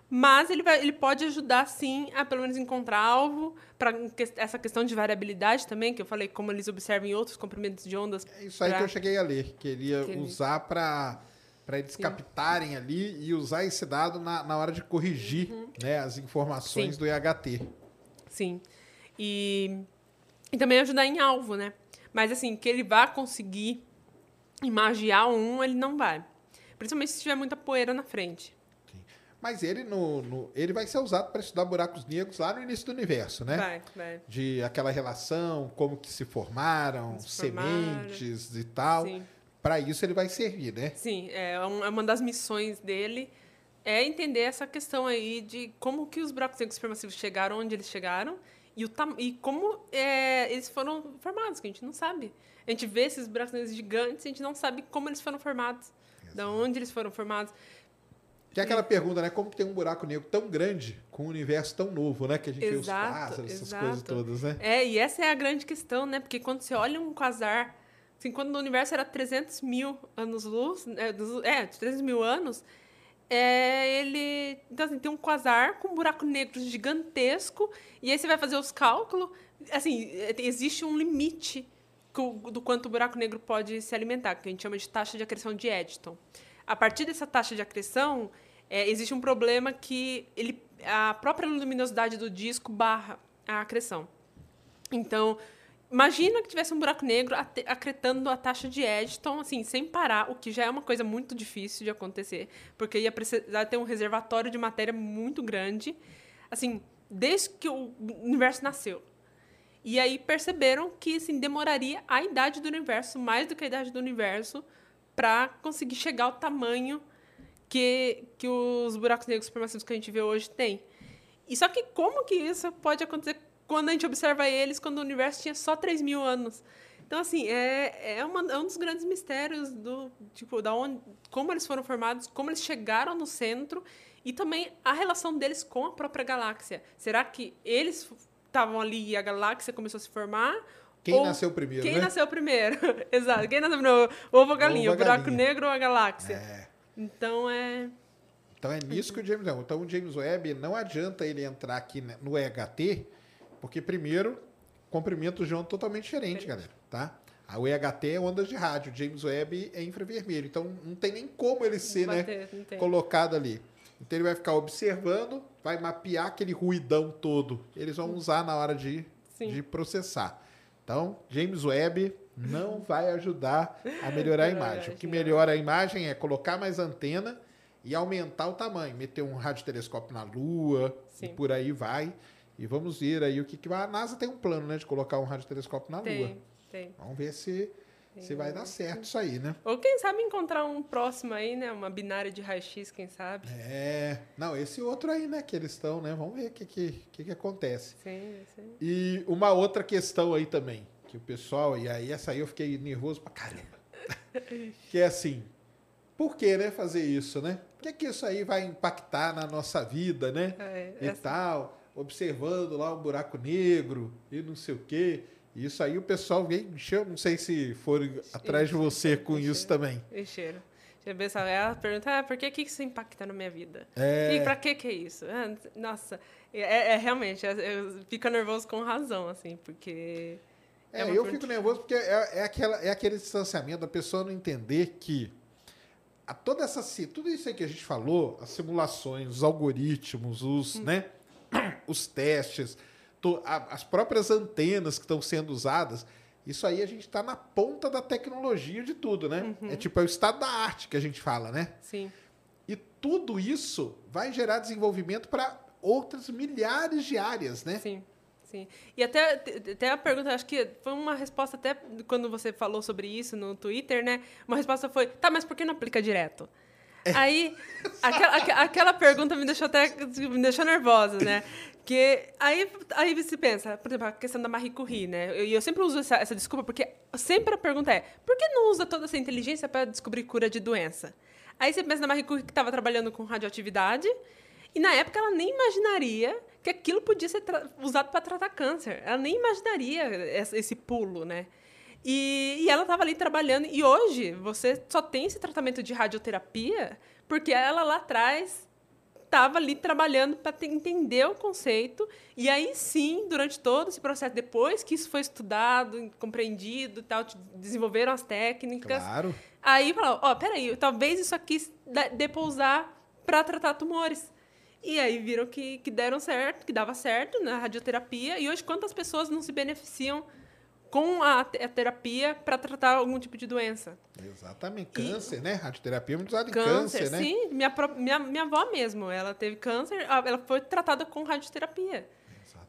mas ele, vai, ele pode ajudar, sim, a pelo menos encontrar alvo, para essa questão de variabilidade também, que eu falei, como eles observam em outros comprimentos de ondas. É isso aí pra- que eu cheguei a ler, que ele ia Que ele- usar para para eles captarem ali e usar esse dado na, na hora de corrigir né, as informações Uhum. Sim. do EHT. Sim. E, e também ajudar em alvo, né? Mas, assim, que ele vá conseguir imagiar um, ele não vai. Principalmente se tiver muita poeira na frente. Mas ele, no, no- ele vai ser usado para estudar buracos negros lá no início do universo, né? Vai, vai. De aquela relação, como que se formaram, Se formaram. sementes e tal. Para isso ele vai servir, né? Sim, é é uma das missões dele é entender essa questão aí de como que os buracos negros supermassivos chegaram onde eles chegaram e, o e como é, eles foram formados, que a gente não sabe. A gente vê esses buracos negros gigantes, a gente não sabe como eles foram formados, da onde eles foram formados. Que é aquela pergunta, né? Como que tem um buraco negro tão grande com um universo tão novo, né? Que a gente vê os Exato, pássaros, essas exato. coisas todas, né? É, e essa é a grande questão, né? Porque quando você olha um quasar, assim, quando o universo era 300 mil anos-luz, é, dos- é, 300 mil anos, é, ele... Então, assim, tem um quasar com um buraco negro gigantesco, e aí você vai fazer os cálculos, assim, é, existe um limite do quanto o buraco negro pode se alimentar, que a gente chama de taxa de acreção de Eddington. A partir dessa taxa de acreção, é, existe um problema que ele, a própria luminosidade do disco barra a acreção. Então, imagina que tivesse um buraco negro acretando a taxa de Eddington, assim, sem parar, o que já é uma coisa muito difícil de acontecer, porque ia precisar ter um reservatório de matéria muito grande, assim, desde que o universo nasceu. E aí perceberam que assim, demoraria a idade do universo, mais do que a idade do universo, para conseguir chegar ao tamanho que, que os buracos negros supermassivos que a gente vê hoje têm. E só que como que isso pode acontecer quando a gente observa eles quando o universo tinha só 3 mil anos? Então, assim, é, é, uma- é um dos grandes mistérios do tipo, da onde, como eles foram formados, como eles chegaram no centro e também a relação deles com a própria galáxia. Será que eles estavam ali e a galáxia começou a se formar? Quem Ou nasceu primeiro, Quem né? nasceu primeiro? (laughs) Exato. Quem nasceu primeiro? Ovo ou galinha? Ovo O buraco galinha. negro ou a galáxia? É. Então é. Então é nisso que o James Webb. Então o James Webb não adianta ele entrar aqui né, no EHT, porque primeiro, comprimento de onda totalmente diferente, galera, tá? A o EHT é ondas de rádio, o James Webb é infravermelho. Então não tem nem como ele ser, né, Bater, tem. colocado ali. Então ele vai ficar observando, vai mapear aquele ruidão todo. Eles vão usar na hora de, Sim. de processar. Então, James Webb não vai ajudar a melhorar a imagem. O que melhora a imagem é colocar mais antena e aumentar o tamanho, meter um radiotelescópio na Lua e Sim. por aí vai. E vamos ver aí o que, que vai. A NASA tem um plano, né, de colocar um radiotelescópio na Lua. Tem, tem. Vamos ver se, se vai dar certo isso aí, né? Ou quem sabe encontrar um próximo aí, né? Uma binária de raio-x, quem sabe. É. Não, esse outro aí, né, que eles estão, né? Vamos ver o que, que, que, que acontece. Sim, sim. E uma outra questão aí também, que o pessoal, e aí essa aí eu fiquei nervoso pra caramba. (laughs) que é assim, por que, né, fazer isso, né? O que que isso aí vai impactar na nossa vida, né? É, e essa- tal, observando lá um buraco negro e não sei o quê. E Isso aí o pessoal vem, encheu, não sei se foram atrás de você com isso também. Encheram. Eu pensava, ela pergunta, ah, por que, que isso impacta na minha vida? É. E pra que que é isso? Ah, nossa, é, é realmente, eu fico nervoso com razão, assim, porque... É, uma eu pergunta- fico nervoso porque é, é, aquela, é aquele distanciamento da pessoa não entender que a toda essa tudo isso aí que a gente falou, as simulações, os algoritmos, os, né, (clears throat) os testes, to- a- as próprias antenas que estão sendo usadas, isso aí a gente está na ponta da tecnologia de tudo, né? É tipo é o estado da arte que a gente fala, né? Sim, E tudo isso vai gerar desenvolvimento para outras milhares de áreas, né? sim, sim. E até, até a pergunta, acho que foi uma resposta até quando você falou sobre isso no Twitter, né? Uma resposta foi, tá, mas por que não aplica direto? É. Aí, aquela, aque- aquela pergunta me deixou até me deixou nervosa, né? Que aí, aí você pensa, por exemplo, a questão da Marie Curie, né? E eu, sempre uso essa, essa desculpa porque sempre a pergunta é: por que não usa toda essa inteligência para descobrir cura de doença? Aí você pensa na Marie Curie que estava trabalhando com radioatividade e na época ela nem imaginaria que aquilo podia ser usado para tratar câncer. Ela nem imaginaria esse, esse pulo, né? E, e ela estava ali trabalhando. E hoje você só tem esse tratamento de radioterapia porque ela lá atrás estava ali trabalhando para entender o conceito. E aí sim, durante todo esse processo, depois que isso foi estudado, compreendido e tal, desenvolveram as técnicas. Claro. Aí falaram, ó, peraí, talvez isso aqui dê pra usar para tratar tumores. E aí viram que, que deram certo, que dava certo na radioterapia. E hoje, quantas pessoas não se beneficiam com a, te- a terapia para tratar algum tipo de doença? Exatamente. Câncer, né? Radioterapia é muito usada em Câncer, câncer, né? sim. Minha, minha, minha avó mesmo, ela teve câncer, ela foi tratada com radioterapia.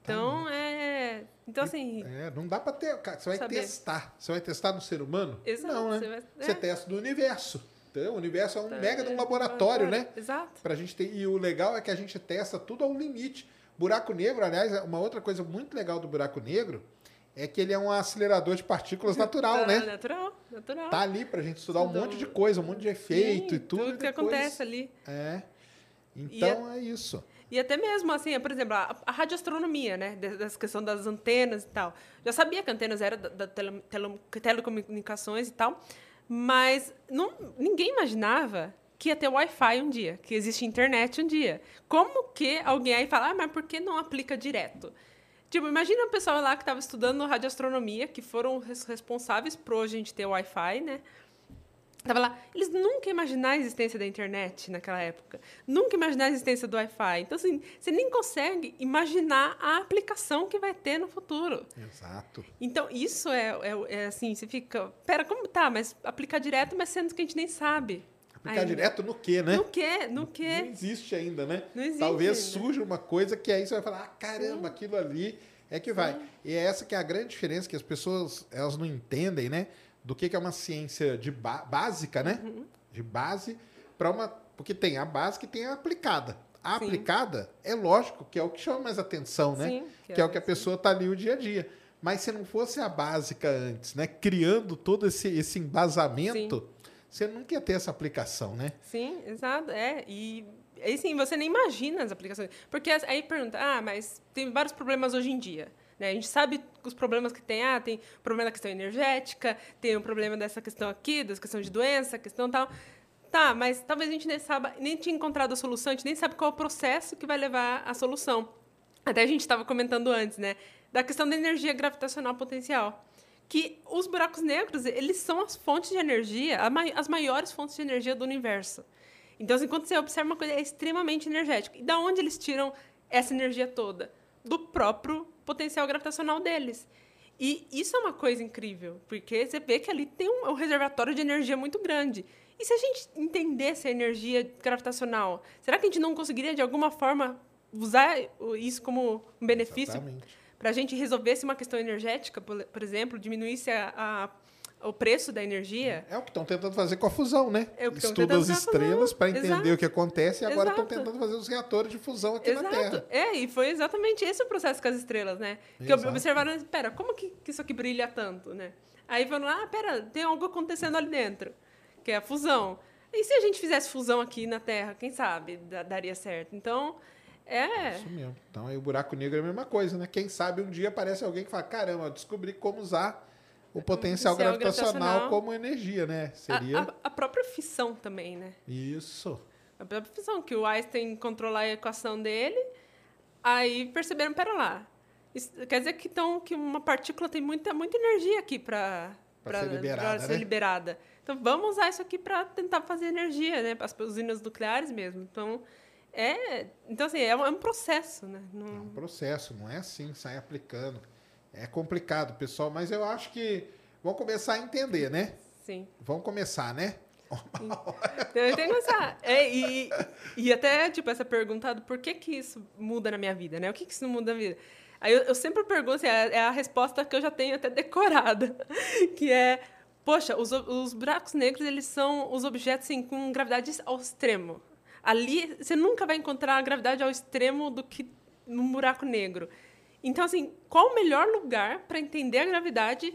Então, é... Então, assim... É, não dá pra ter. Você vai Saber. testar. Você vai testar no ser humano? Exato, Não, né? você vai- Você é. testa no universo. Então, o universo é um Tá, mega de um laboratório, né? Exato. Pra gente ter. E o legal é que a gente testa tudo ao limite. Buraco negro, aliás, é uma outra coisa muito legal do buraco negro é que ele é um acelerador de partículas natural, Tá, (laughs) né? Natural, natural. Tá ali pra gente estudar um Estudou. monte de coisa, um monte de efeito Sim, e tudo. Tudo que depois- acontece ali. É. Então é isso. E até mesmo, assim, por exemplo, a, a radioastronomia, né? de- Dessa questão das antenas e tal. Já sabia que antenas eram da, da tele- tele- telecomunicações e tal, mas não, ninguém imaginava que ia ter Wi-Fi um dia, que existe internet um dia. Como que alguém aí fala, ah, mas por que não aplica direto? Tipo, imagina o pessoal lá que estava estudando radioastronomia, que foram res- responsáveis por a gente ter Wi-Fi, né? Tava lá, eles nunca imaginaram a existência da internet naquela época. Nunca imaginaram a existência do Wi-Fi. Então, assim, você nem consegue imaginar a aplicação que vai ter no futuro. Exato. Então, isso é, é- é assim, você fica... Pera, como tá? Mas aplicar direto, mas sendo que a gente nem sabe. Aplicar direto no quê, né? No quê? No Não quê? existe ainda, né? Não existe Talvez ainda. surja uma coisa que aí você vai falar, ah, caramba, aquilo ali é que vai. E é essa que é a grande diferença que as pessoas elas não entendem, né? Do que, que é uma ciência de básica, né? Uhum. De base para uma, porque tem a básica e tem a aplicada. A Sim. aplicada é lógico que é o que chama mais atenção, né? Sim, que, é o que a pessoa tá ali o dia a dia. Mas se não fosse a básica antes, né? Criando todo esse, esse embasamento, você nunca ia ter essa aplicação, né? Sim, exato. É, e aí sim, você nem imagina as aplicações. Porque aí pergunta, ah, mas tem vários problemas hoje em dia. Né? A gente sabe os problemas que tem. Ah, tem problema da questão energética, tem o problema dessa questão aqui, dessa questão de doença, questão tal. Tá, mas talvez a gente nem saiba, nem tinha encontrado a solução, a gente nem sabe qual é o processo que vai levar à solução. Até a gente estava comentando antes, né? Da questão da energia gravitacional potencial. Que os buracos negros, eles são as fontes de energia, as maiores fontes de energia do universo. Então, assim, quando você observa uma coisa, é extremamente energética. E da onde eles tiram essa energia toda? Do próprio potencial gravitacional deles. E isso é uma coisa incrível, porque você vê que ali tem um, um reservatório de energia muito grande. E se a gente entendesse a energia gravitacional, será que a gente não conseguiria, de alguma forma, usar isso como um benefício para a gente resolvesse uma questão energética, por, por exemplo, diminuísse a, a- o preço da energia? É o que estão tentando fazer com a fusão, né? É que Estudam as estrelas para entender Exato. o que acontece e agora estão tentando fazer os reatores de fusão aqui na Exato. Terra. É, e foi exatamente esse o processo com as estrelas, né? Que Exato. observaram, espera, como que, que isso aqui brilha tanto, né? Aí falaram, ah, pera, tem algo acontecendo ali dentro, que é a fusão. E se a gente fizesse fusão aqui na Terra, quem sabe da- daria certo? Então, é... Isso mesmo. Então aí o buraco negro é a mesma coisa, né? Quem sabe um dia aparece alguém que fala: caramba, eu descobri como usar o potencial gravitacional, gravitacional. como energia, né? A, Seria a- a própria fissão também, né? isso. A própria fissão, que o Einstein controlar a equação dele, aí perceberam, pera lá, isso quer dizer que, então, que uma partícula tem muita, muita energia aqui para ser liberada, ser né? liberada. Então, vamos usar isso aqui para tentar fazer energia, né? Para as usinas nucleares mesmo. Então, é, então assim, é um, é um processo, né? É Não, um processo, não é assim, sai aplicando. É complicado, pessoal, mas eu acho que vamos começar a entender, né? sim. Vamos começar, né? Então, eu tenho que pensar. É, e, e até, tipo, essa pergunta do por que que isso muda na minha vida, né? O que que isso muda na vida? Aí eu, eu sempre pergunto, assim, é, é a resposta que eu já tenho até decorada, (laughs) que é, poxa, os, os buracos negros, eles são os objetos, assim, com gravidade ao extremo. Ali, você nunca vai encontrar a gravidade ao extremo do que num buraco negro. Então, assim, qual o melhor lugar para entender a gravidade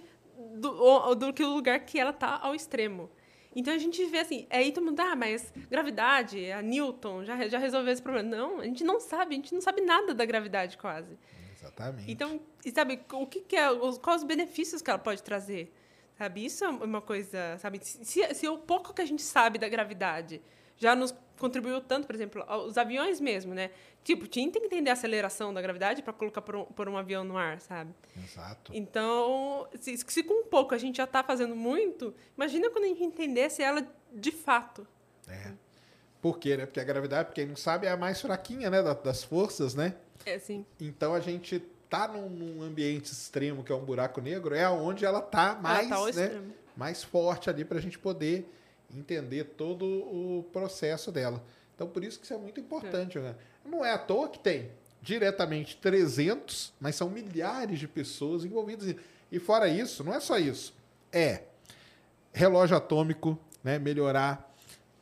do, do que o lugar que ela está ao extremo? Então a gente vê assim, aí todo mundo, ah, mas gravidade, a Newton já, já resolveu esse problema. Não, a gente não sabe, a gente não sabe nada da gravidade quase. Exatamente. Então, e sabe, o que, que é, os, quais os benefícios que ela pode trazer? Sabe, isso é uma coisa, sabe, se, se o pouco que a gente sabe da gravidade já nos contribuiu tanto, por exemplo, os aviões mesmo, né? Tipo, tinha que entender a aceleração da gravidade para colocar por um, por um avião no ar, sabe? Exato. Então, se, se com pouco a gente já está fazendo muito, imagina quando a gente entendesse ela de fato. É. Por quê, né? Porque a gravidade, pra quem não sabe, é a mais fraquinha, né? da- Das forças, né? É assim. Então a gente tá num, num ambiente extremo que é um buraco negro, é onde ela tá mais, tá ao né, extremo. mais forte ali para a gente poder entender todo o processo dela. Então por isso que isso é muito importante. Né? Não é à toa que tem diretamente 300, mas são milhares de pessoas envolvidas. E fora isso, não é só isso. É relógio atômico, né, melhorar,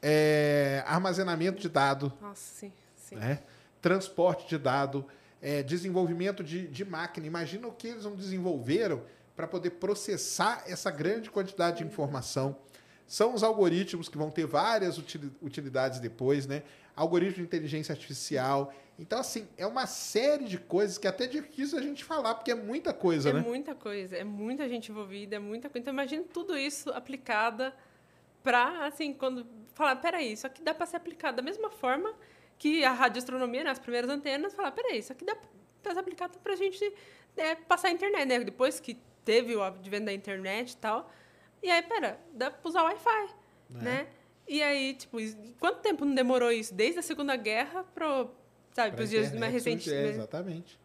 é, armazenamento de dado, Nossa, sim, sim. né? transporte de dado, é, desenvolvimento de, de máquina. Imagina o que eles não desenvolveram para poder processar essa grande quantidade de informação. São os algoritmos que vão ter várias utili- utilidades depois, né? Algoritmo de inteligência artificial. Então, assim, é uma série de coisas que até é difícil a gente falar, porque é muita coisa, É né? muita coisa, é muita gente envolvida, é muita coisa. Então, imagina tudo isso aplicada para, assim, quando falar, peraí, isso aqui dá para ser aplicado da mesma forma que a radioastronomia, nas primeiras antenas, falar, peraí, isso aqui dá para ser aplicado para a gente é, passar a internet, né? Depois que teve o advento da internet e tal. E aí, pera, dá para usar Wi-Fi, né? E aí, tipo, quanto tempo não demorou isso? Desde a Segunda Guerra pro, sabe, Pra para os dias mais recentes. é, né? exatamente.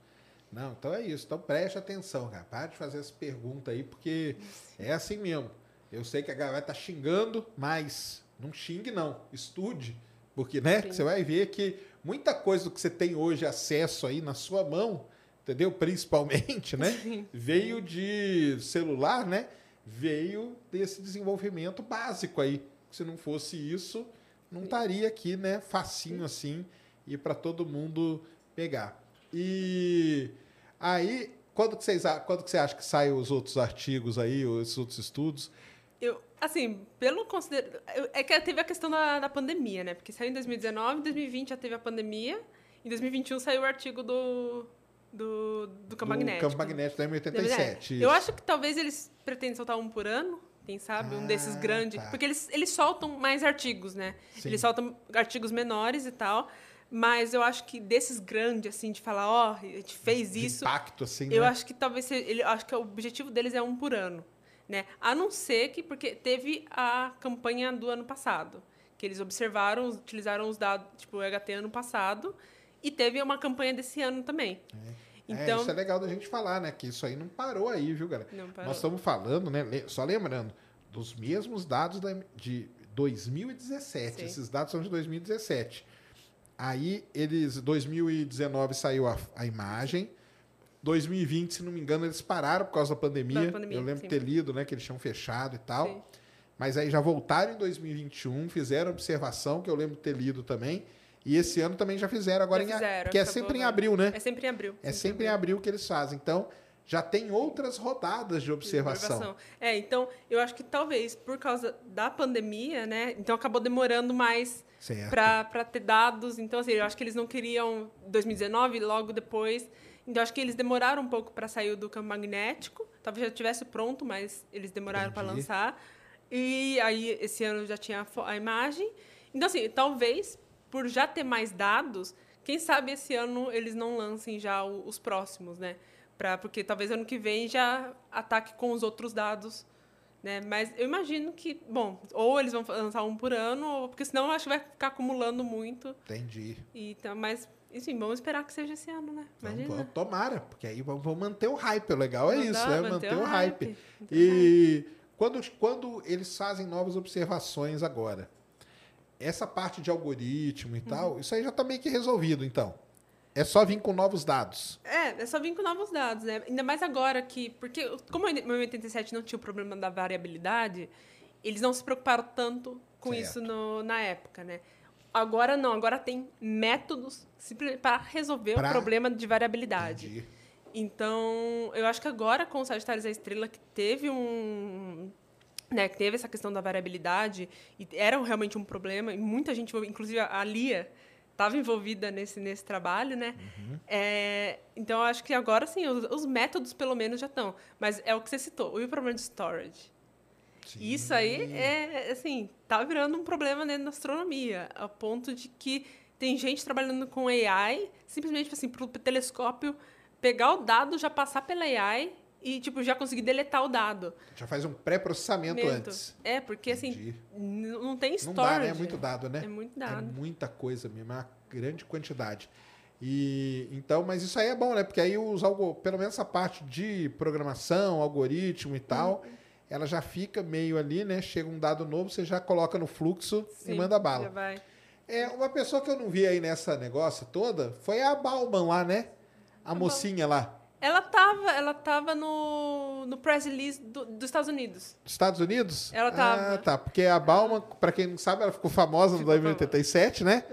Não, então é isso. Então preste atenção, cara. Para de fazer essa pergunta aí, porque é assim mesmo. Eu sei que a galera tá xingando, mas não xingue não. Estude. Porque, né? Sim. Você vai ver que muita coisa do que você tem hoje acesso aí na sua mão, entendeu? Principalmente, né? Sim. Veio de celular, né? Veio desse desenvolvimento básico aí. Se não fosse isso, não estaria aqui, né? Facinho assim e para todo mundo pegar. E aí, quando que vocês, quando que você acha que saem os outros artigos aí, os outros estudos? Eu, assim, pelo considero... É que teve a questão da, da pandemia, né? Porque saiu em 2019, em 2020 já teve a pandemia, em 2021 saiu o artigo do, do, do campo do magnético. campo magnético da M87. Eu acho que talvez eles pretendem soltar um por ano, Quem sabe? um desses Ah, grandes. tá. Porque eles, eles soltam mais artigos, né? Sim. Eles soltam artigos menores e tal. Mas eu acho que desses grandes, assim, de falar, ó, a gente fez De isso. impacto, assim, Eu né? acho que talvez ele, acho que o objetivo deles é um por ano, né? A não ser que porque teve a campanha do ano passado, que eles observaram, utilizaram os dados, tipo, o HT ano passado, e teve uma campanha desse ano também. É, Então, isso é legal da gente falar, né? Que isso aí não parou aí, viu, galera? Não parou. Nós estamos falando, né? Só lembrando, dos mesmos dados da- de 2017. Sim. Esses dados são de 2017. Aí, eles. 2019 saiu a, a imagem. 2020, se não me engano, eles pararam por causa da pandemia. Da pandemia, Eu lembro sim. ter lido, né? Que eles tinham fechado e tal. Sim. Mas aí já voltaram em 2021, fizeram observação, que eu lembro ter lido também. E esse ano também já fizeram, agora Já em fizeram, porque é acabou sempre em abril, né? é sempre em abril. É sempre em abril que eles fazem. Então, já tem outras rodadas de observação. É, então, eu acho que talvez por causa da pandemia, né? Então acabou demorando mais para ter dados. Então, assim, eu acho que eles não queriam 2019, logo depois. Então, acho que eles demoraram um pouco para sair do campo magnético. Talvez já tivesse pronto, mas eles demoraram para lançar. E aí, esse ano já tinha a imagem. Então, assim, talvez por já ter mais dados, quem sabe esse ano eles não lancem já o- os próximos, né? Pra, porque talvez ano que vem já ataque com os outros dados. Né? Mas eu imagino que, bom, ou eles vão lançar um por ano, ou, porque senão eu acho que vai ficar acumulando muito. Entendi. E, tá, mas, enfim, vamos esperar que seja esse ano, né? Imagina. vamos- tomara, porque aí vamos manter o hype. O legal é Mandar- isso, né? manter Manter o o hype. hype, E quando, quando eles fazem novas observações agora, essa parte de algoritmo e Uhum. tal, isso aí já está meio que resolvido, então. É só vir com novos dados. É, é só vir com novos dados, né? Ainda mais agora que. Porque, como o 87 não tinha o problema da variabilidade, eles não se preocuparam tanto com Certo. isso no- na época, né? Agora não, agora tem métodos para resolver Pra- o problema de variabilidade. Entendi. Então, eu acho que agora com o Sagitários da Estrela, que teve um. Né, que teve essa questão da variabilidade, e era realmente um problema, e muita gente, inclusive a Lia, estava envolvida nesse, nesse trabalho, né? Uhum. É, então, eu acho que agora, sim, os, os métodos, pelo menos, já estão. Mas é o que você citou, e o problema de storage? E Isso aí é, assim, tá virando um problema dentro da astronomia, a ponto de que tem gente trabalhando com AI, simplesmente assim, pro telescópio pegar o dado, já passar pela AI e, tipo, já conseguir deletar o dado. Já faz um pré-processamento Mento. antes. É, porque Entendi. assim, não tem Não storage. dá, né? É muito dado, né? É muito É dado. muita coisa mesmo, é uma grande quantidade. E então, mas isso aí é bom, né? Porque aí os algo, pelo menos essa parte de programação, algoritmo e tal, Uhum. ela já fica meio ali, né? Chega um dado novo, você já coloca no fluxo e Sim, manda Já bala. vai. É, uma pessoa que eu não vi aí nessa negócio toda foi a Bauman lá, né? A mocinha lá, Ela tava, ela tava no, no press release do- dos Estados Unidos. dos Estados Unidos? Ela tava. Ah, tá. Porque a Bauman, pra quem não sabe, ela ficou famosa no Ficou 2087, né?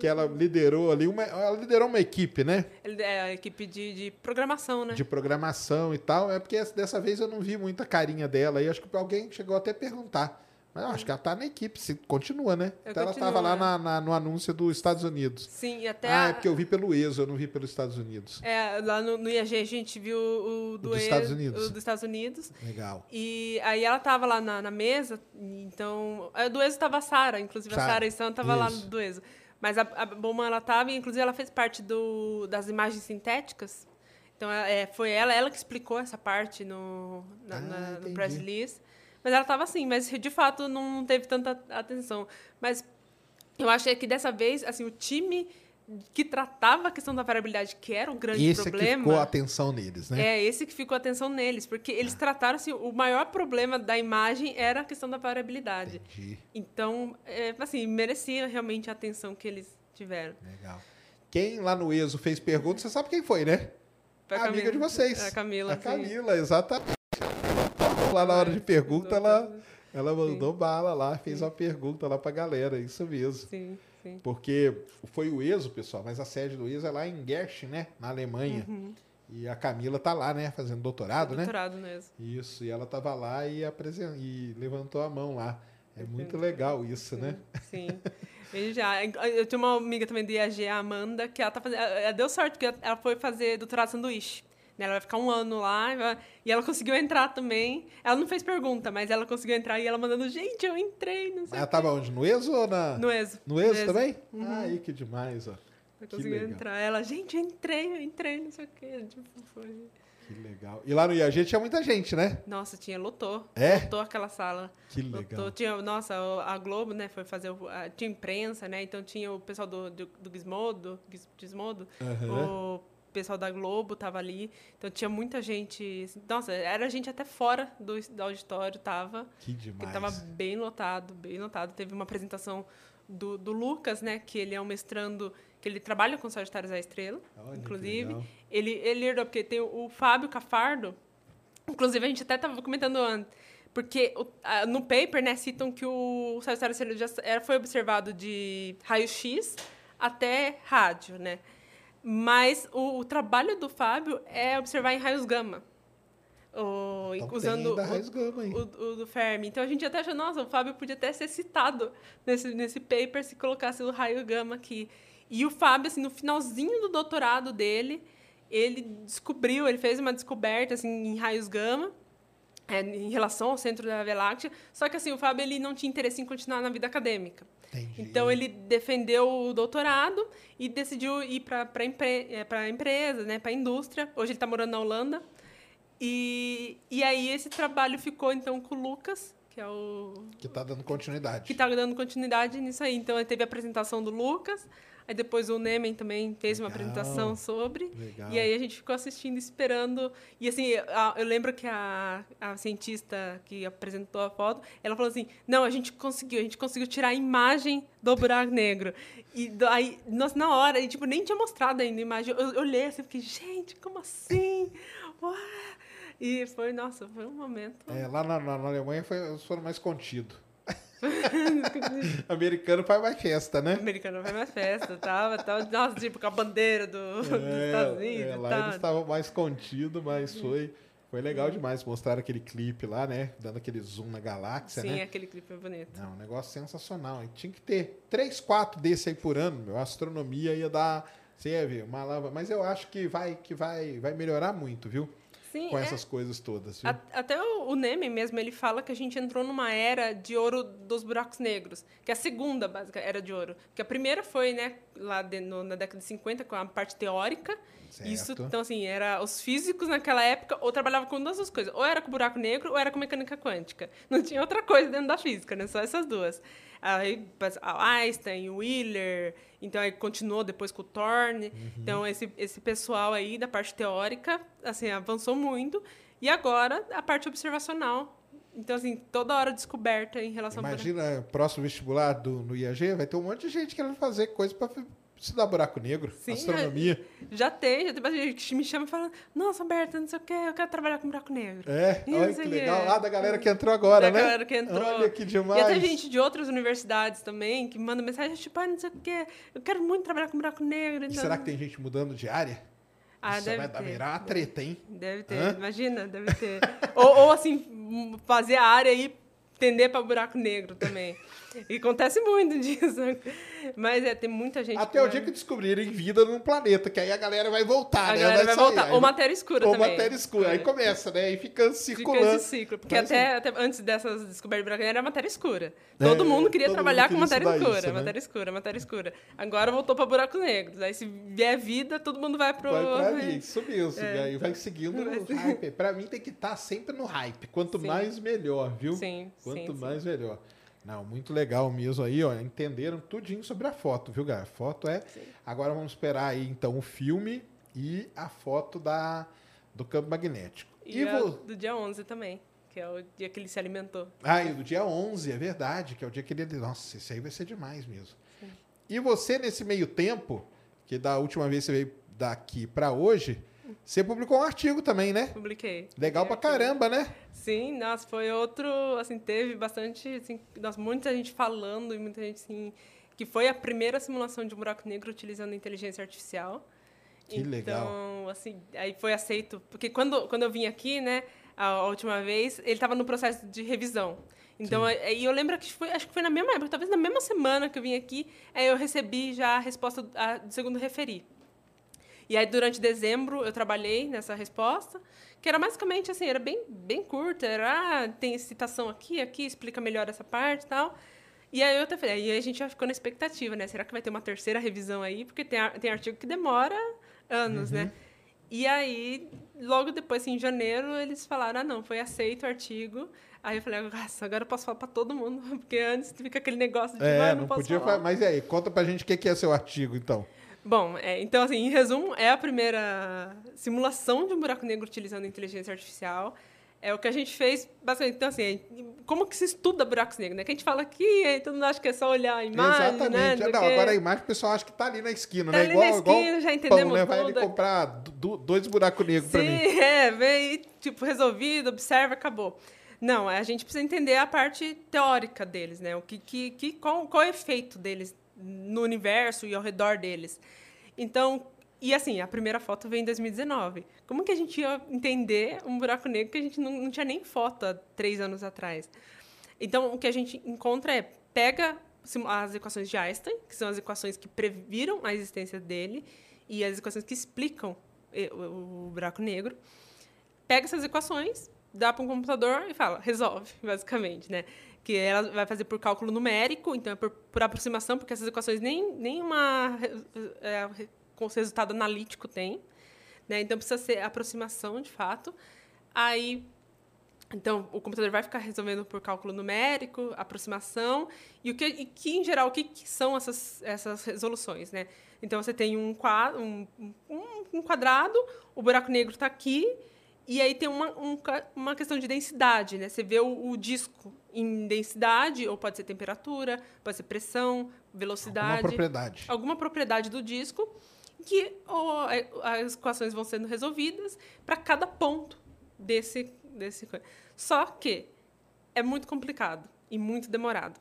Que ela liderou ali uma, ela liderou uma equipe, né? É a equipe de, de programação, né? de programação e tal. É porque dessa vez eu não vi muita carinha dela aí. Acho que alguém chegou até a perguntar. Mas eu acho que ela tá na equipe, se continua, né? Eu então ela continuo, tava lá é. na- na- no anúncio dos Estados Unidos. Sim, e até ah, a- é porque eu vi pelo ESO, eu não vi pelos Estados Unidos. É, lá no, no IAG a gente viu o do dos E- Estados Unidos. o dos Estados Unidos. Legal. E aí ela tava lá na, na mesa, então. A do ESO tava a Sara, inclusive a Sara, Sara Issan tava lá do ESO. Mas a, a Bowman, ela tava, e inclusive ela fez parte do, das imagens sintéticas. Então é, foi ela, ela que explicou essa parte no, na, Ah, no press release. Mas ela tava assim, mas de fato não teve tanta atenção. Mas eu achei que dessa vez, assim, o time que tratava a questão da variabilidade, que era o grande Esse é que problema. ficou a atenção neles, né? É, esse que ficou a atenção neles, porque eles trataram assim, o maior problema da imagem era a questão da variabilidade. Entendi. Então, é, assim, merecia realmente a atenção que eles tiveram. Legal. Quem lá no ESO fez pergunta, você sabe quem foi, né? Foi a amiga de vocês. A Camila. A sim. Camila, exatamente. Lá na hora de pergunta, ela, ela mandou bala lá, fez uma pergunta lá pra galera, isso mesmo. Sim, sim. Porque foi o ESO, pessoal, mas a sede do ESO é lá em Gersh, né? Na Alemanha. E a Camila tá lá, né? Fazendo doutorado, né? Uhum. Doutorado mesmo. Isso, e ela tava lá e, apresen... e levantou a mão lá. É muito legal isso, né? Sim. Veja, já. Eu tinha uma amiga também do IAG, a Amanda, que ela tá fazendo. Ela deu sorte, porque ela foi fazer doutorado sanduíche. Né? Ela vai ficar um ano lá e, ela conseguiu entrar também. Ela não fez pergunta, mas ela conseguiu entrar e ela mandando, gente, eu entrei, não sei Ela quê." tava onde? No ESO ou na... No ESO. No ESO No ESO. também? Ai, que demais, ó. Conseguiu legal. entrar. Ela, gente, eu entrei, eu entrei, não sei o quê. Tipo, foi... Que legal. E lá no IAG tinha muita gente, né? Nossa, tinha, lotou. É? Lotou aquela sala. Que legal. Lotou, tinha, nossa, a Globo, né, foi fazer, o- a- tinha imprensa, né, então tinha o pessoal do, do, do Gizmodo, Giz- Gizmodo, Aham. o pessoal da Globo tava ali, então tinha muita gente, nossa, era gente até fora do, do auditório, tava, Que demais. tava bem lotado, bem lotado. Teve uma apresentação do, do Lucas, né, que ele é um mestrando, que ele trabalha com Sagitários à Estrela, Olha que inclusive. Ele, ele herdou, porque tem o, o Fábio Cafardo, inclusive a gente até estava comentando antes, porque o- a- no paper, né, citam que o Sagitário à Estrela já era, foi observado de raio-x até rádio, né? Mas o, o trabalho do Fábio é observar em raios gama. O- Então usando o- raios gama aí. o, o do Fermi. Então a gente até achou, nossa, o Fábio podia até ser citado nesse, nesse paper se colocasse o raio gama aqui. E o Fábio, assim, no finalzinho do doutorado dele, ele descobriu, ele fez uma descoberta assim, em raios gama. É, em relação ao centro da Via Láctea, só que assim o Fábio ele não tinha interesse em continuar na vida acadêmica. Entendi. Então ele defendeu o doutorado e decidiu ir para a empre, eh, pra empresa, né, para a indústria. Hoje ele está morando na Holanda. E, e aí esse trabalho ficou então com o Lucas, que é o Que tá dando continuidade. que está dando continuidade nisso aí. Então teve a apresentação do Lucas, aí depois o Nemen também fez uma Legal. apresentação sobre. Legal. E aí a gente ficou assistindo, esperando. E assim, a- eu lembro que a, a cientista que apresentou a foto, ela falou assim: não, a gente conseguiu, a gente conseguiu tirar a imagem do buraco negro. E aí, nossa, na hora, e, tipo, nem tinha mostrado ainda a imagem. Eu, eu olhei assim, fiquei, gente, como assim? Ué! E foi, nossa, foi um momento. É, lá na, na- na Alemanha foi, foram mais contidos. (laughs) Americano faz mais festa, né? Americano foi mais festa, tava, tava, nossa, tipo, com a bandeira do, dos Estados Unidos. é, lá tal. eles estavam mais contidos, mas foi, foi legal demais. Mostraram aquele clipe lá, né? Dando aquele zoom na galáxia, Sim, né? aquele clipe é bonito. Não, um negócio sensacional. E tinha que ter três, quatro desse aí por ano, meu. A astronomia ia dar. Você ia ver, uma lava. Mas eu acho que vai, que vai, vai melhorar muito, viu? Sim, Com é. essas coisas todas, viu? Até o, Neme mesmo, ele fala que a gente entrou numa era de ouro dos buracos negros, que é a segunda básica era de ouro. Que a primeira foi, né, lá de- no- na década de 50, com a parte teórica. Certo. Isso, então, assim, era os físicos naquela época ou trabalhavam com duas coisas. Ou era com buraco negro ou era com mecânica quântica. Não tinha outra coisa dentro da física, né? Só essas duas. Aí, a Einstein, o Wheeler, então aí continuou depois com o Thorne. Uhum. Então, esse, esse pessoal aí da parte teórica, assim, avançou muito. E agora, a parte observacional. Então, assim, toda hora descoberta em relação. Imagina, próximo vestibular do, no IAG, vai ter um monte de gente querendo fazer coisa para estudar buraco negro, Sim, é. astronomia. Já tem, já tem bastante gente que me chama e fala, nossa, Berta, não sei o quê, eu quero trabalhar com buraco negro. É, Ih, olha que legal. Ah, da galera que entrou agora, da né? galera que entrou. Olha que demais. E até gente de outras universidades também, que manda mensagem, tipo, ah, não sei o quê, eu quero muito trabalhar com buraco negro. E Então... será que tem gente mudando de área? Ah, Isso deve vai dar ter. virar uma treta, hein? Deve ter, Hã? imagina, deve ter. (laughs) ou, ou, assim, fazer a área e tender para buraco negro também. E acontece muito disso. Mas é, tem muita gente Até o vai- dia que descobrirem vida num planeta, que aí a galera vai voltar, A né? galera vai sair, voltar. aí Ou matéria escura Ou também. matéria escura. Aí É. começa, né? Aí fica Fica circulando. esse ciclo. Porque Mas, até, até antes dessas descobertas de buraco negro era matéria escura. Todo É, mundo queria todo trabalhar mundo com queria matéria estudar escura, isso, né? matéria escura, matéria escura. Agora voltou para buracos negros. Aí se vier vida, todo mundo vai pro. Vai pra (laughs) isso mesmo. É. E aí vai seguindo Vai o hype. Pra mim tem que estar sempre no hype. Quanto Sim. mais, melhor, viu? Sim, Quanto sim, mais, melhor. Não, muito legal mesmo aí, ó. Entenderam tudinho sobre a foto, viu, galera? Foto é. Agora vamos esperar aí, então, o filme e a foto da, do campo magnético. E, E, a do dia 11 também, que é o dia que ele se alimentou. Ah, e do dia 11, é verdade, que é o dia que ele... Nossa, esse aí vai ser demais mesmo. E você, nesse meio tempo, que da última vez você veio daqui pra hoje, você publicou um artigo também, né? Publiquei. Legal pra Publiquei aqui. caramba, né? Sim, nossa, foi outro, assim, teve bastante, assim, nossa, muita gente falando e muita gente, assim, que foi a primeira simulação de um buraco negro utilizando inteligência artificial. Que legal. Então, assim, aí foi aceito, porque quando, quando eu vim aqui, né, a, a última vez, ele estava no processo de revisão. Então, aí eu lembro que foi, acho que foi na mesma época, talvez na mesma semana que eu vim aqui, aí eu recebi já a resposta do- a- do segundo referi. E aí, durante dezembro, eu trabalhei nessa resposta, que era basicamente assim, era bem, bem curta, era, ah, tem citação aqui, aqui, explica melhor essa parte e tal. E aí eu até falei, aí a gente já ficou na expectativa, né? Será que vai ter uma terceira revisão aí? Porque tem, tem artigo que demora anos, né? E aí, logo depois, assim, em janeiro, eles falaram, ah, não, foi aceito o artigo. Aí eu falei, nossa, agora eu posso falar para todo mundo, (laughs) porque antes fica aquele negócio de, É, ah, não, não, podia falar. falar. Mas e aí, conta pra gente o que que é seu artigo, então. Bom, é, então, assim, em resumo, é a primeira simulação de um buraco negro utilizando inteligência artificial. É o que a gente fez, basicamente. Então, assim, como que se estuda buracos negros, né? Que a gente fala aqui, aí todo mundo acha que é só olhar a imagem, né? Exatamente. não, o quê. agora a imagem o pessoal acha que tá ali na esquina, Tá né? ali igual, na igual esquina, já pão, entendemos né? Vai tudo. comprar dois buracos negros pra mim. Sim, (laughs) é, vem, tipo, resolvido, observa, acabou. Não, a gente precisa entender a parte teórica deles, né? O que, que, que qual, qual é o efeito deles no universo e ao redor deles. Então, e assim, a primeira foto veio em 2019. Como que a gente ia entender um buraco negro que a gente não, não tinha nem foto há três anos atrás? Então, o que a gente encontra é, pega as equações de Einstein, que são as equações que previram a existência dele, e as equações que explicam o buraco negro, pega essas equações, dá para um computador e fala, resolve, (laughs) basicamente, né? Que ela vai fazer por cálculo numérico, então é por, por aproximação, porque essas equações nem, nem uma, é, com resultado analítico tem, né? Então precisa ser aproximação, de fato. Aí então, o computador vai ficar resolvendo por cálculo numérico, aproximação, e o que, e que em geral, o que, que são essas, essas resoluções, né? Então, você tem um, qua- um, um, um quadrado, o buraco negro está aqui, e aí tem uma, um uma questão de densidade, né? Você vê o, o disco em densidade, ou pode ser temperatura, pode ser pressão, velocidade Uma propriedade. alguma propriedade do disco que ó, é, as equações vão sendo resolvidas para cada ponto desse desse só que é muito complicado e muito demorado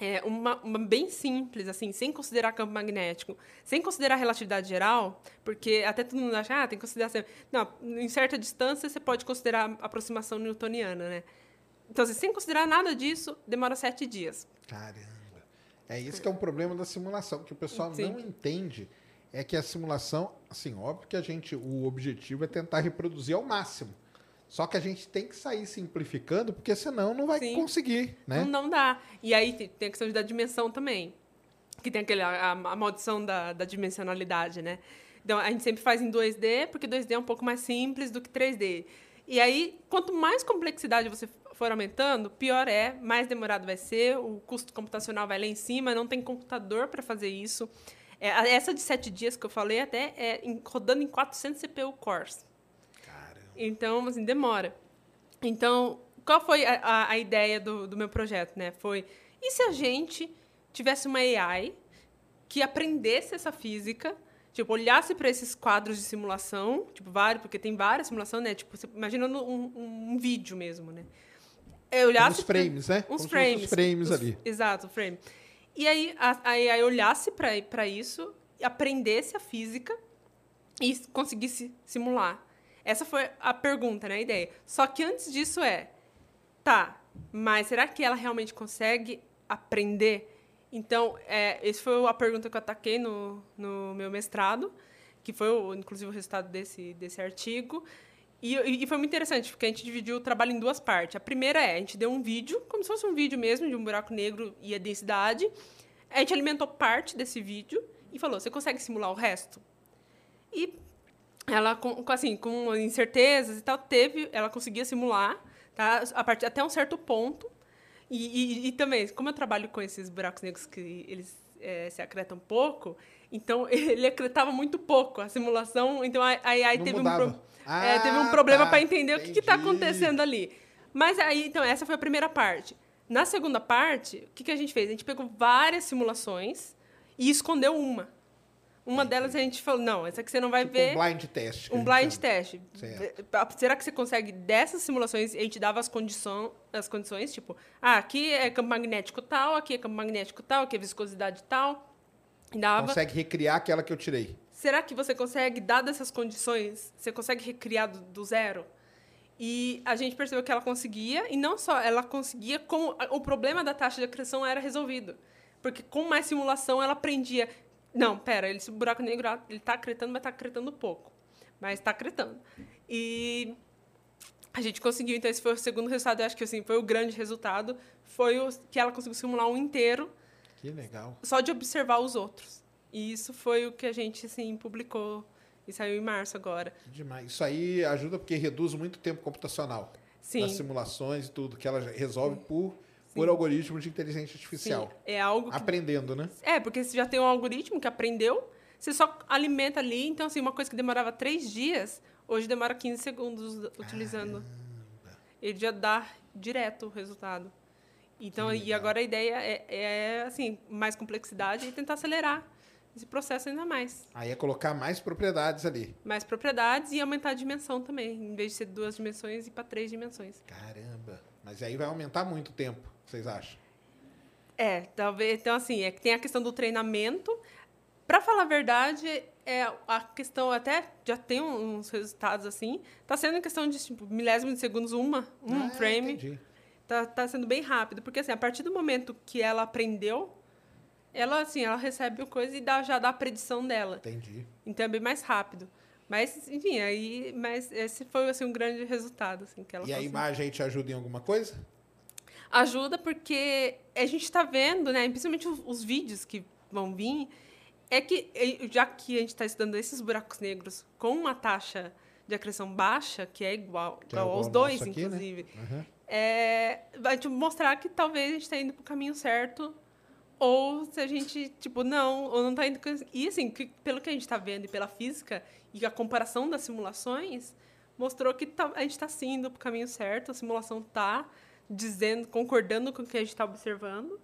é uma, uma bem simples assim sem considerar campo magnético sem considerar relatividade geral porque até todo mundo acha ah tem que considerar sempre. não em certa distância você pode considerar a aproximação newtoniana né então assim, sem considerar nada disso demora sete dias Caramba. É isso que é um problema da simulação, que o pessoal Sim. não entende. É que a simulação, assim, óbvio que a gente, o objetivo é tentar reproduzir ao máximo. Só que a gente tem que sair simplificando, porque senão não vai Sim. conseguir, né? Não, não dá. E aí tem a questão da dimensão também. Que tem aquele, a, a maldição da, da dimensionalidade, né? Então, a gente sempre faz em 2D, porque 2D é um pouco mais simples do que 3D. E aí, quanto mais complexidade você for aumentando, pior é, mais demorado vai ser, o custo computacional vai lá em cima, não tem computador para fazer isso. É, essa de 7 dias que eu falei até é em- rodando em 400 CPU cores. Então, assim, demora. Então, qual foi a, a- a ideia do, do meu projeto, né? Foi, e se a gente tivesse uma AI que aprendesse essa física, tipo, olhasse para esses quadros de simulação, tipo, vários, porque tem várias simulações, né? Tipo, você imagina um, um- um vídeo mesmo, né? Eu olhasse Uns frames, né? Uns Como frames. os frames Os- ali. Exato, frame. E aí a, a AI olhasse para isso, aprendesse a física e conseguisse simular. Essa foi a pergunta, né, a ideia. Só que antes disso é, tá, mas será que ela realmente consegue aprender? Então, é, essa foi a pergunta que eu ataquei no, no meu mestrado, que foi, o, inclusive, o resultado desse, desse artigo. E, e foi muito interessante, porque a gente dividiu o trabalho em duas partes. A primeira é, a gente deu um vídeo, como se fosse um vídeo mesmo, de um buraco negro e a densidade. A gente alimentou parte desse vídeo e falou, você consegue simular o resto? E ela, com, assim, com incertezas e tal, teve, ela conseguia simular, tá? A partir até um certo ponto. E, e- e também, como eu trabalho com esses buracos negros que eles eh, se acretam pouco, então (laughs) ele acretava muito pouco a simulação. Então a, a AI Não teve um, pro- Ah, é, teve um problema tá, para entender o que está entendi. acontecendo ali. Mas aí, então, essa foi a primeira parte. Na segunda parte, o que, que a gente fez? A gente pegou várias simulações e escondeu uma. Uma delas a gente falou, não, essa aqui você não vai Tipo ver. um blind test. que Um blind test. Certo. Será que você consegue dessas simulações? A gente dava as, condição, as condições, tipo, ah, aqui é campo magnético tal, aqui é campo magnético tal, aqui é viscosidade tal. E dava. Consegue recriar aquela que eu tirei. Será que você consegue, dadas essas condições, você consegue recriar do, do zero? E a gente percebeu que ela conseguia, e não só ela conseguia, como o problema da taxa de acreção era resolvido. Porque com mais simulação ela aprendia Não, pera, esse buraco negro ele tá acretando, mas tá acretando pouco. Mas tá acretando. E a gente conseguiu, então esse foi o segundo resultado, eu acho que assim, foi o grande resultado, foi o, que ela conseguiu simular um inteiro Que legal. só de observar os outros. E isso foi o que a gente assim publicou e saiu em março agora. Demais. Isso aí ajuda porque reduz muito o tempo computacional. Sim. Das simulações e tudo, que ela resolve por, por algoritmo de inteligência artificial. Sim, é algo que Aprendendo, né? É, porque você já tem um algoritmo que aprendeu, você só alimenta ali. Então, assim, uma coisa que demorava três dias, hoje demora 15 segundos utilizando. Ele já dá direto o resultado. Então, e agora a ideia é, é, assim, mais complexidade e tentar acelerar esse processo ainda mais. Aí é colocar mais propriedades ali. Mais propriedades e aumentar a dimensão também. Em vez de ser duas dimensões, ir para três dimensões. Caramba. Mas aí vai aumentar muito o tempo, vocês acham? É, talvez. Então, assim, é que tem a questão do treinamento. Para falar a verdade, é a questão até já tem uns resultados assim. Tá sendo em questão de tipo, milésimo de segundos, uma, um Ah, frame. entendi. Tá, tá sendo bem rápido, porque assim, a partir do momento que ela aprendeu, ela assim, ela recebe o coisa e dá, já dá a predição dela. Entendi. Então é bem mais rápido. Mas, enfim, aí, mas esse foi assim um grande resultado assim que ela E a conseguiu. imagem aí te ajuda em alguma coisa? Ajuda porque a gente está vendo, né, principalmente os, os vídeos que vão vir, é que já que a gente está estudando esses buracos negros com uma taxa de acreção baixa, que é igual, Que é igual aos ao dois, aqui, né? inclusive, Uhum. é, vai te mostrar que talvez a gente está indo para o caminho certo ou se a gente, tipo, não, ou não está indo... E, assim, que, pelo que a gente está vendo e pela física e a comparação das simulações, mostrou que tá- a gente está sim indo para o caminho certo, a simulação está dizendo, concordando com o que a gente está observando.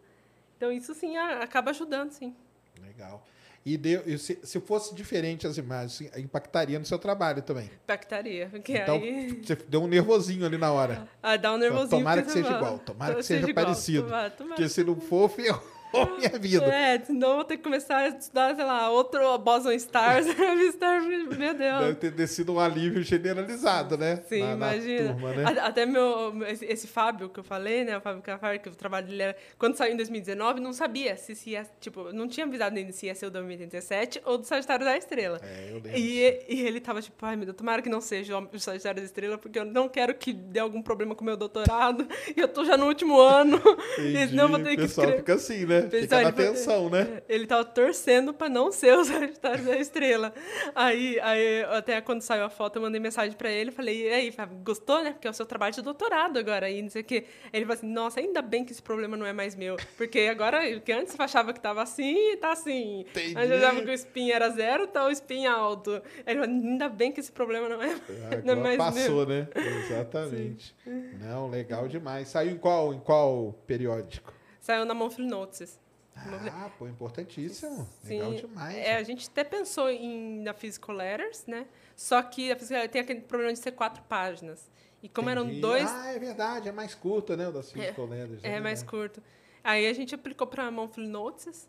Então, isso, sim, acaba ajudando, sim. Legal. E, deu, se, se fosse diferente as imagens, assim, impactaria no seu trabalho também. Impactaria, porque Então, aí... (laughs) você deu um nervosinho ali na hora. Ah, dá um nervosinho. tomara que seja fala, igual, tomara que seja seja igual, parecido. tomara, tomara. Porque se não for, (laughs) ferrou a (laughs) minha vida. É, senão eu vou ter que começar a estudar, sei lá, outro Boson Stars. (laughs) Star, meu Deve Deus. ter descido um alívio generalizado, né? Sim, na, na imagina. turma, né? Até meu, esse, esse Fábio que eu falei, né? O Fábio Cafar, que o trabalho dele era. Quando saiu em 2019, não sabia se, se ia. Tipo, não tinha avisado ainda se ia ser o 2087 ou do Sagitário da Estrela. É, eu lembro. E, e ele tava tipo, ai meu Deus, tomara que não seja o Sagitário da Estrela, porque eu não quero que dê algum problema com o meu doutorado. (laughs) E eu tô já no último ano. e Entendi. senão eu vou ter o que pessoal escrever. fica assim, né? Pessoal, Fica na ele foi- tensão, né? Ele tava torcendo pra não ser (laughs) o Sagitário da Estrela. Aí, aí, até quando saiu a foto, eu mandei mensagem pra ele. Falei, e aí, Fábio, gostou, né? Porque é o seu trabalho de doutorado agora. Aí, não sei o quê. Ele falou assim, nossa, ainda bem que esse problema não é mais meu. Porque agora, porque antes eu achava que tava assim e tá assim. Entendi. Antes eu achava que o spin era zero, tá o spin alto. Ele falou, ainda bem que esse problema não é, (laughs) não é Agora mais passou, meu. né? (laughs) Exatamente. Não, legal demais. Saiu em qual, em qual periódico? Saiu na Monthly Notices. Ah, pô, importantíssimo. Legal demais. É, a gente até pensou em na Physical Letters, né? Só que a Physical Letters tem aquele problema de ser quatro páginas. E como eram Entendi. dois, Ah, é verdade, é mais curto, né? O das Physical Letters. é mais verdade. curto. Aí a gente aplicou para Monthly Notices.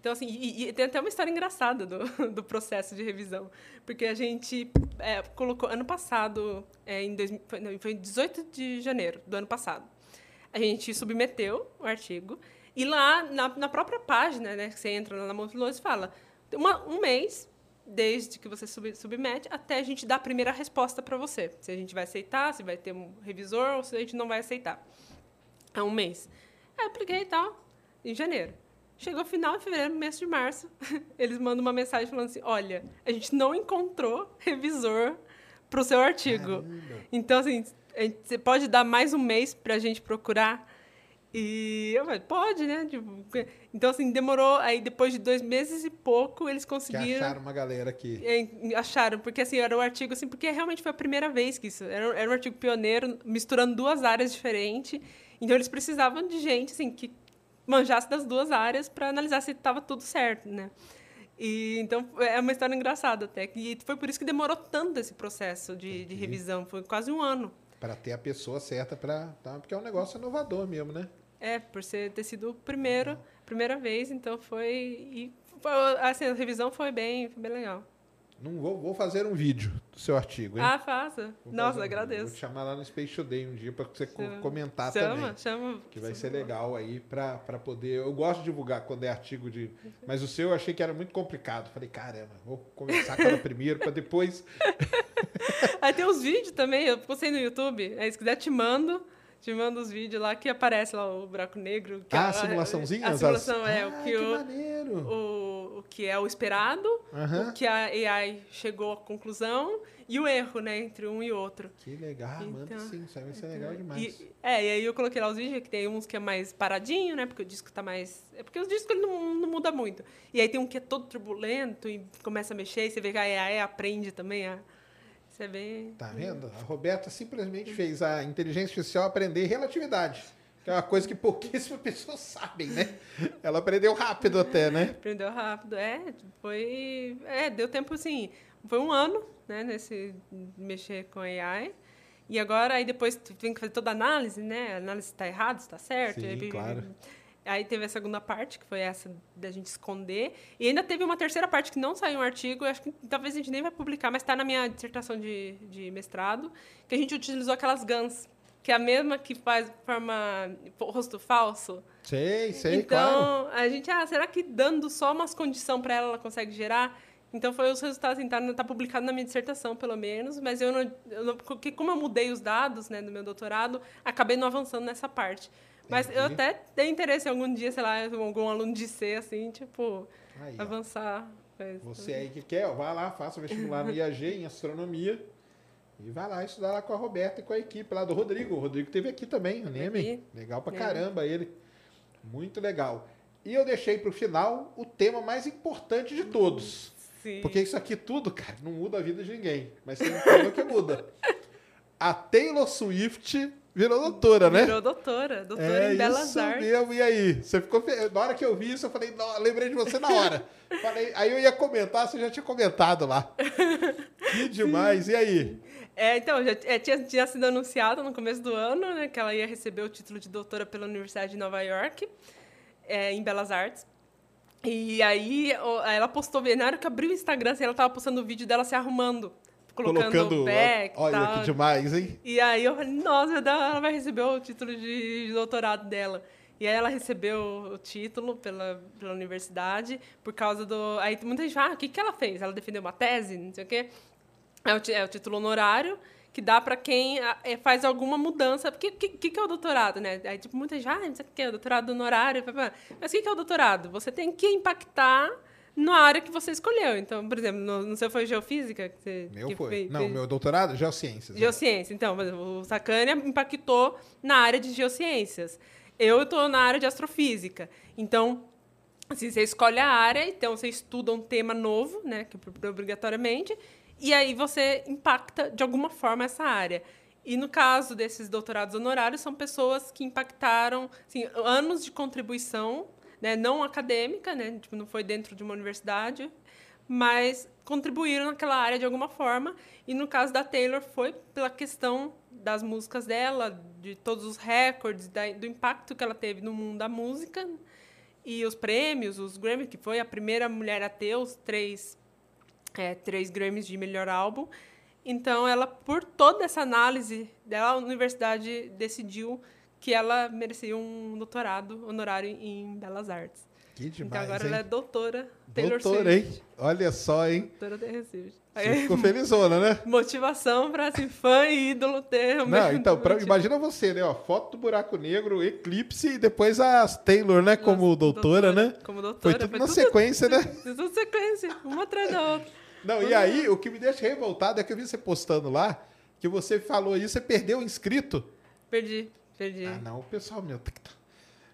Então, assim, e, e tem até uma história engraçada do, (laughs) do processo de revisão. Porque a gente é, colocou, ano passado, é, em 2000, foi, não, foi em 18 de janeiro do ano passado, a gente submeteu o artigo. E lá, na, na própria página, né, que você entra lá na Monthly Notices, fala uma, um mês desde que você sub, submete até a gente dar a primeira resposta para você. Se a gente vai aceitar, se vai ter um revisor ou se a gente não vai aceitar. É um mês. Aí eu apliquei e tal, em janeiro. Chegou final de fevereiro, mês de março, (laughs) eles mandam uma mensagem falando assim: olha, a gente não encontrou revisor para o seu artigo. Então, assim, você pode dar mais um mês para a gente procurar? E eu falei, pode, né? Tipo, então, assim, demorou. Aí, depois de dois meses e pouco, eles Que conseguiram. acharam uma galera aqui. É, acharam, porque assim, era um artigo assim, porque realmente foi a primeira vez que isso. Era, era um artigo pioneiro, misturando duas áreas diferentes. Então eles precisavam de gente assim que manjasse das duas áreas para analisar se estava tudo certo, né? E então é uma história engraçada até. E foi por isso que demorou tanto esse processo de, de revisão, foi quase um ano. Para ter a pessoa certa para. Tá? Porque é um negócio inovador mesmo, né? É, por ser ter sido o primeiro, primeira vez, então foi e assim, a revisão foi bem, foi bem legal. Não vou, vou fazer um vídeo do seu artigo, hein? Ah, faça. Vou Nossa, um- agradeço. Vou te chamar lá no Space Today um dia para você Chama. comentar chama, também. Chama, Que vai ser legal aí pra poder. Eu gosto de divulgar quando é artigo de. Mas o seu eu achei que era muito complicado. Falei, caramba, vou conversar com ela (laughs) primeiro pra depois. Aí tem os vídeos também, eu postei no YouTube. Aí se quiser te mando, te mando os vídeos lá que aparece lá o buraco negro. Ah, é- a simulaçãozinha? A simulação As- é Ah, o que, que o, maneiro. o, o que é o esperado, Aham. o que a AI chegou à conclusão e o erro, né, entre um e outro. Que legal, manda Então- sim, isso aí vai ser legal demais. E, é, e aí eu coloquei lá os vídeos, que tem uns que é mais paradinho, né? Porque o disco tá mais. É porque os discos ele não, não muda muito. E aí tem um que é todo turbulento e começa a mexer, e você vê que a AI aprende também a. Isso é bem. Tá vendo? A Roberta simplesmente fez a inteligência artificial aprender relatividade. Que é uma coisa que pouquíssimas (laughs) pessoas sabem, né? Ela aprendeu rápido até, né? Aprendeu rápido. É, foi. É, deu tempo assim. Foi um ano, né, nesse mexer com AI. E agora, aí depois tu tem que fazer toda a análise, né? A análise se tá errado, se tá certo. Sim, e aí, claro. Aí teve a segunda parte, que foi essa da gente esconder. E ainda teve uma terceira parte que não saiu um artigo, acho que talvez a gente nem vai publicar, mas está na minha dissertação de, de mestrado, que a gente utilizou aquelas GANs, que é a mesma que faz forma rosto falso. Sei, sei, então, claro. a gente, ah, será que dando só umas condições para ela, ela consegue gerar? Então, foi os resultados, assim, tá, tá publicado na minha dissertação, pelo menos, mas eu não, eu não... Porque como eu mudei os dados, né, do meu doutorado, acabei não avançando nessa parte. Mas eu até tenho interesse em algum dia, sei lá, algum aluno de C, assim, tipo, Aí, avançar. Você aí que quer, ó, vai lá, faça o vestibular no (laughs) IAG em astronomia. E vai lá estudar lá com a Roberta e com a equipe lá do Rodrigo. O Rodrigo teve aqui também, o Neme. Legal pra Neme. caramba ele. Muito legal. E eu deixei pro final o tema mais importante de todos. Sim. Porque isso aqui tudo, cara, não muda a vida de ninguém. Mas tem um tema que muda. (laughs) A Taylor Swift virou doutora, né? Virou doutora, doutora em Belas isso Artes. mesmo. E aí? Você ficou fe... Na hora que eu vi isso, eu falei, "Nó, lembrei de você na hora. (laughs) falei, aí eu ia comentar, você já tinha comentado lá. (laughs) Que demais. E aí? É, então, já é, tinha, tinha sido anunciado no começo do ano, né, que ela ia receber o título de doutora pela Universidade de Nova York, é, em Belas Artes. E aí, ela postou, na hora que abriu o Instagram, assim, ela tava postando o vídeo dela se arrumando, colocando, o back Olha tal. que demais, hein? E aí eu falei, nossa, ela vai receber o título de, de doutorado dela. E aí ela recebeu o título pela, pela universidade por causa do... Aí muita gente fala, ah, o que, que ela fez? Ela defendeu uma tese, não sei o quê. É o, é o título honorário que dá para quem é, faz alguma mudança. Porque o que, que, que é o doutorado, né? Aí, tipo, muita gente, ah, não sei o que é o doutorado honorário. Mas o que, que é o doutorado? Você tem que impactar na área que você escolheu. Então, por exemplo, no, no seu foi geofísica? Que você, Meu que foi. fez- Não, fez- meu doutorado, geociências. né? Geociência. Então, por exemplo, o Sacânia impactou na área de geociências. Eu estou na área de astrofísica. Então, assim, você escolhe a área, então você estuda um tema novo, né, que é obrigatoriamente, e aí você impacta de alguma forma essa área. E no caso desses doutorados honorários, são pessoas que impactaram assim, anos de contribuição, né, não acadêmica, né, tipo, não foi dentro de uma universidade, mas contribuíram naquela área de alguma forma. E no caso da Taylor foi pela questão das músicas dela, de todos os recordes, da- do impacto que ela teve no mundo da música e os prêmios, os Grammy, que foi a primeira mulher a ter os três, é, três Grammys de melhor álbum. Então, ela, por toda essa análise dela, a universidade decidiu que ela merecia um doutorado honorário em Belas Artes. Que demais, então, agora hein? ela é doutora Taylor Doutora, Swift. hein? Olha só, hein? Doutora Taylor Swift. Você ficou felizona, né? (laughs) Motivação para assim, fã e ídolo ter o Não, então, pra- imagina você, né? Ó, foto do buraco negro, eclipse e depois as Taylor, né? Como doutora, né? Como doutora. Foi tudo na sequência, né? (laughs) Tudo sequência, uma atrás da outra. Não, e aí, o que me deixa revoltado é que eu vi você postando lá que você falou isso, você perdeu o inscrito. Perdi, perdi. Ah, não, o pessoal meu. que tá-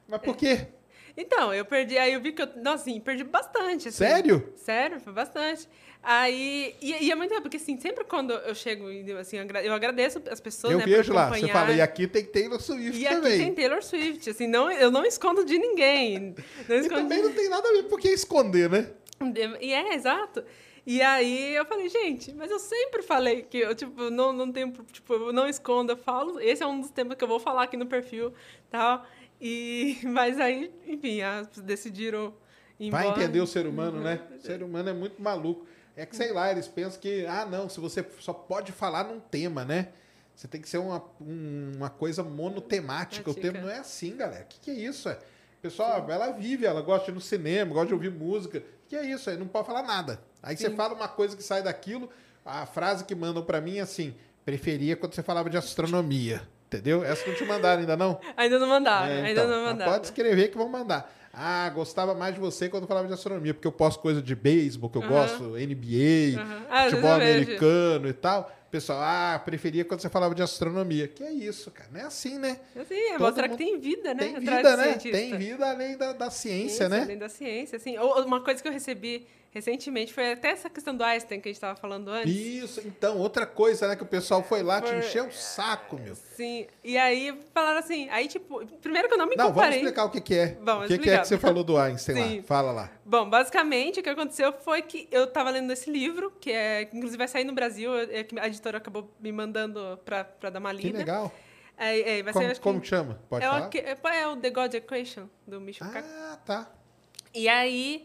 Mas por quê? (laughs) Então, eu perdi, aí eu vi que eu, nossa, assim, perdi bastante. assim. Sério? Sério, foi bastante. Aí, e, e é muito porque assim, sempre quando eu chego, e, assim, eu agra- eu agradeço as pessoas, eu né, vejo lá, você fala, e aqui tem Taylor Swift E aqui também. tem Taylor Swift, assim, não, eu não escondo de ninguém. (laughs) Não E escondo também não tem nada a ver por que esconder, né? E é, exato. E aí eu falei, gente, mas eu sempre falei que eu, tipo, não, não tenho, tipo, eu não escondo, eu falo. Esse é um dos temas que eu vou falar aqui no perfil, tal. E, (laughs) mas aí, enfim, as- decidiram Vai Embora- entender o ser humano, né? O (laughs) ser humano é muito maluco. É que, sei lá, eles pensam que, ah, não, se você só pode falar num tema, né? Você tem que ser uma, um- uma coisa monotemática. O Temática. tema não é assim, galera. O que, que é isso? É? Pessoal, ela vive, ela gosta de ir no cinema, gosta de ouvir música. Que é isso? Aí não pode falar nada. Aí você fala uma coisa que sai daquilo, a frase que mandam pra mim é assim: preferia quando você falava de astronomia. Entendeu? Essa não te mandaram ainda não? (laughs) Ainda não mandaram, É, ainda então, não mas mandaram. Pode escrever que vão mandar. Ah, gostava mais de você quando falava de astronomia, porque eu posto coisa de beisebol, que eu gosto, NBA. Ah, futebol americano e tal. Pessoal, ah, preferia quando você falava de astronomia. Que é isso, cara. Não é assim, né? Assim, é Todo mostrar mundo que tem vida, né? Tem vida, né? cientista. Tem vida além da, da ciência, Isso, né? Além da ciência, assim. Uma coisa que eu recebi recentemente foi até essa questão do Einstein que a gente estava falando antes. Isso, então, outra coisa, né? Que o pessoal foi lá te Por- encher o saco, meu. Sim. E aí falaram assim, aí tipo, primeiro que eu não me Não, vamos comparei. explicar o que, que é. Vamos o que, que é que você falou do Einstein (laughs) Sim. lá? Fala lá. Bom, basicamente o que aconteceu foi que eu estava lendo esse livro, que é, que inclusive vai sair no Brasil, é que a editora acabou me mandando para dar uma Que lida. legal. É, é, vai Como, acho como que, chama? Pode é, falar? o, que- é o The God Equation, do Kaku. Ah, tá. E aí,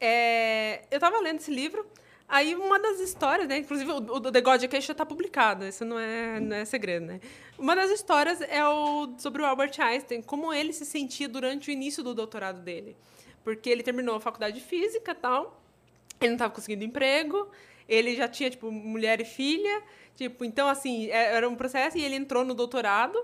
é, eu tava lendo esse livro, aí uma das histórias, né? Inclusive, o, o The God Equation tá publicado, isso não é, não é segredo, né? Uma das histórias é o, sobre o Albert Einstein, como ele se sentia durante o início do doutorado dele. Porque ele terminou a faculdade de física tal, ele não estava conseguindo emprego, ele já tinha, tipo, mulher e filha, tipo, então, assim, é- era um processo, e ele entrou no doutorado,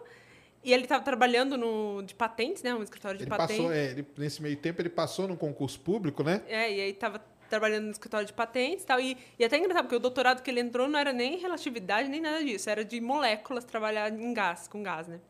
e ele estava trabalhando no, de patentes, né, um escritório de Ele patentes. passou, é, ele- nesse meio tempo, ele passou num concurso público, né? É, e aí tava trabalhando no escritório de patentes e tal. E, e até engraçado, porque o doutorado que ele entrou não era nem relatividade, nem nada disso. Era de moléculas, trabalhar em gás, com gás, né?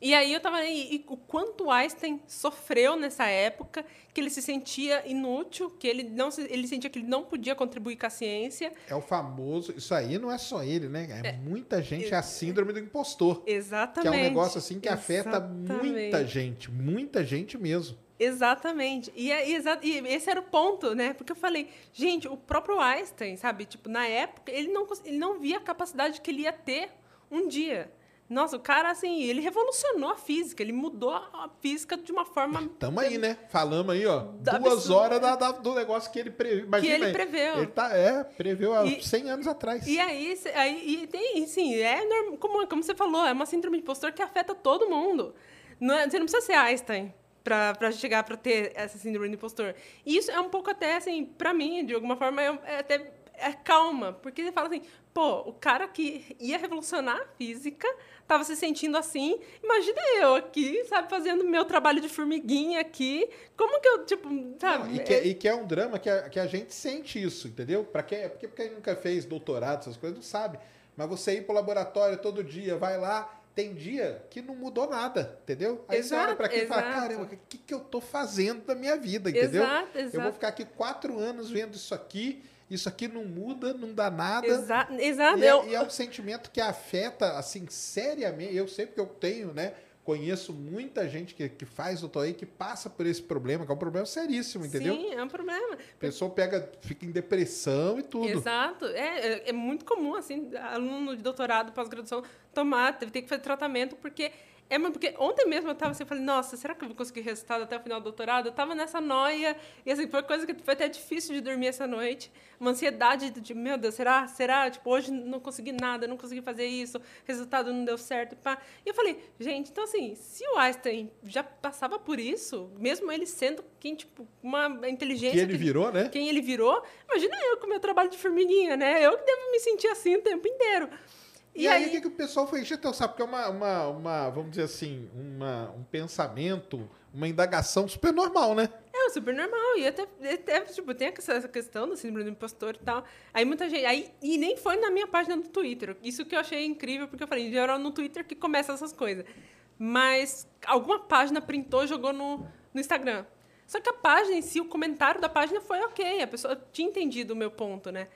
E aí eu tava... E o quanto Einstein sofreu nessa época, que ele se sentia inútil, que ele não se- ele sentia que ele não podia contribuir com a ciência. É o famoso. Isso aí não é só ele, né? É, muita gente. É a síndrome do impostor. Exatamente. Que é um negócio assim que afeta Exatamente. muita gente. Muita gente mesmo. Exatamente. E, é, exa- e esse era o ponto, né? Porque eu falei, gente, o próprio Einstein, sabe? Tipo, na época, ele não, ele não via a capacidade que ele ia ter um dia. Nossa, o cara, assim, ele revolucionou a física, ele mudou a física de uma forma Tamo aí, né? Falamos aí, ó. Da duas absurdo. horas da- da- do negócio que ele previu. Imagina ele aí. preveu. Ele tá, é, preveu há E- 100 anos atrás. E aí, aí e tem, sim, é normal, como, como você falou, é uma síndrome de impostor que afeta todo mundo. Não é- você não precisa ser Einstein pra, pra chegar pra ter essa síndrome de impostor. E isso é um pouco até, assim, pra mim, de alguma forma, é, é até é calma. Porque você fala assim, pô, o cara que ia revolucionar a física tava se sentindo assim. Imagina eu aqui, sabe, fazendo meu trabalho de formiguinha aqui. Como que eu, tipo, sabe? Não, e, que, e que é um drama que a, que a gente sente isso, entendeu? Pra quem, porque quem nunca fez doutorado, essas coisas, não sabe. Mas você ir pro laboratório todo dia, vai lá, tem dia que não mudou nada, entendeu? Aí você olha pra aqui e fala, Exato, caramba, o exato. que, que eu tô fazendo da minha vida, entendeu? Exato, Eu vou exato. ficar aqui quatro anos vendo isso aqui, isso aqui não muda, não dá nada. Exa exato. E é, eu- e é um sentimento que afeta, assim, seriamente. Eu sei porque eu tenho, né? Conheço muita gente que, que faz doutorado e que passa por esse problema, que é um problema seríssimo, entendeu? Sim, é um problema. A pessoa pega, fica em depressão e tudo. Exato. É, é, é muito comum, assim, aluno de doutorado, pós-graduação, tomar, ter que fazer tratamento, porque. É, mas porque ontem mesmo eu estava assim, eu falei, nossa, será que eu vou conseguir resultado até o final do doutorado? Eu estava nessa noia, e assim, foi coisa que foi até difícil de dormir essa noite. Uma ansiedade de, meu Deus, será? Será? Tipo, hoje não consegui nada, não consegui fazer isso, resultado não deu certo. Pá. E eu falei, gente, então assim, se o Einstein já passava por isso, mesmo ele sendo quem, tipo, uma inteligência. Que ele virou, né? Quem ele virou, imagina eu com o meu trabalho de formiguinha, né? Eu que devo me sentir assim o tempo inteiro. E, aí, o que, que o pessoal foi encher teu saco? Porque é uma, uma, uma, vamos dizer assim, uma, um pensamento, uma indagação super normal, né? É super normal. E até, até tipo, tem essa essa questão do síndrome do impostor e tal. Aí muita gente. Aí, e nem foi na minha página do Twitter. Isso que eu achei incrível, porque eu falei, em geral no Twitter que começa essas coisas. Mas alguma página printou e jogou no, no Instagram. Só que a página em si, o comentário da página foi ok. A pessoa tinha entendido o meu ponto, né?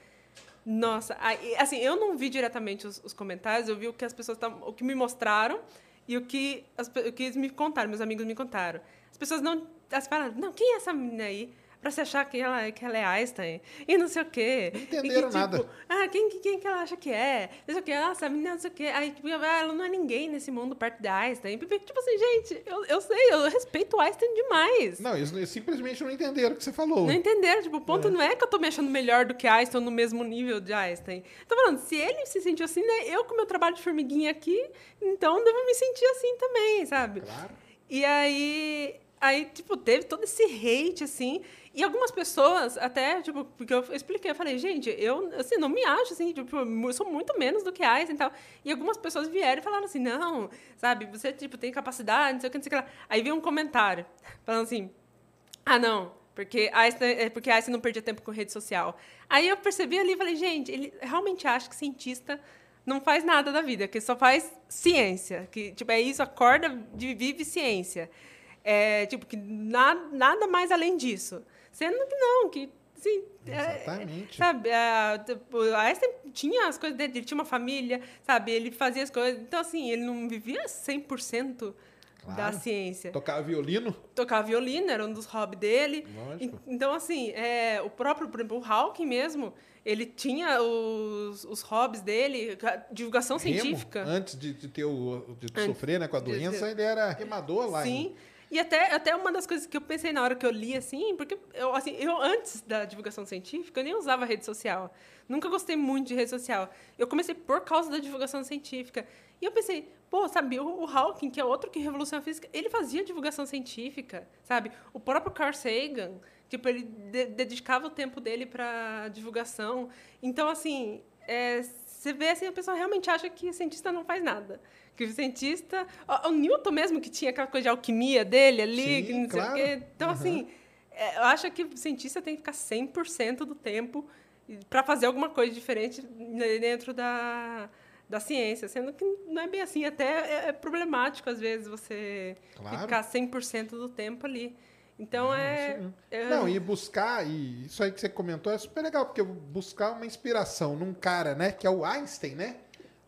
Nossa, assim, eu não vi diretamente os, os comentários, eu vi o que as pessoas tavam- o que me mostraram e o que, as, o que eles me contaram, meus amigos me contaram. As pessoas não. Elas falaram, não, quem é essa menina aí? Pra se achar que ela, que ela é Einstein. E não sei o quê. Não entenderam que, tipo, nada. Ah, quem, quem- que ela acha que é? Não sei o quê. Nossa, a menina não sei o quê. Aí, tipo, ah, ela não é ninguém nesse mundo perto da Einstein. Tipo assim, gente, eu, eu sei, eu respeito o Einstein demais. Não, eles, eles simplesmente não entenderam o que você falou. Não entenderam, tipo, o ponto não é que eu tô me achando melhor do que Einstein no mesmo nível de Einstein. Tô falando, se ele se sentiu assim, né? Eu com meu trabalho de formiguinha aqui, então devo me sentir assim também, sabe? Claro. E aí, aí, tipo, teve todo esse hate, assim. E algumas pessoas, até, tipo, porque eu expliquei, eu falei, gente, eu, assim, não me acho, assim, tipo, eu sou muito menos do que Einstein e tal. E algumas pessoas vieram e falaram assim, não, sabe, você, tipo, tem capacidade, não sei o que, não sei o que lá. Aí veio um comentário, falando assim, ah, não, porque Einstein, é porque não perdia tempo com rede social. Aí eu percebi ali e falei, gente, ele realmente acha que cientista não faz nada da vida, que só faz ciência. Que, tipo, é isso, acorda, vive ciência. É, tipo, que nada, nada mais além disso. Sendo que não, que, assim... é- Exatamente. sabe, a, tipo, Einstein tinha as coisas dele, ele tinha uma família, sabe, ele fazia as coisas... Então, assim, ele não vivia 100% da Claro. ciência Tocava violino? tocar violino, era um dos hobbies dele. Lógico. En- Então, assim, é, o próprio, por exemplo, o Hawking mesmo, ele tinha os, os hobbies dele, divulgação Remo, científica. Antes de, de ter o, de Antes sofrer né, com a de doença, ter- ele era remador lá. Sim. em- E até, até uma das coisas que eu pensei na hora que eu li, assim, porque eu, assim, eu antes da divulgação científica, eu nem usava rede social. Nunca gostei muito de rede social. Eu comecei por causa da divulgação científica. E eu pensei, pô, sabe, o, o Hawking, que é outro que revolucionou a física, ele fazia divulgação científica, sabe? O próprio Carl Sagan, tipo, ele de- dedicava o tempo dele para divulgação. Então, assim, é, você vê assim, a pessoa realmente acha que cientista não faz nada. Que o cientista. O, o Newton mesmo, que tinha aquela coisa de alquimia dele ali, Sim, não claro. sei o quê. Então, Uhum. assim, é, eu acho que o cientista tem que ficar 100% do tempo para fazer alguma coisa diferente dentro da, da ciência, sendo que não é bem assim. Até é, é problemático, às vezes, você Claro. ficar 100% do tempo ali. Então, é, é- Não, e buscar, e isso aí que você comentou é super legal, porque buscar uma inspiração num cara, né, que é o Einstein, né?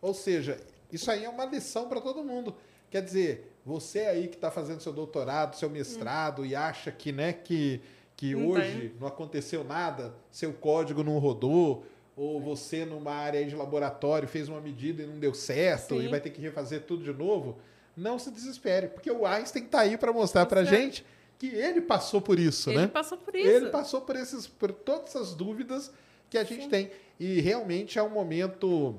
Ou seja, isso aí é uma lição para todo mundo. Quer dizer, você aí que está fazendo seu doutorado, seu mestrado e acha que, né, que, que Não hoje não aconteceu nada, seu código não rodou, ou você numa área de laboratório fez uma medida e não deu certo Sim. e vai ter que refazer tudo de novo, não se desespere, porque o Einstein está aí para mostrar para gente que ele passou por isso, ele né? passou por isso. Ele passou por, esses, por todas essas dúvidas que a gente tem. E realmente é um momento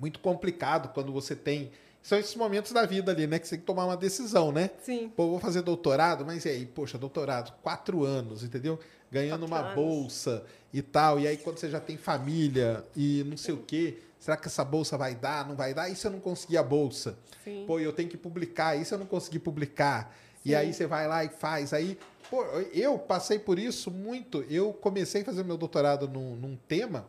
muito complicado quando você tem. São esses momentos da vida ali, né? Que você tem que tomar uma decisão, né? Sim. Pô, vou fazer doutorado, mas e aí? Poxa, doutorado, quatro anos, entendeu? Ganhando Quatro uma anos. bolsa e tal. E aí, quando você já tem família e não sei o quê, será que essa bolsa vai dar? Não vai dar? E se eu não conseguir a bolsa? Sim. Pô, eu tenho que publicar, e se eu não conseguir publicar? E Sim. aí você vai lá e faz. Aí, pô, eu passei por isso muito. Eu comecei a fazer meu doutorado num, num tema,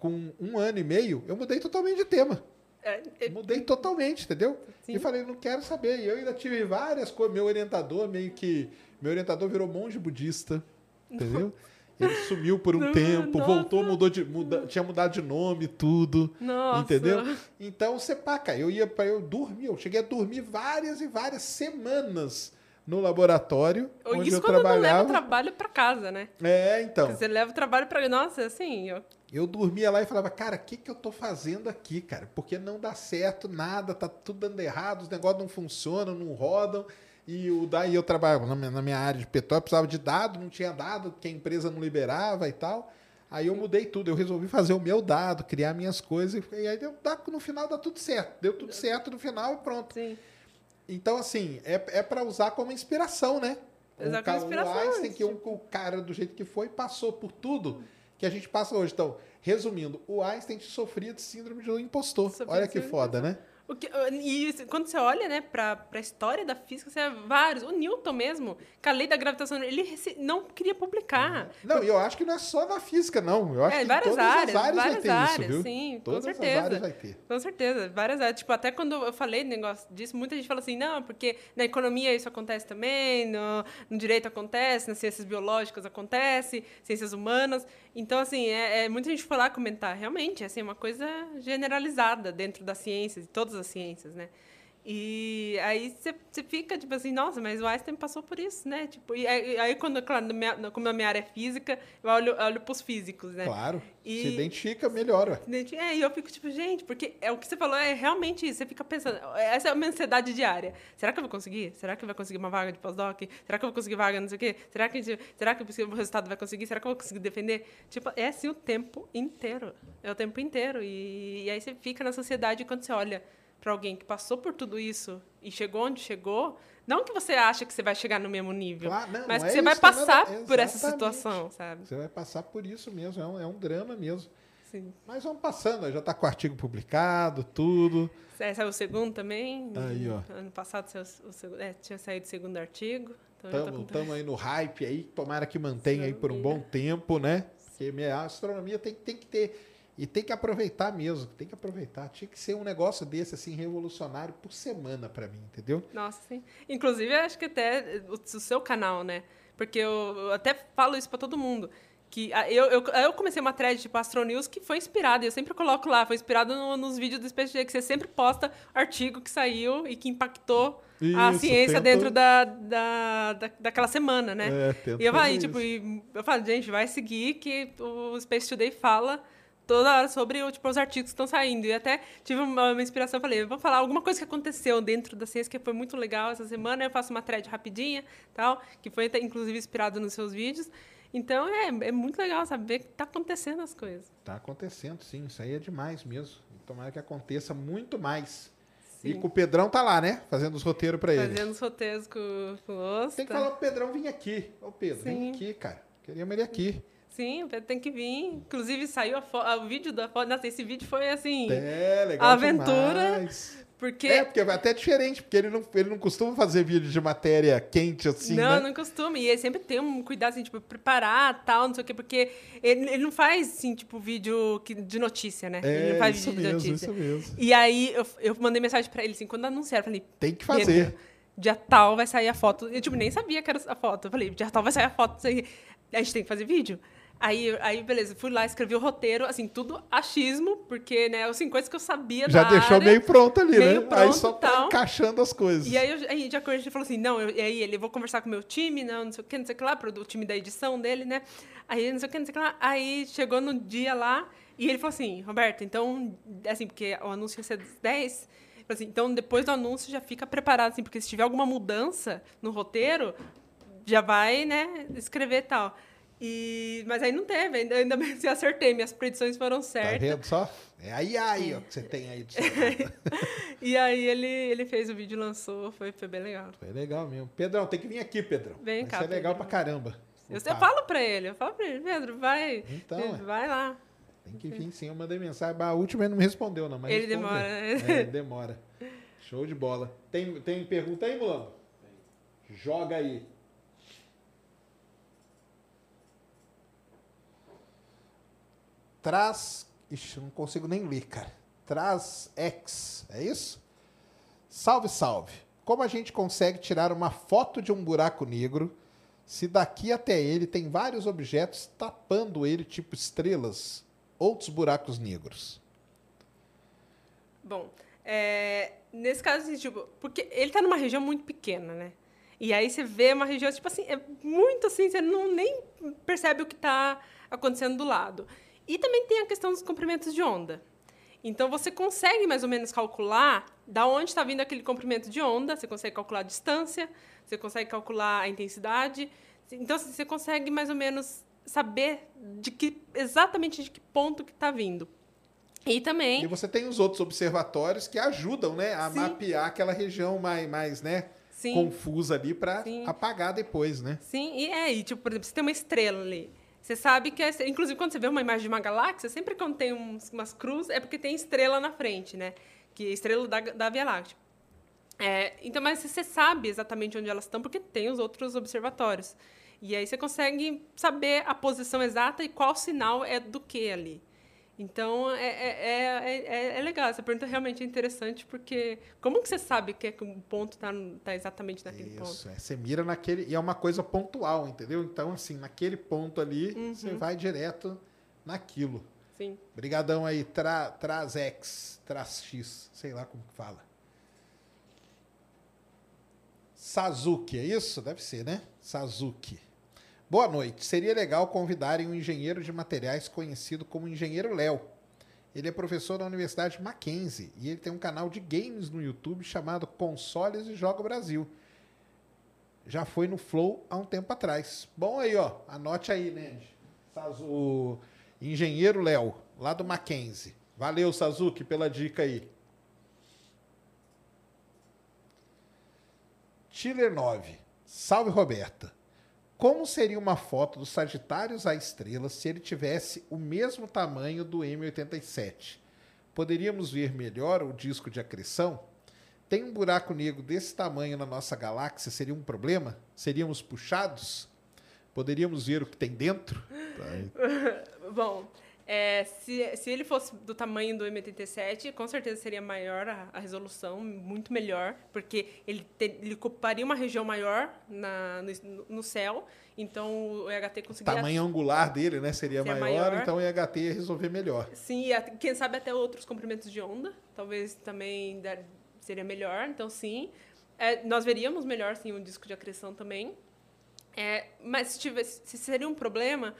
com um ano e meio, eu mudei totalmente de tema. É, é, Mudei totalmente, entendeu? Sim. E falei, não quero saber. E eu ainda tive várias coisas. Meu orientador, meio que. Meu orientador virou monge budista. Entendeu? Ele sumiu por um Não, tempo, nossa. voltou, mudou de. Muda, tinha mudado de nome, tudo. Nossa. Entendeu? Então você paca. Eu ia para eu dormir. Eu cheguei a dormir várias e várias semanas no laboratório. onde Isso eu quando não leva trabalhava. o trabalho para casa, né? É, então. Você leva o trabalho para... Nossa, assim, eu... Eu dormia lá e falava, cara, o que, que eu tô fazendo aqui, cara? Porque não dá certo nada, tá tudo dando errado, os negócios não funcionam, não rodam. E o daí eu trabalhava na minha, área de petróleo, precisava de dado, não tinha dado, que a empresa não liberava e tal. Aí eu mudei tudo, eu resolvi fazer o meu dado, criar minhas coisas, e aí deu, no final dá tudo certo. Deu tudo certo no final e pronto. Sim. Então, assim, é, é para usar como inspiração, né? Usar o, como inspiração, o Einstein, que o, o cara do jeito que foi, passou por tudo que a gente passa hoje. Então, resumindo, o Einstein sofria de síndrome do impostor. Olha de que foda, né? Que, e isso, quando você olha, né, pra, pra história da física, você vê vários. O Newton mesmo, com a lei da gravitação, ele não queria publicar. Não, e eu acho que não é só na física, não. Eu acho É, que em várias todas áreas, as áreas vai várias ter áreas, isso, viu? sim, com todas certeza. as áreas vai ter. Com certeza, várias áreas. Tipo, até quando eu falei negócio disso, muita gente fala assim, não, porque na economia isso acontece também, no, no direito acontece, nas ciências biológicas acontece, ciências humanas. Então, assim, é, é- muita gente lá comentar. Realmente, assim, é uma coisa generalizada dentro das ciências, de todas as ciências, né? E aí você fica, tipo assim, nossa, mas o Einstein passou por isso, né? Tipo, e aí, aí quando, claro, na minha- como a minha área é física, eu olho, olho pros físicos, né? Claro. E- Se identifica, melhor, ué. Gente, É, e eu fico tipo, gente, porque é o que você falou é realmente isso. Você fica pensando, essa é a minha ansiedade diária. Será que eu vou conseguir? Será que eu vou conseguir uma vaga de pós-doc? Será que eu vou conseguir vaga não sei o quê? Será que, será que o resultado vai conseguir? Será que eu vou conseguir defender? Tipo, é assim o tempo inteiro. É o tempo inteiro. E, e aí você fica na sociedade quando você olha para alguém que passou por tudo isso e chegou onde chegou. Não que você acha que você vai chegar no mesmo nível, Claro, não, mas não que é você vai isso, não é passar nada- por essa situação, sabe? Você vai passar por isso mesmo, é um, é um drama mesmo. Sim. Mas vamos passando, já está com o artigo publicado, tudo. É, saiu o segundo também. Aí, ó. Ano passado saiu o segundo. É, tinha saído o segundo artigo. Então eu tô com- Estamos aí no hype aí, tomara que mantenha aí por um bom tempo, né? Porque minha astronomia tem, tem que ter. E tem que aproveitar mesmo, tem que aproveitar. Tinha que ser um negócio desse, assim, revolucionário por semana para mim, entendeu? Nossa, sim. Inclusive, eu acho que até o, o seu canal, né? Porque eu, eu até falo isso para todo mundo. Que eu, eu, eu comecei uma thread tipo Astro News que foi inspirada, eu sempre coloco lá, foi inspirado no- nos vídeos do Space Jam, que você sempre posta artigo que saiu e que impactou a Isso, ciência tenta- dentro da, da, da, daquela semana, né? É, e eu falei, tipo, e eu falo, gente, vai seguir que o Space Today fala toda hora sobre tipo, os artigos que estão saindo. E até tive uma, uma inspiração, falei, vou falar alguma coisa que aconteceu dentro da ciência que foi muito legal essa semana, eu faço uma thread rapidinha, tal, que foi inclusive inspirado nos seus vídeos. Então é, é muito legal saber que tá acontecendo as coisas. Tá acontecendo, sim. Isso aí é demais mesmo. Tomara que aconteça muito mais. E Sim. com o Pedrão tá lá, né? Fazendo os roteiros para ele. Fazendo os roteiros com, com o Osta. Tem que falar pro Pedrão vir aqui. Ô, Pedro, vem Sim. aqui, cara. Queríamos ele aqui. Sim, o Pedro tem que vir. Inclusive, saiu a o vídeo da foto. Nossa, esse vídeo foi assim. É, legal A aventura. demais. Porque. É, porque é até diferente, porque ele não, ele não costuma fazer vídeo de matéria quente assim, não, né? não costumo. E ele sempre tem um cuidado, assim, tipo, preparar tal, não sei o quê, porque ele, ele não faz, assim, tipo, vídeo que- de notícia, né? ele É, não faz isso vídeo de mesmo, notícia. isso mesmo. E aí eu, eu mandei mensagem pra ele, assim, quando anunciaram, eu falei. Tem que "Pedro, fazer. Dia tal vai sair a foto. Eu, tipo, nem sabia que era a foto. Eu falei, dia tal vai sair a foto. A gente tem que fazer vídeo. Aí, aí, beleza, fui lá, escrevi o roteiro, assim, tudo achismo, porque, né, assim, coisas que eu sabia Já deixou área. meio pronto ali, meio né? aí pronto, só tá encaixando as coisas. E aí, eu, aí de acordo, a gente falou assim, não, eu, e aí ele, vou conversar com o meu time, não, não sei o que, não sei o que lá, pro do time da edição dele, né? Aí, não sei o que, não sei o que lá. Aí, chegou no dia lá, e ele falou assim, Roberto, então, assim, porque o anúncio ia ser das 10, ele falou assim, então, depois do anúncio, já fica preparado, assim, porque se tiver alguma mudança no roteiro, já vai, né, escrever e tal. E, mas aí não teve, ainda, ainda bem que eu acertei, minhas predições foram Tá certas. vendo só? É aí, aí, ó, que você tem aí. (laughs) E aí ele, ele fez o vídeo, lançou, foi, foi bem legal. Foi legal mesmo. Pedrão, tem que vir aqui, Pedrão. Vem cá, ser legal Pedro. pra caramba. Eu, eu falo pra ele, eu falo pra ele, Pedro, vai, Então, é. vai lá. Tem que vir sim, eu mandei mensagem. A última ele não me respondeu, não. Mas Ele responde. demora, né? É, ele demora. Show de bola. Tem, tem pergunta aí, Mulambo? Joga aí. Traz. Ixi, não consigo nem ler, cara. Traz X, é isso? Salve, salve. Como a gente consegue tirar uma foto de um buraco negro se daqui até ele tem vários objetos tapando ele, tipo estrelas, outros buracos negros? Bom, é, nesse caso, assim, tipo, porque ele tá numa região muito pequena, né? E aí você vê uma região, tipo assim, é muito assim, você não nem percebe o que tá acontecendo do lado. E também tem a questão dos comprimentos de onda. Então você consegue mais ou menos calcular da onde está vindo aquele comprimento de onda, você consegue calcular a distância, você consegue calcular a intensidade. Então assim, você consegue mais ou menos saber de que exatamente de que ponto que está vindo. E também E você tem os outros observatórios que ajudam, né, a Sim. mapear aquela região mais, mais né, Sim. confusa ali para apagar depois, né? Sim, e é, e tipo, por exemplo, você tem uma estrela ali. Você sabe que, é, inclusive, quando você vê uma imagem de uma galáxia, sempre quando tem uns, umas cruzes, é porque tem estrela na frente, né? Que é estrela da, da Via Láctea. É, então, mas você sabe exatamente onde elas estão, porque tem os outros observatórios. E aí você consegue saber a posição exata e qual sinal é do que ali. Então, é, é, é, é, é legal. Essa pergunta realmente é interessante, porque como que você sabe que, é que um ponto está tá exatamente naquele ponto? Isso, é, você mira naquele. E é uma coisa pontual, entendeu? Então, assim, naquele ponto ali, Uhum. você vai direto naquilo. Sim. Brigadão aí, tra, traz X, traz X, sei lá como que fala. Sazuki, é isso? Deve ser, né? Sazuki. Boa noite. Seria legal convidarem um engenheiro de materiais conhecido como Engenheiro Léo. Ele é professor da Universidade Mackenzie e ele tem um canal de games no YouTube chamado Consoles e Joga Brasil. Já foi no Flow há um tempo atrás. Bom aí, ó. Anote aí, né? Sazu- Engenheiro Léo, lá do Mackenzie. Valeu, Sazuki, pela dica aí. Chiller 9. Salve, Roberta. Como seria uma foto do Sagitários à Estrela se ele tivesse o mesmo tamanho do M87? Poderíamos ver melhor o disco de acreção? Tem um buraco negro desse tamanho na nossa galáxia? Seria um problema? Seríamos puxados? Poderíamos ver o que tem dentro? (laughs) Bom, é, se, se ele fosse do tamanho do M87, com certeza seria maior a, a resolução, muito melhor, porque ele, te- ele ocuparia uma região maior na, no, no céu, então o EHT O conseguiria... tamanho angular dele, né? Seria Seria maior, maior. então o EHT ia resolver melhor. Sim, e at- quem sabe até outros comprimentos de onda, talvez também dar- seria melhor, então sim. É, nós veríamos melhor, sim, um disco de acreção também. É, mas se, tivesse, se seria um problema,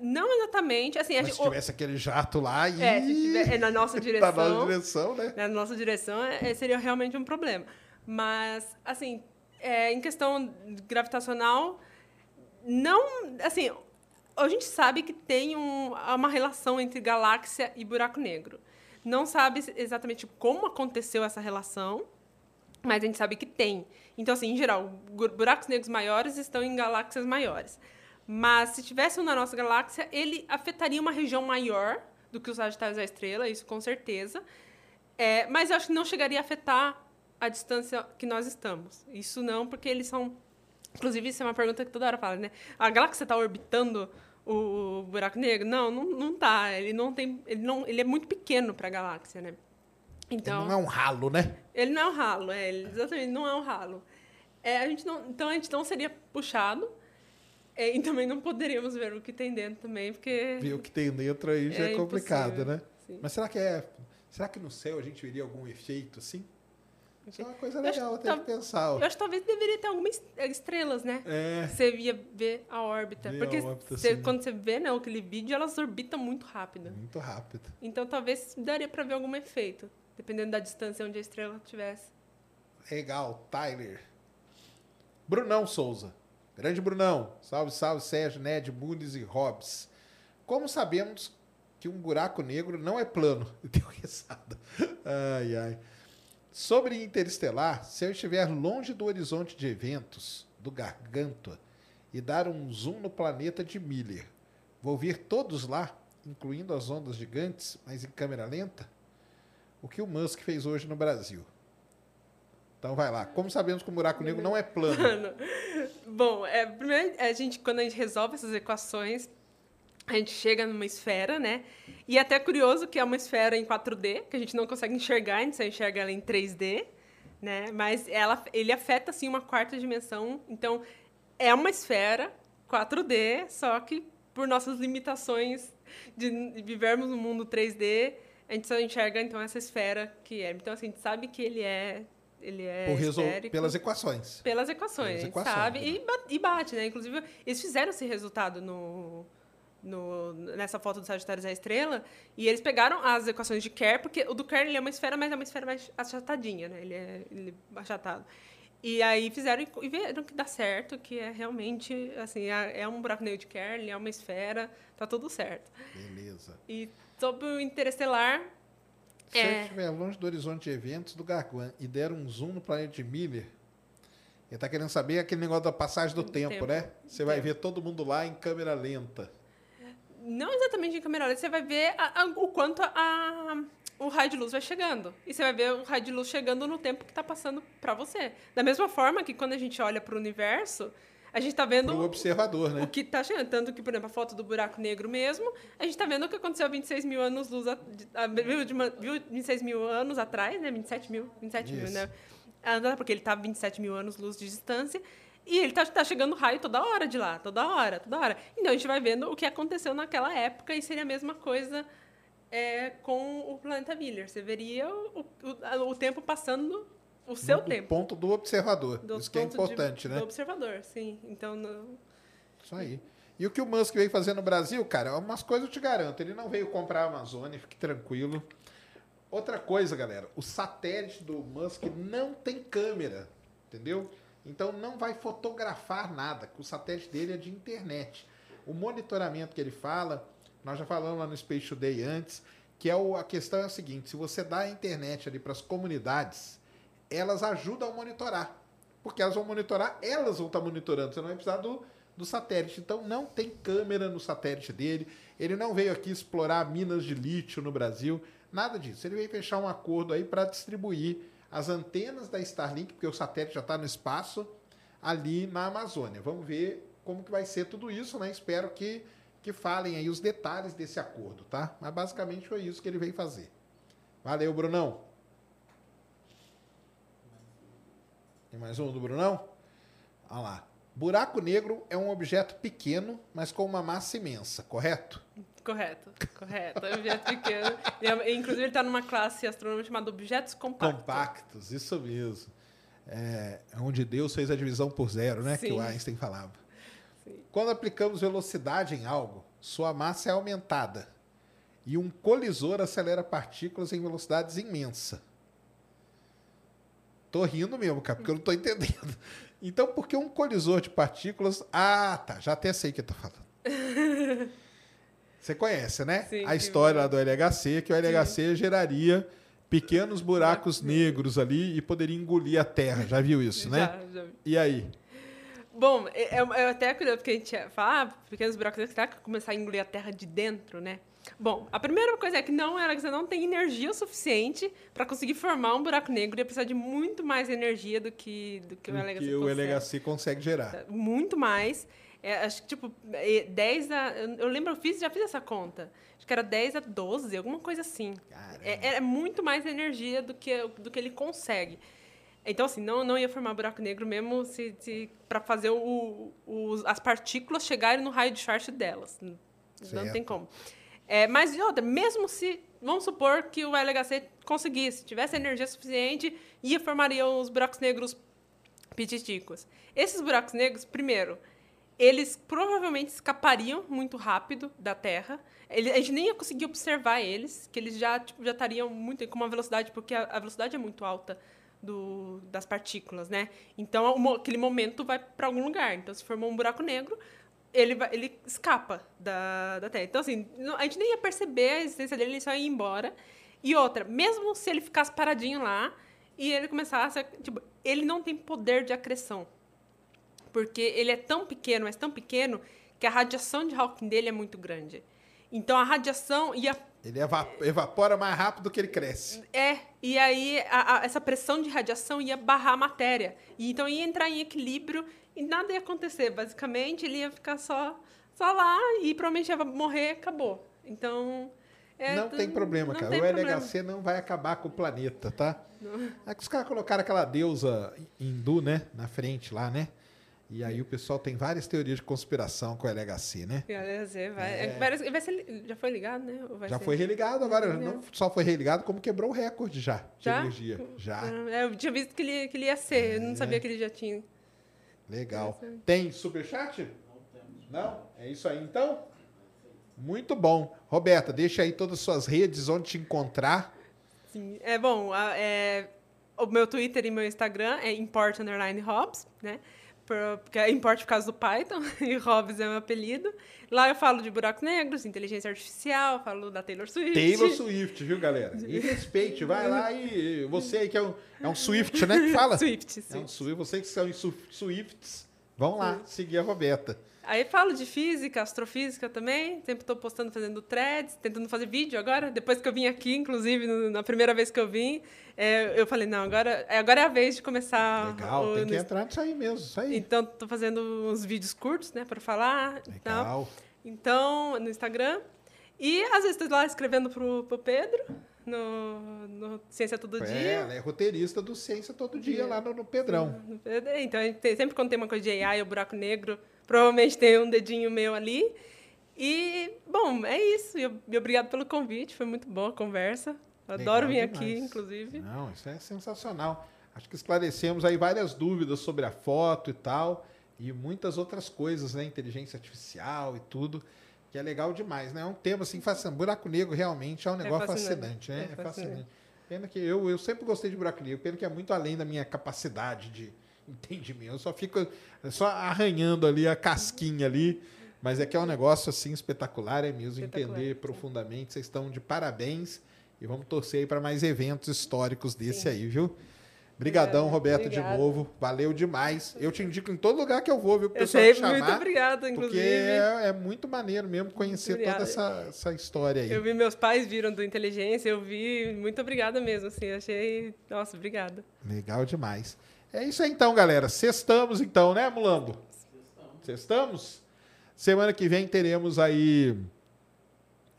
não exatamente, assim... Mas gente- se o- tivesse aquele jato lá e. É, tiver, é na nossa (laughs) Tá direção. na nossa direção, né? na nossa direção, é, seria realmente um problema. Mas, assim, é, em questão gravitacional, não. Assim, a gente sabe que tem um- uma relação entre galáxia e buraco negro. Não sabe exatamente como aconteceu essa relação, mas a gente sabe que tem. Então, assim, em geral, buracos negros maiores estão em galáxias maiores. Mas se tivesse um na nossa galáxia, ele afetaria uma região maior do que os Sagitários da Estrela, isso com certeza. É, mas eu acho que não chegaria a afetar a distância que nós estamos. Isso não, porque eles são. Inclusive, isso é uma pergunta que toda hora fala, né? A galáxia está orbitando o buraco negro? Não, não, não tá. Ele não tem. Ele, não, ele é muito pequeno para a galáxia, né? Então, Ele não é um ralo, né? ele não é um ralo, é, ele exatamente não é um ralo. É, a gente não, então a gente não seria puxado é, e também não poderíamos ver o que tem dentro também, porque Ver o que tem dentro aí já é, É complicado, né? Sim. Mas será que é. Será que no céu a gente veria algum efeito assim? Isso é uma coisa legal até de pensar. ó. eu acho que talvez deveria ter algumas estrelas, né? É. Você ia ver a órbita. Ver a porque órbita, você- quando você vê né, aquele vídeo, elas orbitam muito rápido. Muito rápido. Então talvez daria para ver algum efeito, dependendo da distância onde a estrela estivesse. Legal, Tyler. Brunão Souza. Grande Brunão. Salve, salve, Sérgio, Ned, Muniz e Hobbs. Como sabemos que um buraco negro não é plano? (laughs) Deu risada. Ai, ai. Sobre Interestelar, se eu estiver longe do horizonte de eventos, do Gargantua, e dar um zoom no planeta de Miller, vou ver todos lá, incluindo as ondas gigantes, mas em câmera lenta? O que o Musk fez hoje no Brasil? Então vai lá. Como sabemos que o buraco negro não é plano? (laughs) Mano, Bom, é, primeiro, a gente, quando a gente resolve essas equações, a gente chega numa esfera, né? E é até curioso que é uma esfera em 4D, que a gente não consegue enxergar, a gente só enxerga ela em 3D, né? Mas ela, ele afeta, assim, uma quarta dimensão. Então, é uma esfera 4D, só que por nossas limitações de vivermos no mundo 3D, a gente só enxerga, então, essa esfera que é. Então, assim, a gente sabe que ele é... Ele é pelas equações. Pelas equações, Pelas equações, sabe. né? E, e bate, né? Inclusive, eles fizeram esse resultado no, no, nessa foto do Sagitários da Estrela. E eles pegaram as equações de Kerr, porque o do Kerr ele é uma esfera, mas é uma esfera mais achatadinha, né? Ele é, ele é achatado. E aí fizeram e- e viram que dá certo, que é realmente, assim, é, é um buraco negro de Kerr, ele é uma esfera, tá tudo certo. Beleza. E sobre o Interestelar, Se É. eu estiver longe do horizonte de eventos do Gargan e der um zoom no planeta de Miller, ele está querendo saber aquele negócio da passagem do tempo, tempo. né? Você vai ver todo mundo lá em câmera lenta. Não exatamente em câmera lenta, você vai ver a- a- o quanto a- o raio de luz vai chegando. E você vai ver o raio de luz chegando no tempo que está passando para você. Da mesma forma que quando a gente olha para o universo, a gente está vendo o observador, né? o que está chegando. Tanto que, por exemplo, a foto do buraco negro mesmo, a gente está vendo o que aconteceu há 26 mil anos luz, a- a- viu, de uma- viu 26 mil anos atrás, né? 27 mil, 27 mil, Isso. né? Ah, Porque ele está a 27 mil anos luz de distância. E ele tá, tá chegando raio toda hora de lá, toda hora, toda hora. Então a gente vai vendo o que aconteceu naquela época e seria a mesma coisa é, com o planeta Miller. Você veria o, o, o tempo passando o seu do tempo. ponto do observador. Do Isso que é ponto de- importante, né? Do observador, sim. Então, não- Isso aí. E o que o Musk veio fazer no Brasil, cara, umas coisas eu te garanto. Ele não veio comprar a Amazônia, fique tranquilo. Outra coisa, galera, o satélite do Musk não tem câmera, entendeu? Então não vai fotografar nada, o satélite dele é de internet. O monitoramento que ele fala, nós já falamos lá no Space Today antes, que é o, a questão é a seguinte, se você dá a internet ali para as comunidades, elas ajudam a monitorar. Porque elas vão monitorar, elas vão estar monitorando, você não vai precisar do, do satélite. Então não tem câmera no satélite dele. Ele não veio aqui explorar minas de lítio no Brasil, nada disso. Ele veio fechar um acordo aí para distribuir as antenas da Starlink, porque o satélite já está no espaço, ali na Amazônia. Vamos ver como que vai ser tudo isso, né? Espero que, que falem aí os detalhes desse acordo, tá? Mas basicamente foi isso que ele veio fazer. Valeu, Brunão. Tem mais um do Brunão? Olha lá. Buraco negro é um objeto pequeno, mas com uma massa imensa, correto? correto, correto. É um objeto pequeno. E, é- Inclusive, ele está numa classe astronômica chamada Objetos Compactos. Compactos, isso mesmo. É onde Deus fez a divisão por zero, né? Que Sim. o Einstein falava. Sim. Quando aplicamos velocidade em algo, sua massa é aumentada. E um colisor acelera partículas em velocidades imensas. Tô rindo mesmo, cara, porque eu não tô entendendo. Então, por que um colisor de partículas. Ah, tá, já até sei o que tá falando. Você conhece, né? Sim, a sim, história lá do LHC, que o LHC geraria pequenos buracos negros. ali e poderia engolir a Terra. Já viu isso, né? Já, já vi. E aí? Bom, é, é é até curioso porque a gente fala, ah, pequenos buracos negros, será que começar a engolir a Terra de dentro, né? Bom, a primeira coisa é que não, ela você não tem energia suficiente para conseguir formar um buraco negro. Ia precisar de muito mais energia do que, do que o LHC que o consegue. LHC consegue gerar. Muito mais. É, acho que, tipo, é, 10 a... Eu lembro, eu fiz, já fiz essa conta. Acho que era 10 a 12, alguma coisa assim. Caramba. É, é muito mais energia do que, do que ele consegue. Então, assim, não, não ia formar buraco negro mesmo se, se, para fazer o, o- as partículas chegarem no raio de Schwarz delas. Não Certo. tem como. É, mas, outra, mesmo se... Vamos supor que o LHC conseguisse, tivesse energia suficiente, ia formaria os buracos negros pititicos. Esses buracos negros, primeiro, eles provavelmente escapariam muito rápido da Terra. Ele- a gente nem ia conseguir observar eles, que eles já, tipo, já estariam muito com uma velocidade, porque a, a velocidade é muito alta do, das partículas, né? Então, aquele momento vai para algum lugar. Então, se formou um buraco negro, ele, vai, ele escapa da, da Terra. Então, assim, não- a gente nem ia perceber a existência dele, ele só ia embora. E outra, mesmo se ele ficasse paradinho lá e ele começasse a, tipo, ele não tem poder de acreção. Porque ele é tão pequeno, mas tão pequeno, que a radiação de Hawking dele é muito grande. Então a radiação ia. Ele eva- evapora mais rápido do que ele cresce. É, e aí a- a- essa pressão de radiação ia barrar a matéria. E então ia entrar em equilíbrio e nada ia acontecer. Basicamente, ele ia ficar só, só lá e provavelmente ia morrer acabou. Então. é, não tem problema, não cara. tem o problema. LHC não vai acabar com o planeta, tá? É que os caras colocaram aquela deusa hindu, né? Na frente lá, né? E aí o pessoal tem várias teorias de conspiração com o LHC, né? LHC vai, É. vai, vai ser, já foi ligado, né? Já ser- foi religado agora. Não. Não só foi religado, como quebrou o recorde já de Já? energia. Já. É, Eu tinha visto que ele, que ele ia ser, eu não É. sabia que ele já tinha. Legal. Tem superchat? Não? É isso aí então? Muito bom. Roberta, deixa aí todas as suas redes, onde te encontrar. Sim. É bom, é, o meu Twitter e meu Instagram é import underline Hobbs, né? Por- Porque é import por causa do Python (laughs) e Hobbs é meu apelido. Lá eu falo de buracos negros, inteligência artificial, falo da Taylor Swift. Taylor Swift, viu, galera? E (laughs) respeite, vai lá e você aí que é um, é um Swift, né? Que fala? (laughs) Swift, É sim. um Swift, vocês que são Swifts, vão lá seguir a Roberta. Aí falo de física, astrofísica também. Sempre estou postando, fazendo threads, tentando fazer vídeo agora. Depois que eu vim aqui, inclusive, no- na primeira vez que eu vim, é, eu falei, não, agora, é- agora é a vez de começar. Legal, o- tem que no- entrar nisso aí mesmo, isso aí. Então, estou fazendo uns vídeos curtos, né, para falar. Legal. Então, no Instagram. E às vezes estou lá escrevendo pro, pro Pedro, no, no Ciência Todo É, Dia. ela é roteirista do Ciência Todo Dia lá no, no Pedrão. Então, sempre quando tem uma coisa de AI ou buraco negro, provavelmente tem um dedinho meu ali. E, bom, é isso. E eu- e obrigado pelo convite, foi muito boa a conversa. Adoro vir Legal aqui, demais. inclusive. Não, isso é sensacional. Acho que esclarecemos aí várias dúvidas sobre a foto e tal, e muitas outras coisas, né? Inteligência artificial e tudo, que é legal demais, né? É um tema assim, fascinante. Buraco negro realmente é um negócio fascinante. fascinante, né? É É fascinante. fascinante. Pena que eu, eu sempre gostei de buraco negro, pena que é muito além da minha capacidade de entendimento. Eu só fico só arranhando ali a casquinha ali, mas é que é um negócio assim espetacular, é mesmo Espetacular, entender sim. profundamente. Vocês estão de parabéns e vamos torcer aí para mais eventos históricos desse aí, viu? Obrigada, Roberto, obrigada. de novo. Valeu demais. Eu te indico em todo lugar que eu vou, viu? pro Eu pessoal sei, te chamar, muito obrigada, Porque inclusive. é, é muito maneiro mesmo conhecer toda essa, essa história aí. Eu vi meus pais viram do Inteligência, eu vi. Muito obrigada mesmo, assim. Achei. Nossa, obrigada. Legal demais. É isso aí então, galera. Sextamos então, né, Mulambo? Sextamos? Semana que vem teremos aí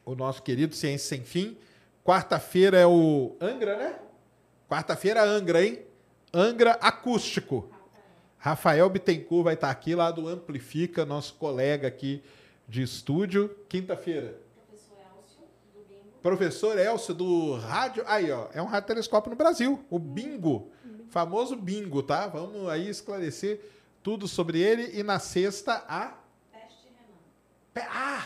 o nosso querido Ciência Sem Fim. Quarta-feira é o Angra, né? Quarta-feira Angra, hein? Angra Acústico. Rafael Bittencourt vai estar aqui lá do Amplifica, nosso colega aqui de estúdio. Quinta-feira. Professor Elcio do rádio. Aí, ó, é um rádio telescópio no Brasil, o Bingo. Famoso Bingo, tá? Vamos aí esclarecer tudo sobre ele. E na sexta, a. Pe- Ah!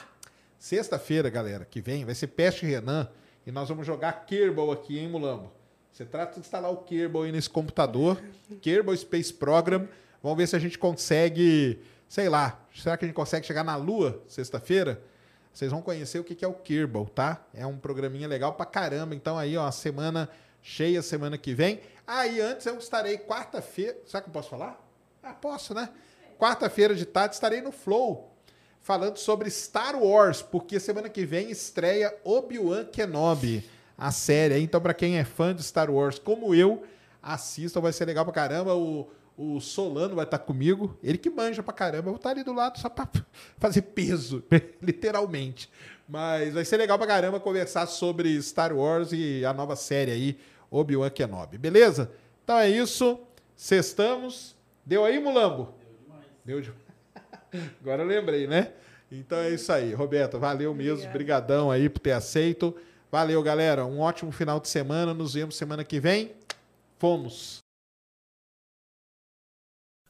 Sexta-feira, galera, que vem, vai ser Peste Renan. E nós vamos jogar Kerbal aqui, hein, Mulambo? Você trata de instalar o Kerbal aí nesse computador. Kerbal Space Program. Vamos ver se a gente consegue, sei lá, será que a gente consegue chegar na Lua sexta-feira? Vocês vão conhecer o que é o Kerbal, tá? É um programinha legal pra caramba. Então aí, ó, semana cheia semana que vem. Aí antes eu estarei quarta-feira. Será que eu posso falar? Ah, posso, né? Quarta-feira de tarde estarei no Flow falando sobre Star Wars, porque semana que vem estreia Obi-Wan Kenobi, a série. Então, pra quem é fã de Star Wars, como eu, assistam, vai ser legal pra caramba. O, o Solano vai estar comigo, ele que manja pra caramba. Eu vou estar ali do lado só pra (laughs) fazer peso, (laughs) literalmente. Mas vai ser legal pra caramba conversar sobre Star Wars e a nova série aí, Obi-Wan Kenobi. Beleza? Então é isso. Sextamos. Deu aí, Mulambo? Deu demais. (laughs) Agora eu lembrei, né? Então é isso aí. Roberto, valeu mesmo. Brigadão aí por ter aceito. Valeu, galera. Um ótimo final de semana. Nos vemos semana que vem. Fomos.